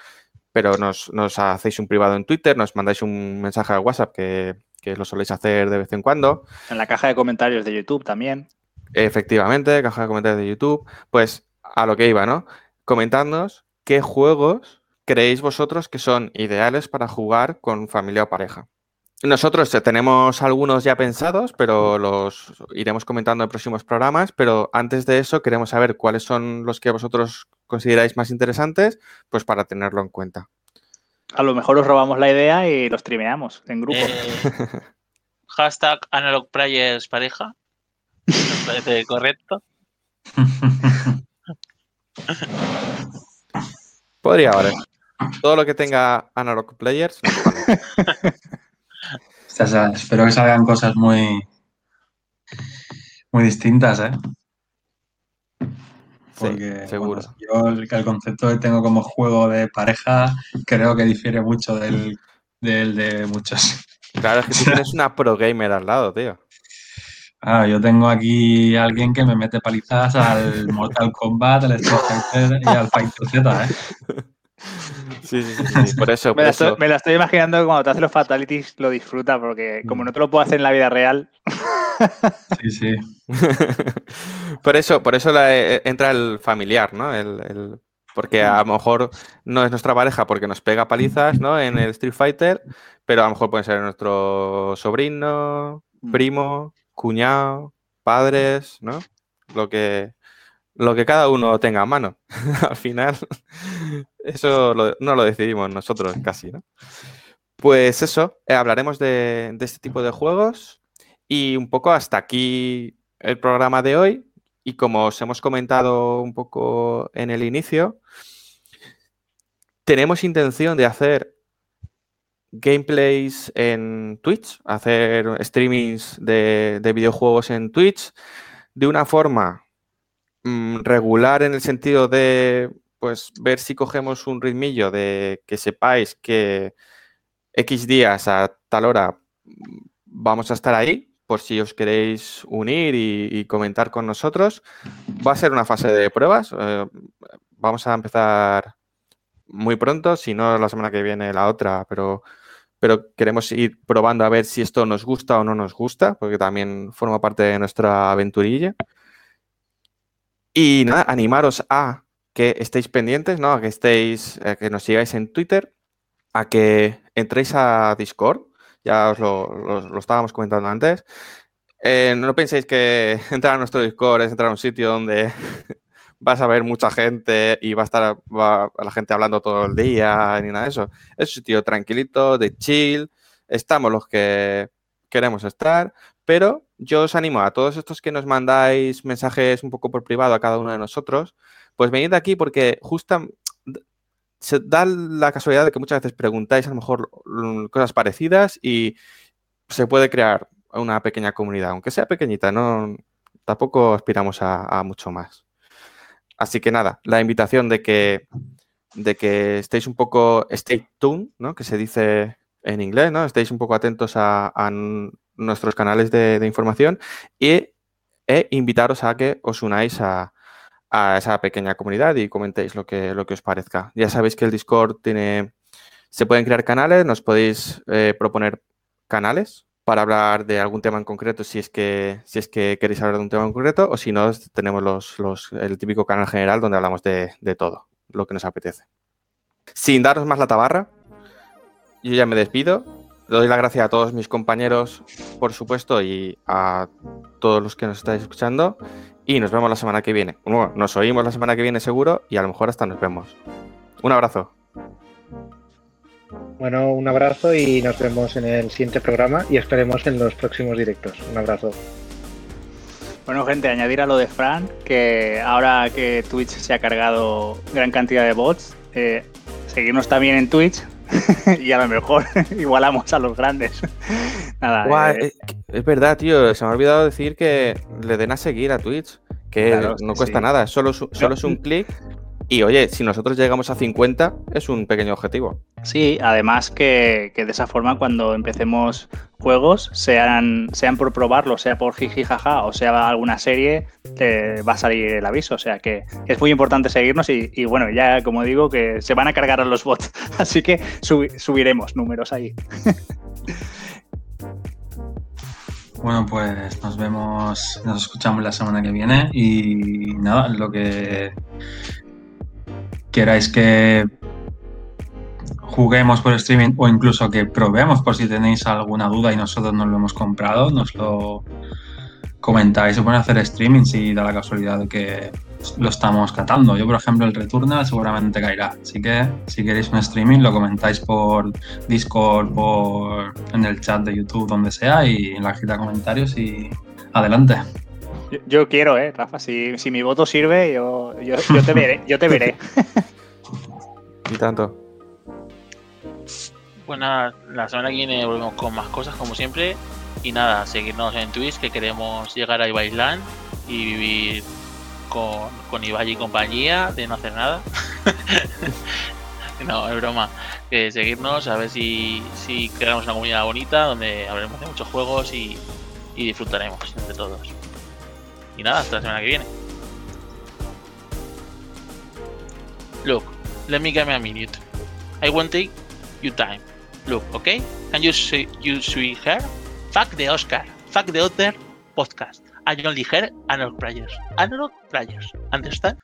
Speaker 1: pero nos, nos hacéis un privado en Twitter, nos mandáis un mensaje a WhatsApp que, que lo soléis hacer de vez en cuando.
Speaker 4: En la caja de comentarios de YouTube también.
Speaker 1: Efectivamente, caja de comentarios de YouTube. Pues a lo que iba, ¿no? Comentadnos qué juegos creéis vosotros que son ideales para jugar con familia o pareja. Nosotros tenemos algunos ya pensados, pero los iremos comentando en próximos programas. Pero antes de eso, queremos saber cuáles son los que vosotros consideráis más interesantes, pues para tenerlo en cuenta.
Speaker 4: A lo mejor os robamos la idea y los trimeamos en grupo.
Speaker 5: Eh, hashtag Analog Players pareja. Me parece correcto.
Speaker 1: Podría valer. Todo lo que tenga Analog Players. nos
Speaker 3: espero que salgan cosas muy, muy distintas, ¿eh?
Speaker 1: Sí,
Speaker 3: Porque
Speaker 1: seguro.
Speaker 3: bueno, yo el, el concepto que tengo como juego de pareja creo que difiere mucho del, del de muchos.
Speaker 1: Claro, es que tú tienes una pro gamer al lado, tío.
Speaker 3: Ah, yo tengo aquí a alguien que me mete palizas al Mortal Kombat, al Street Fighter y al Fighter Z, ¿eh?
Speaker 1: Sí, sí, sí, Por eso,
Speaker 4: Me la, estoy,
Speaker 1: eso.
Speaker 4: me la estoy imaginando que cuando te hace los fatalities lo disfruta, porque como no te lo puedo hacer en la vida real,
Speaker 3: Sí, sí.
Speaker 1: por eso, por eso la- eh, entra el familiar, ¿no? El, el- porque a lo mejor no es nuestra pareja porque nos pega palizas, ¿no? En el Street Fighter, pero a lo mejor puede ser nuestro sobrino,
Speaker 4: Mm.
Speaker 1: primo, cuñado, padres, ¿no? Lo que, lo que cada uno tenga a mano. Al final, eso no lo decidimos nosotros casi, ¿no? Pues eso, eh, hablaremos de, este tipo de juegos y un poco hasta aquí el programa de hoy. Y como os hemos comentado un poco en el inicio, tenemos intención de hacer gameplays en Twitch, hacer streamings de videojuegos en Twitch de una forma mm, regular en el sentido de pues ver si cogemos un ritmillo de que sepáis que X días a tal hora mm, vamos a estar ahí por si os queréis unir y, comentar con nosotros. Va a ser una fase de pruebas. eh, vamos a empezar muy pronto, si no la semana que viene la otra, pero, pero queremos ir probando a ver si esto nos gusta o no nos gusta, porque también forma parte de nuestra aventurilla. Y nada, animaros a que estéis pendientes, ¿no? A que estéis, que nos sigáis en Twitter, a que entréis a Discord, ya os lo, estábamos comentando antes. Eh, no penséis que entrar a nuestro Discord es entrar a un sitio donde vas a ver mucha gente y va a estar la gente hablando todo el día ni nada de eso. Es un sitio tranquilito, de chill. Estamos los que queremos estar, pero yo os animo a todos estos que nos mandáis mensajes un poco por privado a cada uno de nosotros, pues venid aquí porque justo se da la casualidad de que muchas veces preguntáis a lo mejor cosas parecidas y se puede crear una pequeña comunidad, aunque sea pequeñita, no tampoco aspiramos a, mucho más. Así que nada, la invitación de que, de que estéis un poco stay tuned, ¿no? Que se dice en inglés, ¿no? Estéis un poco atentos a, nuestros canales de, información e invitaros a que os unáis a, a esa pequeña comunidad y comentéis lo que, lo que os parezca. Ya sabéis que el Discord tiene Se pueden crear canales, nos podéis eh, proponer canales para hablar de algún tema en concreto si es que, si es que queréis hablar de un tema en concreto o si no, tenemos los, los, el típico canal general donde hablamos de, de todo, lo que nos apetece. Sin daros más la tabarra, yo ya me despido. Le doy las gracias a todos mis compañeros, por supuesto, y a todos los que nos estáis escuchando. Y nos vemos la semana que viene. Bueno, nos oímos la semana que viene seguro y a lo mejor hasta nos vemos. Un abrazo.
Speaker 2: Bueno, un abrazo y nos vemos en el siguiente programa y esperemos en los próximos directos. Un abrazo.
Speaker 4: Bueno, gente, añadir a lo de Fran que ahora que Twitch se ha cargado gran cantidad de bots, eh, seguirnos también en Twitch y a lo mejor igualamos a los grandes. Nada, eh,
Speaker 1: eh, es verdad, tío. Se me ha olvidado decir que le den a seguir a Twitch. Que
Speaker 4: Claro,
Speaker 1: no cuesta
Speaker 4: sí.
Speaker 1: nada. Solo, solo es un clic. Y oye, si nosotros llegamos a 50, es un pequeño objetivo.
Speaker 4: Sí, además que, que de esa forma cuando empecemos juegos, sean, sean por probarlo, sea por jiji jaja o sea alguna serie, te va a salir el aviso. O sea que es muy importante seguirnos y, y bueno, ya como digo, que se van a cargar a los bots. Así que subi- subiremos números ahí.
Speaker 3: Bueno, pues nos vemos, nos escuchamos la semana que viene y nada, lo que queráis que juguemos por streaming o incluso que probemos por si tenéis alguna duda y nosotros no lo hemos comprado, nos lo comentáis. Se pueden hacer streaming si da la casualidad de que lo estamos catando. Yo, por ejemplo, el Returnal seguramente caerá. Así que si queréis un streaming lo comentáis por Discord, por en el chat de YouTube, donde sea y en la cajita de comentarios y adelante.
Speaker 4: Yo, yo quiero, ¿eh, Rafa? Si, si mi voto sirve, yo, yo, yo te veré. Yo te veré.
Speaker 1: Y tanto.
Speaker 5: Pues nada, la semana que viene volvemos con más cosas como siempre. Y nada, seguirnos en Twitch que queremos llegar a Ibaisland y vivir con, con Ibai y compañía de no hacer nada. no, es broma. Que seguirnos a ver si, si creamos una comunidad bonita donde hablaremos de muchos juegos y, y disfrutaremos entre todos. Y nada, hasta la semana que viene. Look, let me give me a minute. I won't take your time. Look, okay? Can you see you see her? Fuck the Oscar. Fuck the other podcast. I only hear analog players. Analog players. Understand?